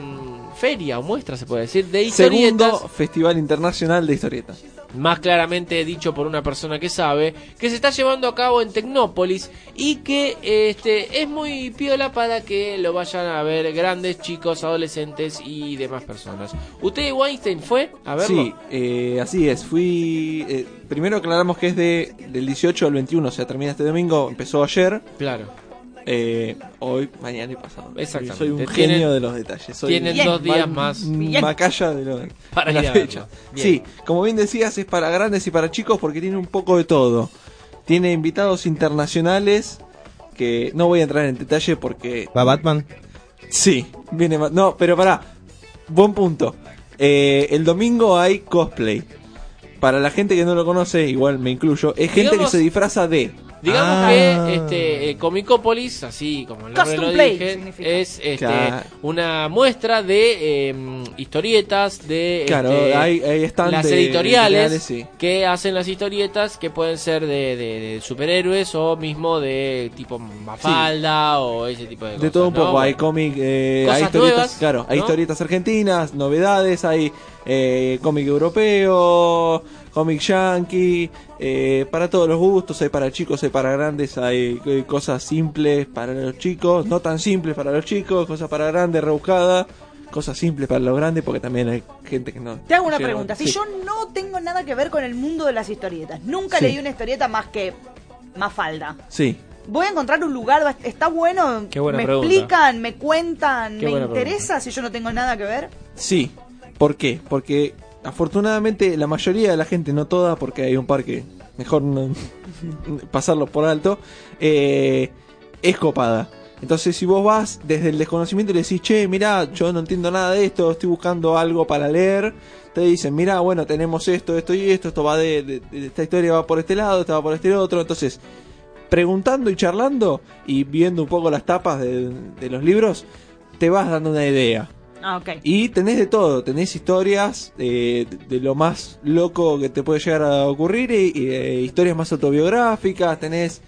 feria o muestra, se puede decir, de historietas.
Segundo Festival Internacional de Historietas.
más claramente dicho por una persona que sabe, que se está llevando a cabo en Tecnópolis y que este es muy piola para que lo vayan a ver grandes, chicos, adolescentes y demás personas. ¿Usted, Weinstein, fue a verlo?
Sí, eh, así es. Fui. eh, primero aclaramos que es de, del 18 al 21, o sea, termina este domingo, empezó ayer.
Claro.
Eh, hoy, mañana y pasado.
Exactamente.
Soy un
Tienen-
genio de los detalles. Soy
tienen dos días más.
un Macaya de, lo-
Para
de la fecha.
Bien.
Sí, como bien decías, es para grandes y para chicos porque tiene un poco de todo. Tiene invitados internacionales que no voy a entrar en detalle porque
¿Va Batman?
Sí, viene No, pero pará. Buen punto. Eh, el domingo hay cosplay. Para la gente que no lo conoce, igual me incluyo, es gente
Digamos-
que se disfraza de.
Digamos
Ah.
que este, eh, Comicópolis, así como el nombre
Custom
lo
Play
dije,
significa.
es este,
Claro.
una muestra de eh, historietas, de
Claro,
este,
hay-
las
de
editoriales,
editoriales, sí.
que hacen las historietas que pueden ser de, de- de superhéroes o mismo de tipo Mafalda o ese tipo de cosas.
De todo un
¿no?
poco, hay cómic, eh, hay historietas,
nuevas,
claro, hay
¿no?
historietas argentinas, novedades, hay eh, cómic europeo, cómic yankee, eh, para todos los gustos, hay para chicos, hay para grandes, hay eh, cosas simples para los chicos, no tan simples para los chicos, cosas para grandes, rebuscadas, cosas simples para los grandes, porque también hay gente que no.
Te hago una pregunta. Si
sí.
yo no tengo nada que ver con el mundo de las historietas, nunca
Sí.
leí una historieta más que Mafalda.
Sí.
Voy a encontrar un lugar, está bueno,
Qué buena
me
pregunta.
explican, me cuentan,
Qué
me interesa si yo no tengo nada que ver.
Sí. ¿Por qué? Porque afortunadamente la mayoría de la gente, no toda, porque hay un par que mejor no pasarlo por alto, eh, es copada. Entonces si vos vas desde el desconocimiento y le decís, che, mirá, yo no entiendo nada de esto, estoy buscando algo para leer, te dicen, mirá, bueno, tenemos esto, esto y esto, esto va de, esta historia va por este lado, esta va por este otro, entonces preguntando y charlando y viendo un poco las tapas de los libros, te vas dando una idea.
Ah, ok.
Y tenés de todo, tenés historias eh, de, lo más loco que te puede llegar a ocurrir y, y, eh, historias más autobiográficas, tenés,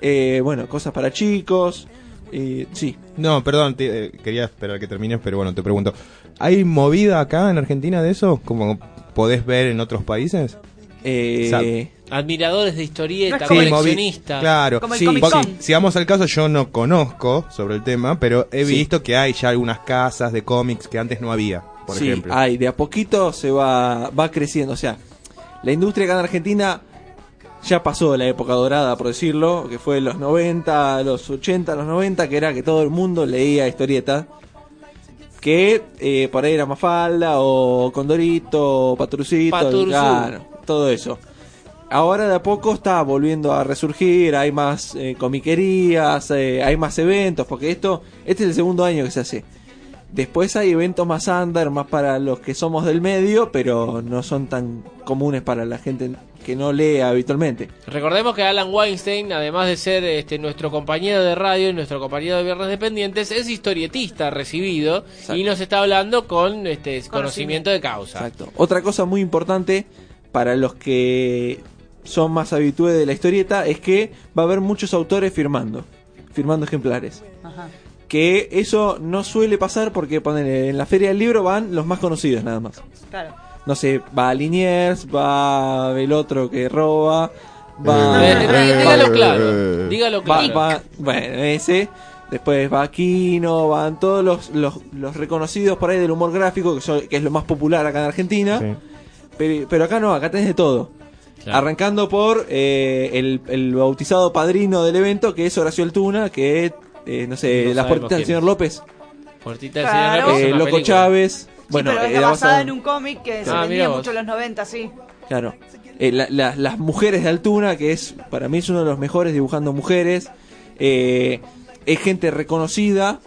eh, bueno, cosas para chicos, y sí.
No, perdón, te- eh, quería esperar que termines, pero bueno, te pregunto. ¿Hay movida acá en Argentina de eso? Como podés ver en otros países?
Eh,
Admiradores de historieta,
Sí, movi-
coleccionistas.
Claro,
Como el
sí,
Comic
porque
Con.
si vamos al caso, yo no conozco sobre el tema, pero he
Sí.
visto que hay ya algunas casas de cómics que antes no había, por
sí,
ejemplo.
hay, de a poquito se va, va creciendo. O sea, la industria acá en Argentina ya pasó la época dorada, por decirlo, que fue los 90, los 80, los 90, que era que todo el mundo leía historietas. Que eh, por ahí era Mafalda, o Condorito, o Patrucito, claro, todo eso. Ahora de a poco está volviendo a resurgir, hay más eh, comiquerías, eh, hay más eventos, porque esto, este es el segundo año que se hace. Después hay eventos más under, más para los que somos del medio, pero no son tan comunes para la gente que no lee habitualmente.
Recordemos que Alan Weinstein, además de ser este, nuestro compañero de radio y nuestro compañero de Viernes Dependientes, es historietista recibido y nos está hablando con este conocimiento de causa.
Exacto. Otra cosa muy importante para los que son más habitués de la historieta es que va a haber muchos autores firmando, firmando ejemplares.
Ajá.
Que eso no suele pasar porque ponen en la feria del libro van los más conocidos nada más.
Claro.
No sé, va Liniers, va el otro que roba, va...
Eh, eh, dígalo claro, dígalo claro.
va- bueno, ese. Después va Aquino, van todos los, los, los reconocidos por ahí del humor gráfico, que, son- que es lo más popular acá en Argentina. Pero, pero acá no, acá tenés de todo.
Claro.
Arrancando por eh, el, el bautizado padrino del evento, que es Horacio Altuna, que eh, no sé,
No
las puertitas del señor
es.
López.
Puertita del
Claro.
Señor López es
Eh, Loco
película.
Chávez. Bueno,
pero está
era
basada
basado-
en un cómic que se
Ah,
vendía mucho en los 90, sí.
Claro. Eh, la- la- las mujeres de Altuna, que es para mí es uno de los mejores dibujando mujeres. Eh, es gente reconocida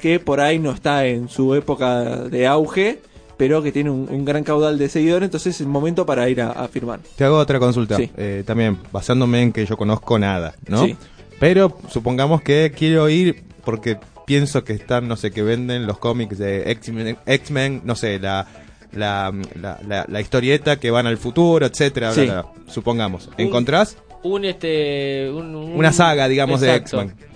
que por ahí no está en su época de auge, pero que tiene un, un gran caudal de seguidores. Entonces es el momento para ir a, a firmar.
Te hago otra consulta.
Sí.
Eh, también, basándome en que yo conozco nada, ¿no?
Sí.
Pero supongamos que quiero ir porque pienso que están, no sé, que venden los cómics de X-Men, X-Men, no sé, la, la, la, la- la historieta que van al futuro, etcétera, bla,
Sí.
bla, bla. supongamos. ¿Encontrás?
Un este un- un-
Una saga, digamos,
Exacto.
de X-Men.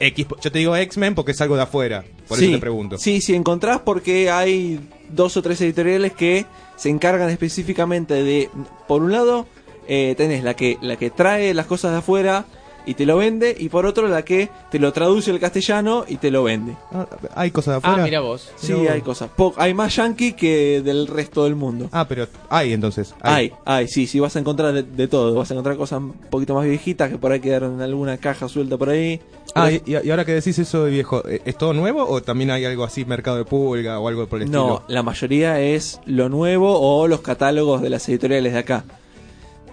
X, yo te digo X-Men porque es algo de afuera, por
sí,
eso te pregunto.
Sí, sí, encontrás porque hay dos o tres editoriales que se encargan específicamente de, por un lado, eh, tenés la que, la que trae las cosas de afuera y te lo vende, y por otro la que te lo traduce al castellano y te lo vende.
Ah, ¿Hay cosas de
Ah,
afuera?
mira vos.
Sí, hay cosas. Po- hay más yankee que del resto del mundo.
Ah, pero hay entonces.
Hay, hay, sí, sí, vas a encontrar de, de todo. Vas a encontrar cosas un poquito más viejitas que por ahí quedaron en alguna caja suelta por ahí.
Ah, y, y ahora que decís eso de viejo, ¿eh, ¿es todo nuevo o también hay algo así, mercado de pulga o algo por el
No,
estilo?
la mayoría es lo nuevo o los catálogos de las editoriales de acá.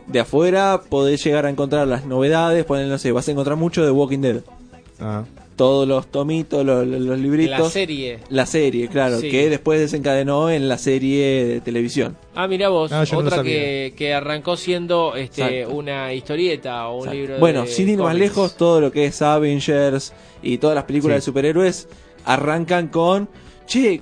De afuera podés llegar a encontrar las novedades, poner, no sé, vas a encontrar mucho de Walking Dead.
Ah.
Todos los tomitos, los, los- los libritos.
La serie.
La serie, claro,
Sí.
que después desencadenó en la serie de televisión.
Ah, mira vos,
no
otra que, que arrancó siendo este,
Exacto.
una historieta o un libro
Bueno,
de
sin ir más lejos, todo lo que es Avengers y todas las películas
Sí.
de superhéroes arrancan con, che,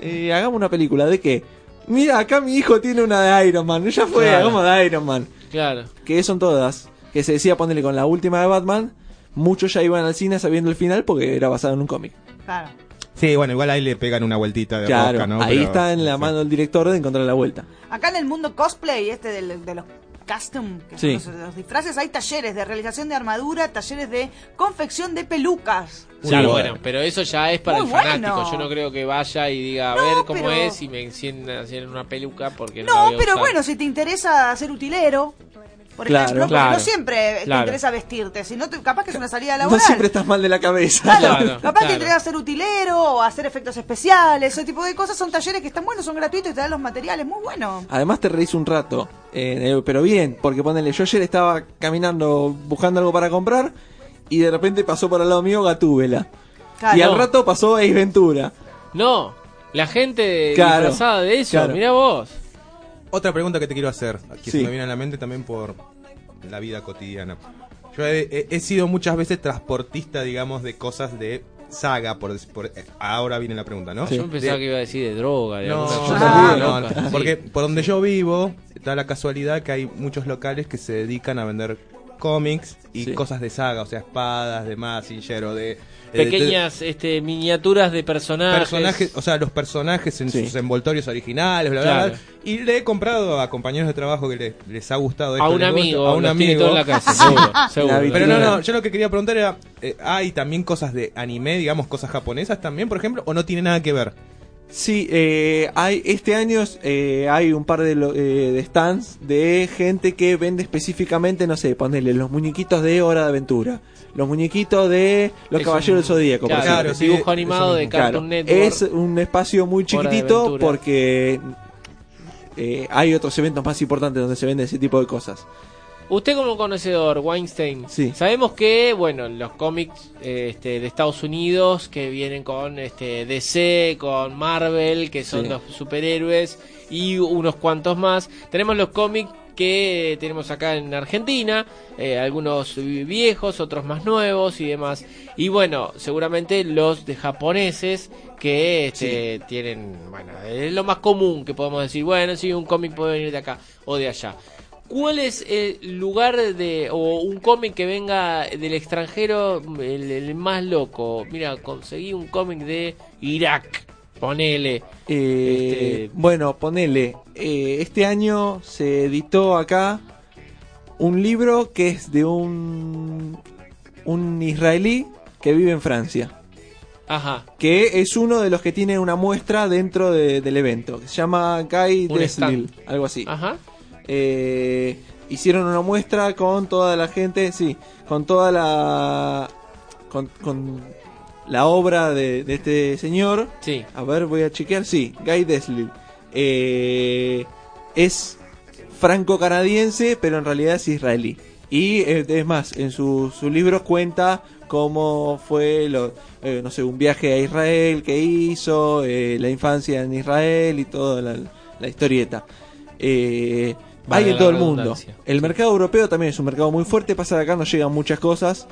eh, hagamos una película, ¿de qué? Mira, acá mi hijo tiene una de Iron Man, ya fue,
Claro.
hagamos de Iron Man.
Claro.
Que son todas, que se decía ponerle con la última de Batman, muchos ya iban al cine sabiendo el final porque era basado en un cómic.
Claro.
Sí, bueno, igual ahí le pegan una vueltita de
Claro,
rosca, ¿no?
ahí
Pero-
está en la mano del director de encontrar la vuelta.
Acá en el mundo cosplay, este de los custom, que
Sí.
son los, los disfraces, hay talleres de realización de armadura, talleres de confección de pelucas.
Claro, bueno, pero eso ya es para
Muy
el fanático.
bueno.
Yo no creo que vaya y diga a
No,
ver cómo
pero-
es y me enciendan hacer una peluca porque no,
No, pero
usar.
bueno, si te interesa ser utilero, por
Claro,
ejemplo, porque
claro,
no siempre te interesa vestirte, sino te- capaz que es una salida
No
laboral.
siempre estás mal de la cabeza.
Claro, capaz que interesa ser utilero o hacer efectos especiales, ese tipo de cosas. Son talleres que están buenos, son gratuitos y te dan los materiales muy buenos.
Además te reís un rato, eh, eh, pero bien, porque ponele, yo ayer estaba caminando buscando algo para comprar y de repente pasó por al lado mío Gatúbela.
Claro.
Y al rato pasó Ace Ventura.
No, la gente
Claro,
disfrazada de eso,
claro.
mirá vos.
Otra pregunta que te quiero hacer, que
Sí.
se me viene a la mente también por la vida cotidiana. Yo he, sido muchas veces transportista, digamos, de cosas de saga, por, eh, ahora viene la pregunta, ¿no?
Yo pensaba
De-
que iba a decir de droga, de
No, yo
loca.
no, no, porque por donde yo vivo da la casualidad que hay muchos locales que se dedican a vender cómics y
Sí.
cosas de saga, o sea, espadas, de Mazinger o de...
Pequeñas este, miniaturas de personajes.
personajes, o sea, los personajes en
Sí.
sus envoltorios originales, bla, bla,
Claro.
bla. Y le he comprado a compañeros de trabajo que les, les ha gustado esto.
A un amigo,
a un amigo.
todo en la casa, seguro, seguro.
Pero no, no, yo lo que quería preguntar era, eh, ¿hay también cosas de anime, digamos, cosas japonesas también, por ejemplo, o no tiene nada que ver?
Sí, eh, hay, este año eh, hay un par de, eh, de stands de gente que vende específicamente, no sé, ponerle los muñequitos de Hora de Aventura, los muñequitos de Los
Es
Caballeros
un-
del Zodíaco.
claro, dibujo animado de
Claro,
Cartoon Network.
Es un espacio muy chiquitito porque eh, hay otros eventos más importantes donde se vende ese tipo de cosas.
Usted como conocedor, Weinstein,
Sí.
sabemos que, bueno, los cómics eh, este, de Estados Unidos que vienen con este, DC, con Marvel, que son
Sí.
los superhéroes, y unos cuantos más. Tenemos los cómics que tenemos acá en Argentina, eh, algunos viejos, otros más nuevos y demás. Y bueno, seguramente los de japoneses que este, tienen, bueno, es lo más común que podemos decir, bueno, si un cómic puede venir de acá o de allá. ¿Cuál es el lugar de o un cómic que venga del extranjero el, el más loco? Mira, conseguí un cómic de Irak, ponele.
Eh,
Este-
Bueno, ponele. eh, este año se editó acá un libro que es de un, un israelí que vive en Francia.
Ajá.
Que es uno de los que tiene una muestra dentro de- del evento. Que se llama Guy Deslil, algo así.
Ajá.
Eh, hicieron una muestra con toda la gente, sí, con toda la. con, con la obra de, de este señor.
Sí.
A ver, voy a chequear. Sí, Guy Deslil. Eh, es franco-canadiense, pero en realidad es israelí. Y eh, es más, en sus sus libros cuenta cómo fue, lo, eh, no sé, un viaje a Israel que hizo, eh, la infancia en Israel y toda la, la historieta. Eh,
Valga
hay en todo el mundo. El mercado europeo también es un mercado muy fuerte, pasa que acá no llegan muchas cosas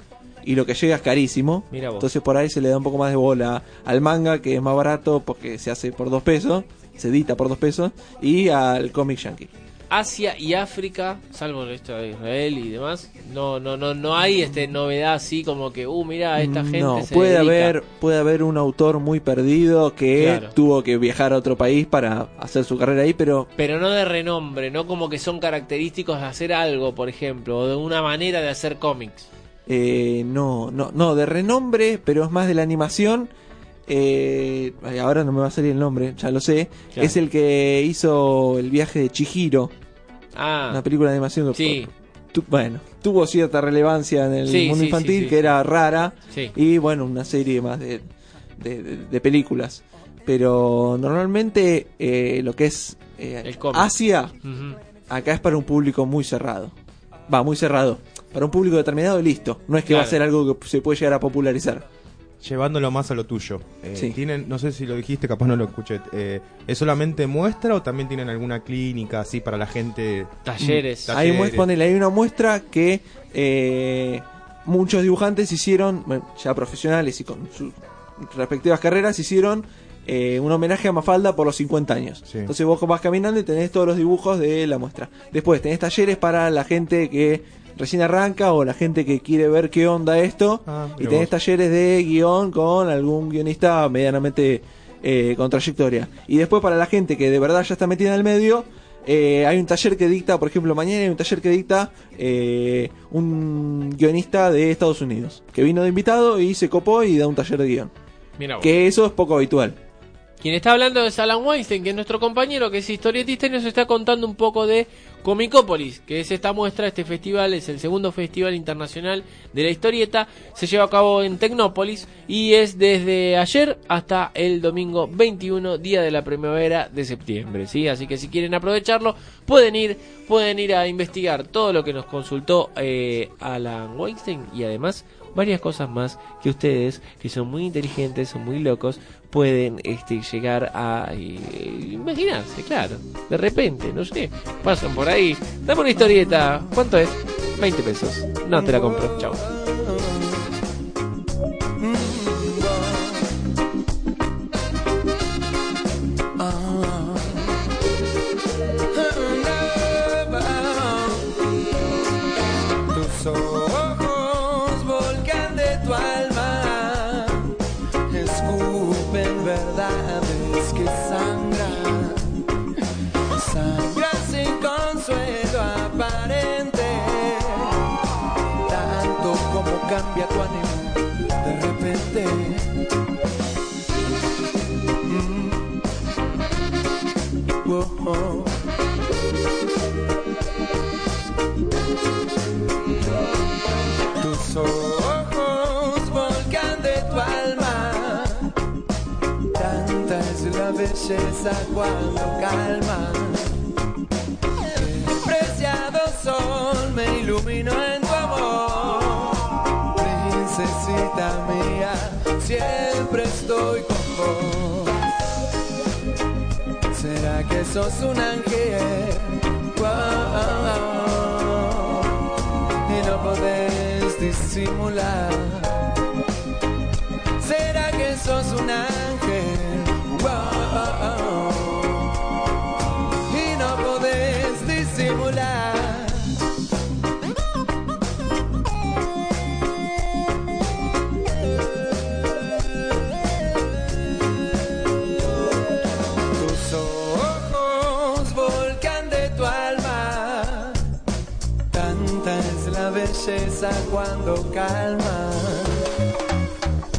y lo que llega es carísimo.
Mira vos.
Entonces por ahí se le da un poco más de bola al manga, que es más barato porque se hace por dos pesos, se edita por dos pesos, y al cómic yankee.
Asia y África, salvo esto de Israel y demás, no no no no hay este novedad así como que, uh, mira, esta gente
no,
se
puede
dedica.
haber, puede haber un autor muy perdido que
Claro.
tuvo que viajar a otro país para hacer su carrera ahí, pero
pero no de renombre, no como que son característicos de hacer algo, por ejemplo, o de una manera de hacer cómics.
Eh, no, no, no, de renombre, pero es más de la animación. Eh, ahora no me va a salir el nombre, ya lo sé.
Claro.
Es el que hizo el viaje de Chihiro,
Ah,
una película de animación que
sí,
tu- bueno, tuvo cierta relevancia en el
Sí,
mundo
sí,
infantil,
sí,
que era rara, y bueno, una serie más de, de, de- de películas. Pero normalmente eh, lo que es eh,
El.
Asia, acá es para un público muy cerrado. Va, muy cerrado. para un público determinado y listo. No es que va a ser algo que se puede llegar a popularizar.
Llevándolo más a lo tuyo. Eh,
Sí.
tienen, no sé si lo dijiste, capaz no lo escuché. eh, ¿Es solamente muestra o también tienen alguna clínica así para la gente?
Talleres.
Hay, muest- ponele, hay una muestra que eh, muchos dibujantes hicieron, bueno, ya profesionales y con sus respectivas carreras, hicieron eh, un homenaje a Mafalda por los 50 años. Entonces vos vas caminando y tenés todos los dibujos de la muestra. Después tenés talleres para la gente que recién arranca o la gente que quiere ver qué onda esto. y
Ah, mira
tenés
vos.
talleres de guion con algún guionista medianamente eh, con trayectoria. Y después para la gente que de verdad ya está metida en el medio, eh, hay un taller que dicta, por ejemplo, mañana hay un taller que dicta eh, un guionista de Estados Unidos, que vino de invitado y se copó y da un taller de
guion.
Que eso es poco habitual.
Quien está hablando es Alan Weinstein, que es nuestro compañero, que es historietista y nos está contando un poco de Comicópolis, que es esta muestra, este festival, es el segundo festival internacional de la historieta, se lleva a cabo en Tecnópolis y es desde ayer hasta el domingo 21, día de la primavera de septiembre, ¿sí? Así que si quieren aprovecharlo, pueden ir, pueden ir a investigar todo lo que nos consultó eh, Alan Weinstein y además varias cosas más que ustedes, que son muy inteligentes, son muy locos, pueden este, llegar a eh, imaginarse, claro. De repente, no sé, pasan por ahí, dame una historieta, ¿cuánto es? 20 pesos. No te la compro, chao.
Tus Tus ojos volcan de tu alma. Tanta es la belleza cuando calma. El preciado sol me iluminó en tu amor. Princesita mía, siempre estoy con vos. ¿Será que sos un ángel? Wow y no podés disimular. ¿Será que sos un ángel? Calma.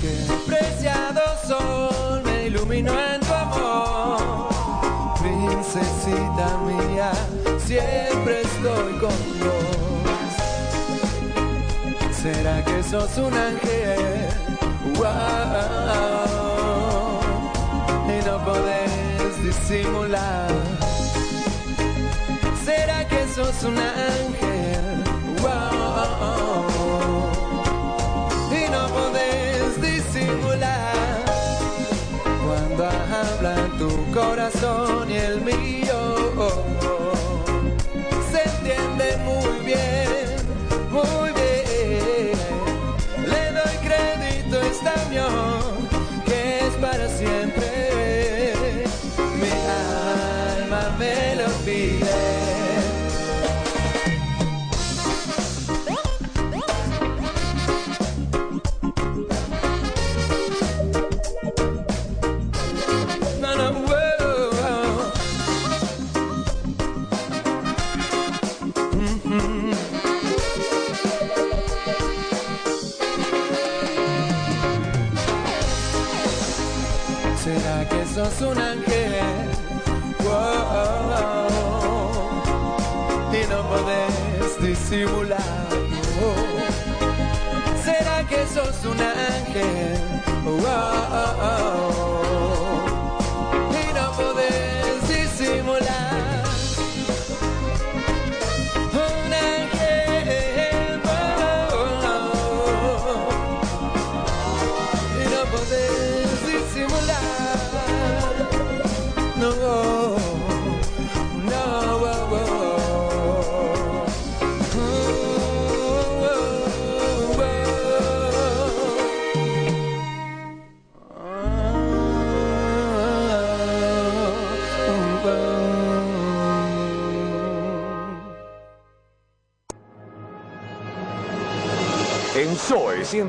El preciado sol me iluminó en tu amor. Princesita mía, siempre estoy con vos. ¿Será que sos un ángel? Wow. Y no podés disimular. ¿Será que sos un ángel? Wow. Cuando habla tu corazón y el mío. Se entiende muy bien, muy bien. Le doy crédito a esta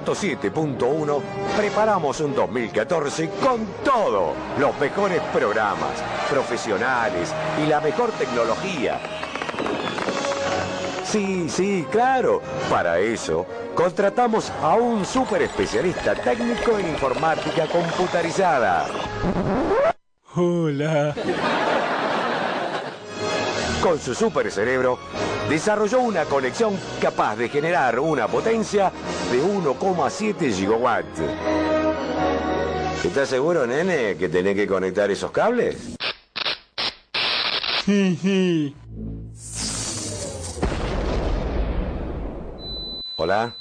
107.1 preparamos un 2014 con todo. Los mejores programas, profesionales y la mejor tecnología. Sí, sí, claro. Para eso, contratamos a un super especialista técnico en informática computarizada.
Hola.
Con su super cerebro, desarrolló una conexión capaz de generar una potencia de 1,7 gigawatts. ¿Estás seguro, nene, que tenés que conectar esos cables? Hola,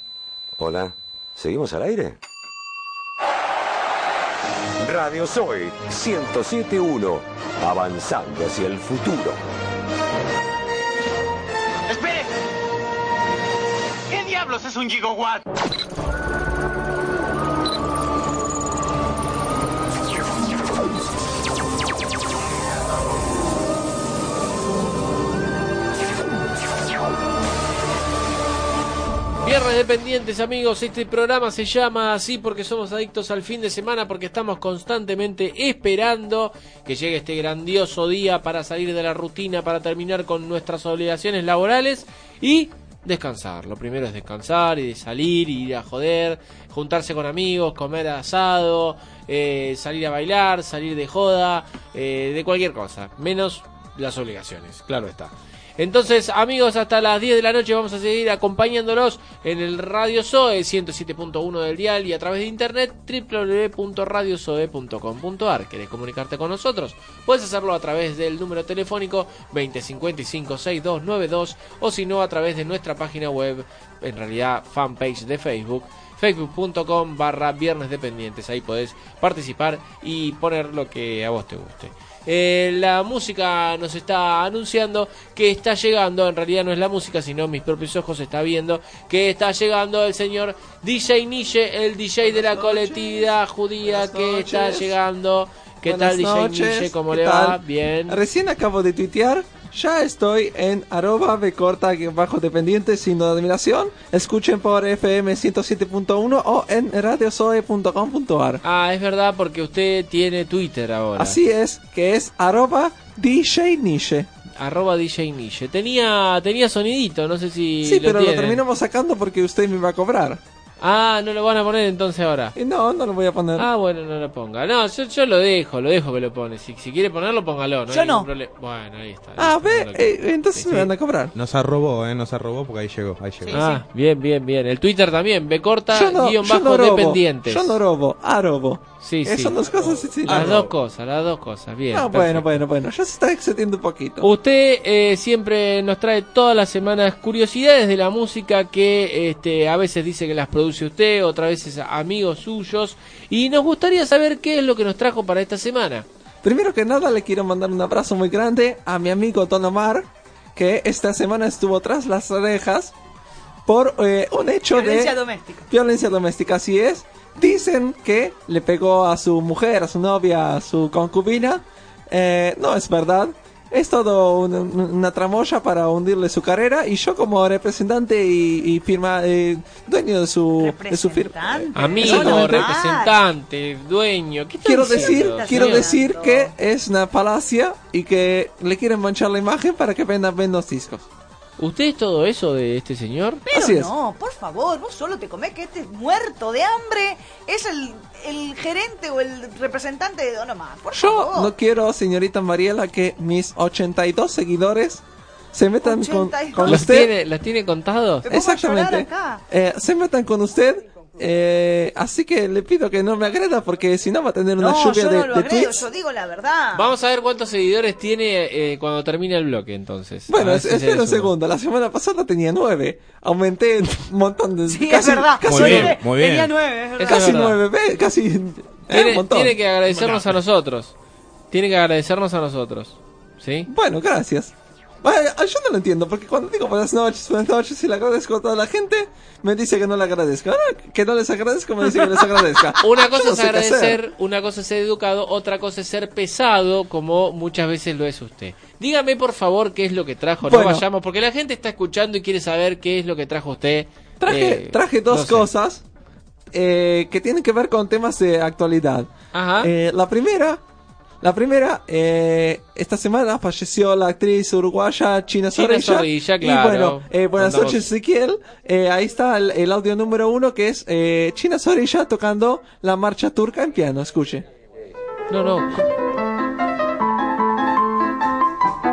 hola, ¿seguimos al aire? Radio Zoe 107.1, avanzando hacia el futuro.
¿Qué diablos es un gigawatt?
Viernes dependientes amigos, este programa se llama así porque somos adictos al fin de semana, porque estamos constantemente esperando que llegue este grandioso día para salir de la rutina, para terminar con nuestras obligaciones laborales y descansar. Lo primero es descansar y de salir, ir a joder, juntarse con amigos, comer asado, eh, salir a bailar, salir de joda, eh, de cualquier cosa, menos las obligaciones, claro está. Entonces, amigos, hasta las 10 de la noche vamos a seguir acompañándolos en el Radio Zoe 107.1 del dial y a través de internet www.radiozoe.com.ar. ¿Querés comunicarte con nosotros? Puedes hacerlo a través del número telefónico 2055-6292 o si no a través de nuestra página web, en realidad fanpage de Facebook facebook.com barra viernes dependientes. Ahí podés participar y poner lo que a vos te guste. Eh, la música nos está anunciando que está llegando, en realidad no es la música, sino mis propios ojos está viendo que está llegando el señor DJ Niche, el DJ de la colectividad judía que está llegando. ¿Qué
Buenas
tal DJ Niche? ¿Cómo
¿qué
le va? Bien.
Recién acabo de tuitear. Ya estoy en arroba corta bajo dependiente signo de admiración. Escuchen por FM 107.1 o en radiosoe.com.ar.
Ah, es verdad porque usted tiene Twitter ahora.
Así es, que es arroba DJ Niche.
Arroba DJ Niche. Tenía, tenía sonidito, no sé si
Sí, pero lo terminamos sacando porque usted me va a cobrar.
Ah, no lo van a poner entonces ahora.
No, no lo voy a poner.
Ah, bueno, no lo ponga. No, yo, yo lo dejo, lo dejo que lo pone. Si, si quiere ponerlo, póngalo. No
Yo
hay ningún
no.
problema. Bueno, ahí está.
Ah,
listo,
ve, eh, entonces me van a cobrar.
Nos arrobó, eh, nos arrobó porque ahí llegó, ahí llegó.
ah, bien, bien, bien. El Twitter también, B corta,
Yo no,
guion
yo
bajo
no robo,
dependientes.
Yo no robo, arobo.
Sí, sí.
Son dos cosas.
Las dos cosas, las dos cosas. Bien.
Ah, bueno, bueno, bueno. Ya se está excediendo un poquito.
Usted eh, siempre nos trae todas las semanas curiosidades de la música que este, a veces dice que las produce usted, otras veces amigos suyos. Y nos gustaría saber qué es lo que nos trajo para esta semana.
Primero que nada, le quiero mandar un abrazo muy grande a mi amigo Don Omar, que esta semana estuvo tras las orejas por eh, un hecho
Violencia
de
doméstica.
violencia doméstica. Así es. Dicen que le pegó a su mujer, a su novia, a su concubina. Eh, no es verdad. Es todo un- un- una tramoya para hundirle su carrera y yo como representante y, y firma eh, dueño de su, de su firma.
Amigo,
Exactamente.
representante, dueño. ¿qué está
Quiero
diciendo,
decir, quiero decir que es una falacia y que le quieren manchar la imagen para que vendan menos discos.
¿Usted es todo eso de este señor?
Pero
Así es.
no, por favor, vos solo te comés que este muerto de hambre es el, el gerente o el representante de Don Omar. Por
Yo
favor.
no quiero, señorita Mariela, que mis 82 seguidores se metan con,
82.
con
¿Los
usted.
tiene, ¿Los tiene
llorar
Exactamente. Eh, se metan con usted Eh, así que le pido que no me agreda porque si no va a tener una
No,
lluvia
yo
de,
no lo
de tweets.
yo digo la verdad.
Vamos a ver cuántos seguidores tiene eh, cuando termine el bloque, entonces.
Bueno, es-
si
espera un segundo. La semana pasada tenía nueve. Aumenté un montón de.
Sí,
casi,
es verdad.
Casi,
Muy bien,
nueve,
muy bien.
Tenía nueve, es verdad.
Casi nueve. ve, Casi. eh, un
Tiene,
montón.
tiene que agradecernos a nosotros. Tiene que agradecernos a nosotros. ¿Sí?
Bueno, gracias. Bueno, yo no lo entiendo, porque cuando digo buenas noches, buenas noches y le agradezco a toda la gente, me dice que no le agradezco. Ahora que no les agradezco, me dice que les agradezca.
Una cosa
no
es agradecer, una cosa es ser educado, otra cosa es ser pesado, como muchas veces lo es usted. Dígame por favor qué es lo que trajo,
Bueno.
no vayamos, porque la gente está escuchando y quiere saber qué es lo que trajo usted.
Traje,
Eh,
traje dos
no sé.
cosas eh, que tienen que ver con temas de actualidad.
Ajá.
Eh, la primera, la primera, eh, esta semana falleció la actriz uruguaya China
China
Zorrilla.
Zorrilla,
Y
claro.
bueno, eh, buenas noches Ezequiel. Eh, ahí está el, el audio número uno que es China Zorrilla tocando la marcha turca en piano. Escuche.
No, no.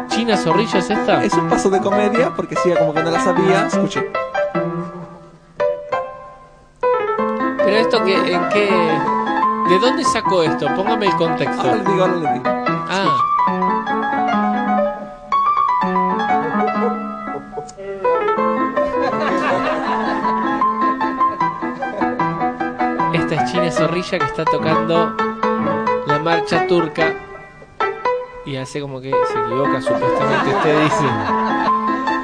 ¿China Zorrilla es esta?
Es un paso de comedia porque sí, como que no la sabía. Escuche.
Pero esto que, en qué... ¿De dónde sacó esto? Póngame el contexto.
Ahora le digo, ahora le digo.
Ah. Esta es China Zorrilla que está tocando la marcha turca y hace como que se equivoca supuestamente usted dice.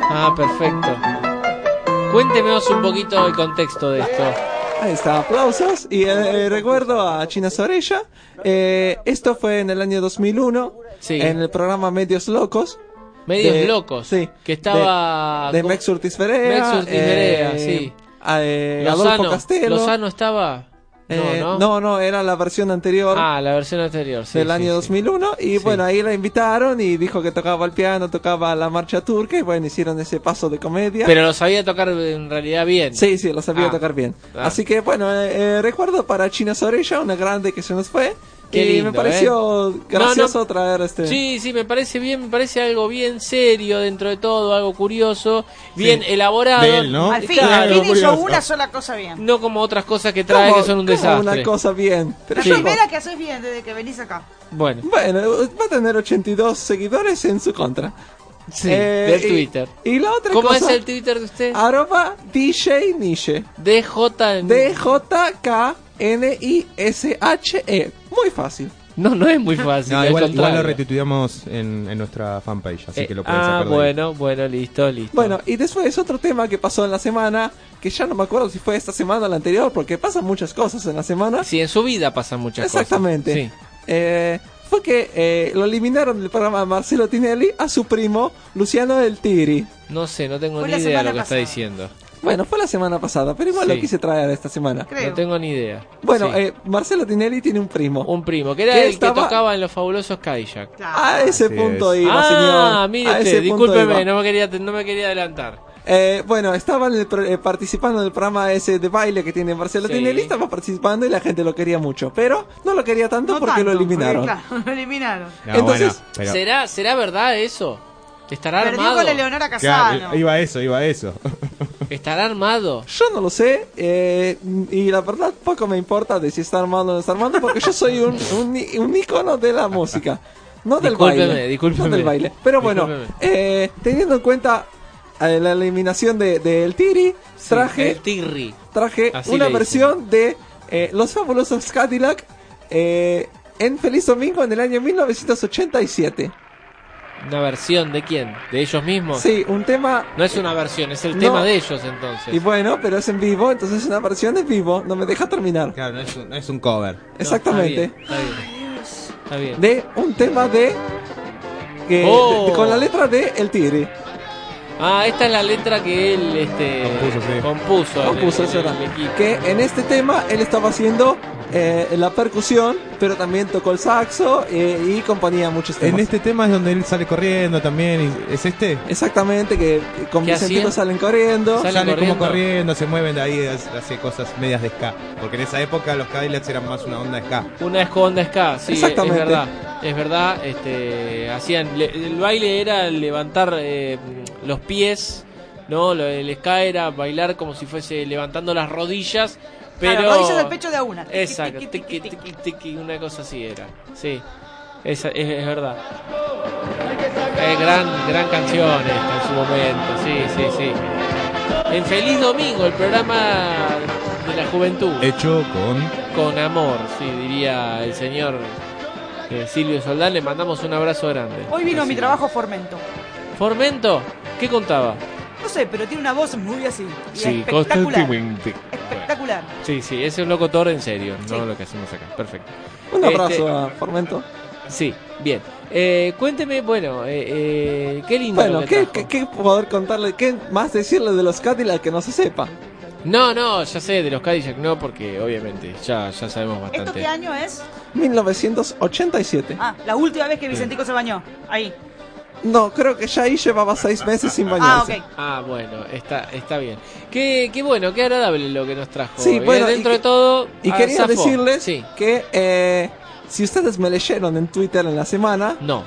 Ah, perfecto. Cuéntemeos un poquito el contexto de esto.
Ahí está, aplausos. Y eh, recuerdo a China Zorrilla. Eh, esto fue en el año 2001,
Sí.
en el programa Medios Locos.
Medios
de-
locos.
Sí.
Que estaba.
De, de. Mex Urtiz Berea.
Mex Urtiz Berea,
eh,
sí.
eh, Adolfo
Lozano.
Castelo.
Lozano estaba. No,
Eh,
¿no?
no, no, era la versión anterior.
Ah, la versión anterior, sí.
del
sí,
año
sí.
2001 y
Sí.
bueno ahí la invitaron y dijo que tocaba el piano tocaba la marcha turca y bueno hicieron ese paso de comedia
Pero lo sabía tocar en realidad bien.
Sí, sí, lo sabía
Ah.
tocar bien.
Ah.
Así que bueno, eh, eh, recuerdo para China Zorrilla, una grande que se nos fue.
Qué
y
lindo,
me pareció
¿eh?
gracioso
No, no.
traer este.
Sí, sí, me parece bien, me parece algo bien serio dentro de todo, algo curioso, bien elaborado.
De él, ¿no?
Al fin,
Claro,
al fin hizo una sola cosa bien.
No como otras cosas que trae que son un desastre.
Una cosa bien. Pero
La
Sí.
yo-
primera que haces bien desde que venís acá.
Bueno,
Bueno, va a tener 82 seguidores en su contra.
sí,
Eh,
del
y-
Twitter.
Y, la otra
¿Cómo
cosa.
es el Twitter de usted?
Arroba DJ Niche.
DJ
D-J-K-N-I-S-H-E. Muy fácil.
No, no es muy fácil.
No,
al
igual, lo retuiteamos en, en nuestra fanpage, así
Eh,
que lo pueden
ah,
sacar ahí.
bueno, bueno, listo, listo.
Bueno, y después otro tema que pasó en la semana, que ya no me acuerdo si fue esta semana o la anterior, porque pasan muchas cosas en la semana.
Sí, en su vida pasan muchas
Exactamente.
cosas. Sí.
Eh, fue que eh, lo eliminaron del programa de Marcelo Tinelli a su primo Luciano del Tiri.
No sé, no tengo
Fue
ni idea de lo que está diciendo.
Bueno, fue la semana pasada, pero igual
Sí.
lo quise traer esta semana.
Creo.
No tengo ni idea.
Bueno,
Sí.
eh, Marcelo Tinelli tiene un primo.
un primo, que era
¿Qué
el
estaba?
que tocaba en los fabulosos Cadillac.
A ese
Así
punto
es.
iba, señor.
ah, mire
A
usted, discúlpeme, no me quería, no me quería adelantar.
Eh, bueno, estaba en el pro- eh, participando en el programa ese de baile que tiene Marcelo
Sí.
Tinelli, estaba participando y la gente lo quería mucho, pero no lo quería tanto
No
porque lo
tanto,
eliminaron.
porque, claro, lo eliminaron.
No,
Entonces,
bueno, pero-
¿Será, ¿Será verdad eso? ¿Estará
Perdió
armado?
con la Leonora Casano.
Claro, iba a eso, iba a eso.
¿Estará armado?
Yo no lo sé, eh, y la verdad poco me importa de si está armado o no está armado, porque yo soy un, un, un ícono de la música, no del
Discúlpeme,
baile.
discúlpeme.
No del baile. Pero bueno, eh, teniendo en cuenta eh, la eliminación de, del Tiri, traje,
El Tirri.
traje
Así
una versión de eh, Los Fabulosos Cadillac eh, en Feliz Domingo en el año 1987.
¿Una versión de quién? ¿De ellos mismos?
Sí, un tema
No es una versión, es el
No.
tema de ellos entonces.
y bueno, pero es en vivo, entonces es una versión en vivo, no me deja terminar.
Claro, no es un, no es un cover.
No,
Exactamente.
Está bien. Está bien. Está bien.
de un tema de, que-
Oh.
de- con la letra de El Tigre.
Ah, esta es la letra que él este,
Compuso, sí.
compuso, en
Compuso,
en el.
Que en este tema él estaba haciendo eh, la percusión, pero también tocó el saxo eh, y componía muchos temas.
En este tema es donde él sale corriendo también. y- ¿Es este?
Exactamente, que con
¿Qué
Vicentito
hacía?
salen corriendo.
Sale
Sale
corriendo.
como corriendo, se mueven de ahí, hace cosas medias de ska. Porque en esa época los Cadillacs eran más una onda de ska.
Una esconda ska, sí,
Exactamente.
es verdad. Es verdad, este, hacían, le- el baile era levantar eh, los pies, ¿no? Lo- El ska era bailar como si fuese levantando las rodillas Pero...
Claro, rodillas al pecho de a una.
Exacto, una cosa así era. Sí, esa, es, es verdad. Es gran, gran canción esta en su momento, sí, sí, sí. En Feliz Domingo, el programa de la juventud.
Hecho con.
Con amor, sí, diría el señor eh, Silvio Soldán. Le mandamos un abrazo grande.
Hoy vino a mi trabajo Formento.
¿Formento? ¿Qué contaba?
No sé, pero tiene una voz muy así. y
Sí,
espectacular.
constantemente.
Espectacular.
Sí, sí, ese es un locutor en serio, no lo que hacemos acá. Perfecto.
Un abrazo
Este,
a Formento.
Sí, bien. Eh, cuénteme, bueno, eh, eh, qué lindo.
Bueno,
lo que
¿qué,
trajo.
qué, qué poder contarle? ¿Qué más decirle de los Cadillac que no se sepa?
No, no, ya sé, de los Cadillac no, porque obviamente ya, ya sabemos
¿Esto
bastante.
qué año es?
1987.
Ah, la última vez que Vicentico se bañó. Ahí.
No, creo que ya ahí llevaba seis meses sin
Ah,
bañarse.
ok.
Ah, bueno, está, está bien. Qué, qué bueno, qué agradable lo que nos trajo.
Sí,
Eh,
bueno,
dentro
y
de todo.
Y
ah,
quería decirles
Sí.
que eh, si ustedes me leyeron en Twitter en la semana,
no.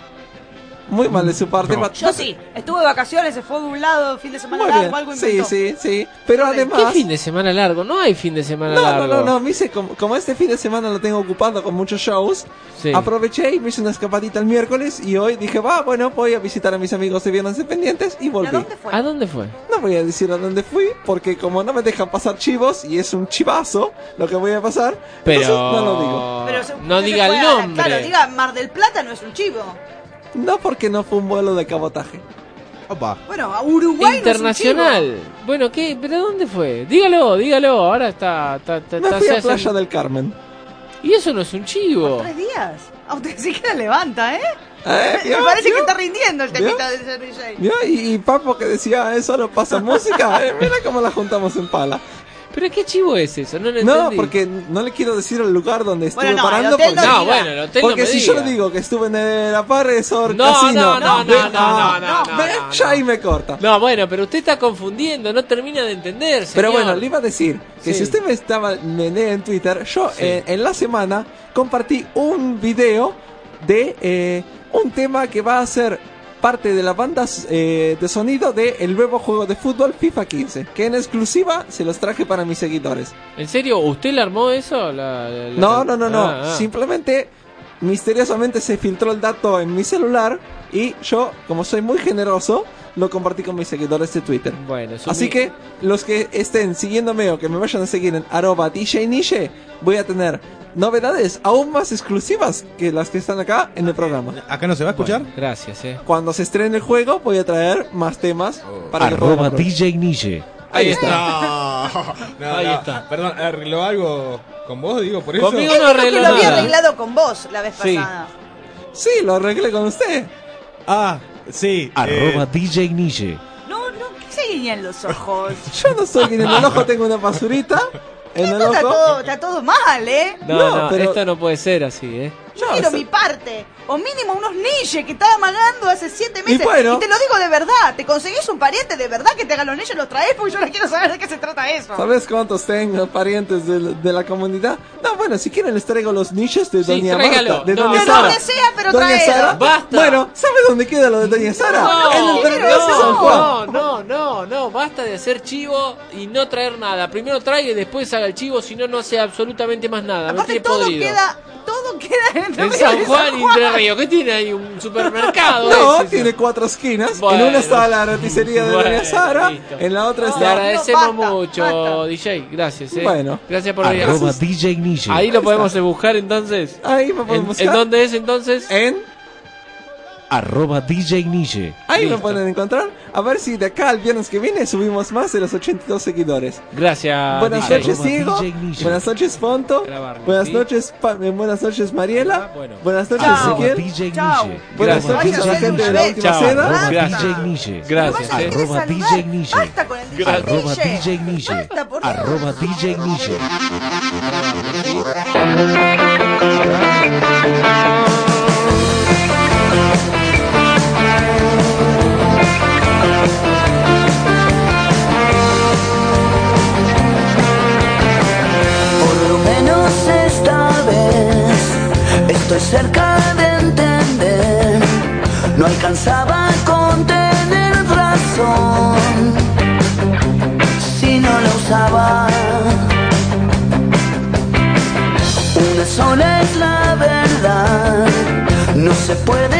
Muy mal de su parte.
No.
Yo sí. Estuve de vacaciones, se fue de un lado, fin de semana
Muy
largo,
bien.
algo
Sí,
inventó.
sí, sí. Pero además.
¿Qué fin de semana largo? No hay fin de semana
No,
largo.
no, no, no, me hice como, como este fin de semana lo tengo ocupado con muchos shows,
Sí.
aproveché y me hice una escapadita el miércoles y hoy dije, va, bueno, voy a visitar a mis amigos de Viernes Dependientes y volví.
¿A dónde fue?
No voy a decir a dónde fui porque como no me dejan pasar chivos y es un chivazo lo que voy a pasar,
Pero
entonces no lo digo.
Pero se-
no diga
fue
el
a-
nombre.
Claro, diga Mar del Plata no es un chivo.
No porque no fue un vuelo de cabotaje.
Opa.
Bueno, a Uruguay
Internacional. Bueno, ¿qué? ¿Pero dónde fue? Dígalo, dígalo. Ahora está. está, está-
Me
está-
fui a Playa del Carmen.
Y eso no es un chivo.
no chivo. Tres días. A usted sí que la levanta, ¿eh?
Eh,
Me parece
¿vio?
que está rindiendo el temita de DJ.
¿Vio? Y, y Papo que decía, eso solo pasa música, eh, mira cómo la juntamos en pala.
¿Pero qué chivo es eso? No lo
No,
entendí.
porque no le quiero decir el lugar donde estuve
Bueno, no, el
parando.
hotel
porque,
no
No, bueno, el hotel no
porque
me
si
diga.
yo le digo que estuve en el Apar Resort
No,
Casino,
no, no,
ve-
no, no,
ah,
no, no,
ve,
no,
ya
no.
ahí me corta.
No, bueno, pero usted está confundiendo, no termina de entender,
Pero bueno, le iba a decir que
Sí.
si usted me estaba me lee en Twitter, yo
Sí.
eh, en la semana compartí un video de eh, un tema que va a ser parte de las bandas eh, de sonido del el nuevo juego de fútbol FIFA 15, que en exclusiva se los traje para mis seguidores.
¿En serio? ¿Usted le armó eso? La-
No, no, no, no.
Ah, ah.
Simplemente, misteriosamente se filtró el dato en mi celular y yo, como soy muy generoso, lo compartí con mis seguidores de Twitter.
Bueno,
Así
mi-
que los que estén siguiéndome o que me vayan a seguir en arroba DJ Niche, voy a tener novedades aún más exclusivas que las que están acá en el programa.
¿Acá no se va a escuchar?
Bueno, gracias, eh.
Cuando se estrene el juego, voy a traer más temas para que
Arroba
probar.
DJ Niche.
Ahí está.
No, no,
Ahí
no.
está.
Perdón, ¿arregló algo con vos, digo, por eso?
Conmigo no
que
arregló
lo había
nada.
arreglado con vos la vez
Sí.
pasada.
Sí, lo arreglé con usted.
Ah, sí.
Arroba
eh,
DJ Niche.
No, no, que se guiñan los ojos.
Yo no soy quien en el ojo tengo una basurita. En el
Esto está
ojo.
todo, está todo mal, ¿eh?
No,
No,
no,
pero-
esto no puede ser así, eh.
Yo
No,
quiero
eso-
mi parte. O mínimo unos niches que estaba amagando hace siete meses.
bueno.
te lo digo de verdad. ¿Te conseguís un pariente de verdad que te haga los niches? Los traes porque yo no quiero saber de qué se trata eso.
¿Sabes cuántos tengo parientes de, de la comunidad? No, bueno, si quieren les traigo los niches de
Sí,
Doña
tráigalo.
Marta, de
No,
Doña
De
Sara.
donde sea, pero
Doña
traelo.
Sara.
Basta.
Bueno, ¿sabe dónde queda lo de Doña Sara?
No,
en el San
no,
Juan.
no, no, no, basta de hacer chivo y no traer nada. Primero traiga y después haga el chivo, si no, no hace absolutamente más nada.
Aparte todo
podrido.
queda, todo queda entre
En San Juan y Entre Ríos, ¿qué tiene ahí? ¿Un supermercado?
No,
ese?
tiene cuatro esquinas.
Bueno.
en una está la roticería de Doña
Bueno,
Sara.
listo.
En la otra
Le
está.
agradecemos
basta,
mucho,
basta.
DJ. Gracias, eh.
Bueno.
Gracias por venir.
DJ Niche.
Ahí lo podemos buscar entonces.
Ahí me
¿En,
pueden
en
buscar.
dónde es entonces?
En.
Arroba DJ Niche.
Ahí
Listo.
me pueden encontrar. A ver si de acá al viernes que viene subimos más de los 82 seguidores.
Gracias.
Buenas
DJ.
noches, Diego. Buenas noches, Fonto.
Grabarlo,
Buenas
¿sí?
noches, Pa- eh, buenas noches, Mariela.
Ah, bueno.
Buenas noches, Ezequiel.
DJ
Chao.
Niche.
Buenas
Gracias.
noches a la gente de la última seda.
Chao.
Arroba
Gracias.
DJ Niche.
Gracias, eh.
Arroba. DJ Niche.
Basta con el DJ
Arroba. DJ Niche.
Basta, por Dios.
Arroba DJ Niche.
Estoy cerca de entender, no alcanzaba a contener razón. Si no la usaba.
Una sola es la verdad, no se puede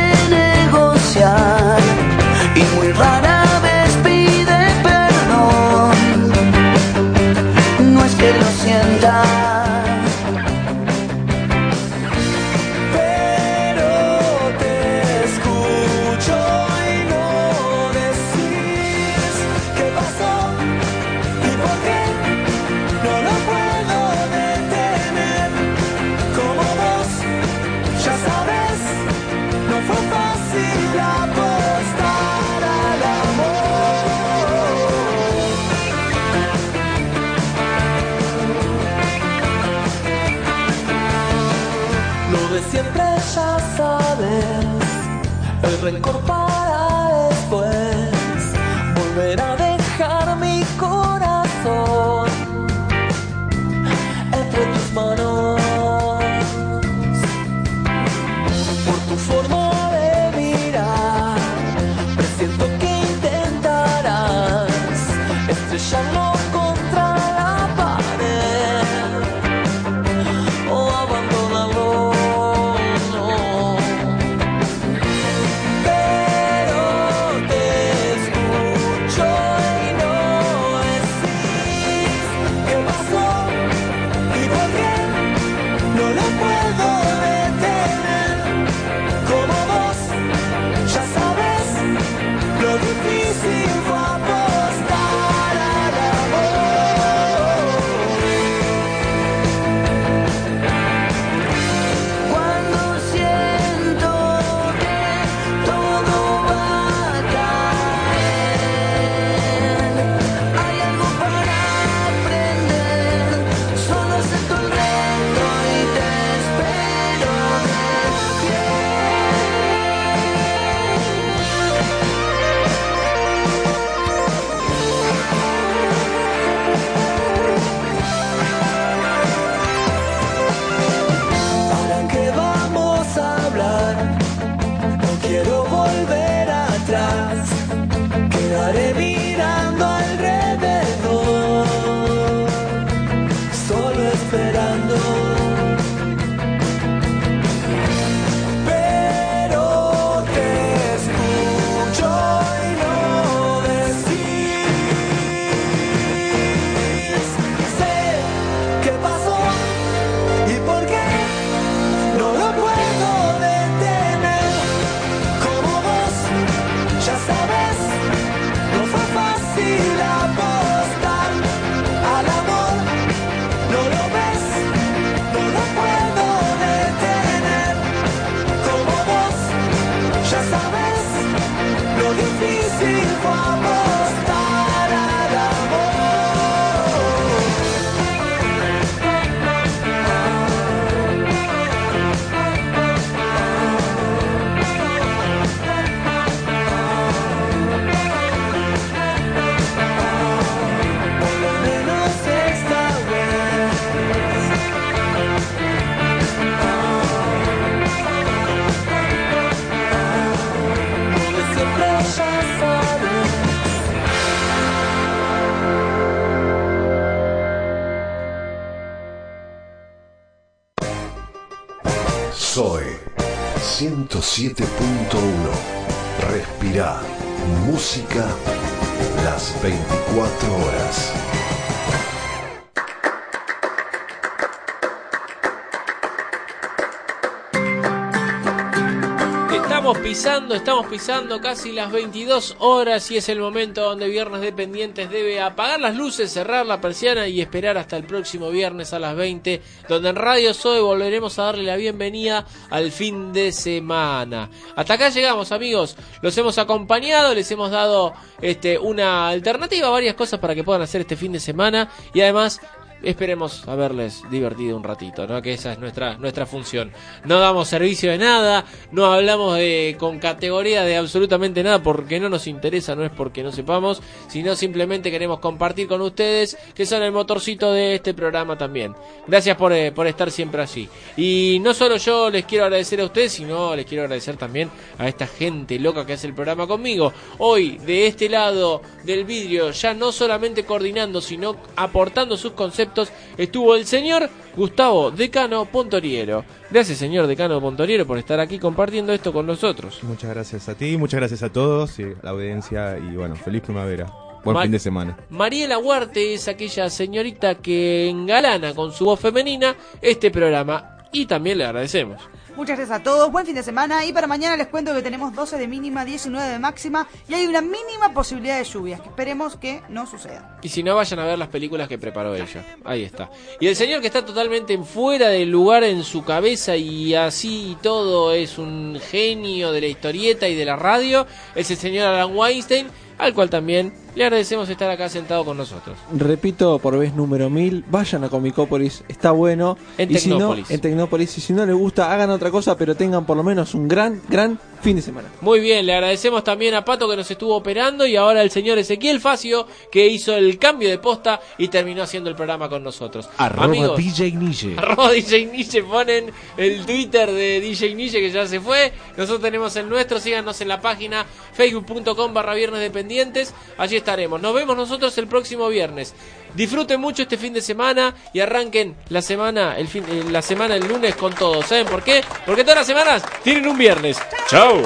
estamos pisando casi las 22 horas y es el momento donde Viernes Dependientes debe apagar las luces, cerrar la persiana y esperar hasta el próximo viernes a las 20, donde en Radio Soy volveremos a darle la bienvenida al fin de semana. Hasta acá llegamos, amigos. Los hemos acompañado, les hemos dado este una alternativa, varias cosas para que puedan hacer este fin de semana y además esperemos haberles divertido un ratito, ¿no? Que esa es nuestra, nuestra función. No damos servicio de nada, no hablamos con categoría de absolutamente nada porque no nos interesa, no es porque no sepamos, sino simplemente queremos compartir con ustedes que son el motorcito de este programa también. Gracias por, eh, por estar siempre allí. Y no solo yo les quiero agradecer a ustedes, sino les quiero agradecer también a esta gente loca que hace el programa conmigo. Hoy, de este lado del vidrio, ya no solamente coordinando, sino aportando sus conceptos, estuvo el señor Gustavo Decano Pontoriero. Gracias, señor Decano Pontoriero, por estar aquí compartiendo esto con nosotros.
Muchas gracias a ti, muchas gracias a todos, y a la audiencia y bueno, feliz primavera. Buen
Ma-
fin de semana.
Mariela Huarte es aquella señorita que engalana con su voz femenina este programa y también le agradecemos.
Muchas gracias a todos, buen fin de semana y para mañana les cuento que tenemos 12 de mínima, 19 de máxima y hay una mínima posibilidad de lluvias que esperemos que no suceda.
Y si no, vayan a ver las películas que preparó ella. Ahí está. Y el señor que está totalmente fuera del lugar en su cabeza y así y todo es un genio de la historieta y de la radio, es el señor Alan Weinstein, al cual también le agradecemos estar acá sentado con nosotros.
Repito por vez número mil, vayan a Comicópolis, está bueno.
En
y si no,
Tecnópolis.
en Tecnópolis. Y si no les gusta, hagan otra cosa, pero tengan por lo menos un gran, gran fin de semana.
Muy bien, le agradecemos también a Pato que nos estuvo operando y ahora al señor Ezequiel Facio que hizo el cambio de posta y terminó haciendo el programa con nosotros.
Arroba
Amigos,
DJ Niche.
Arroba DJ Niche, ponen el Twitter de DJ Niche que ya se fue. Nosotros tenemos el nuestro, síganos en la página facebook.com barra viernes dependientes. Allí estaremos. Nos vemos nosotros el próximo viernes. Disfruten mucho este fin de semana y arranquen la semana, el fin, eh, la semana el lunes con todo. ¿Saben por qué? Porque todas las semanas tienen un viernes. ¡Chao!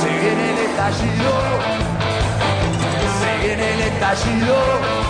Se viene el estallido, se viene el estallido.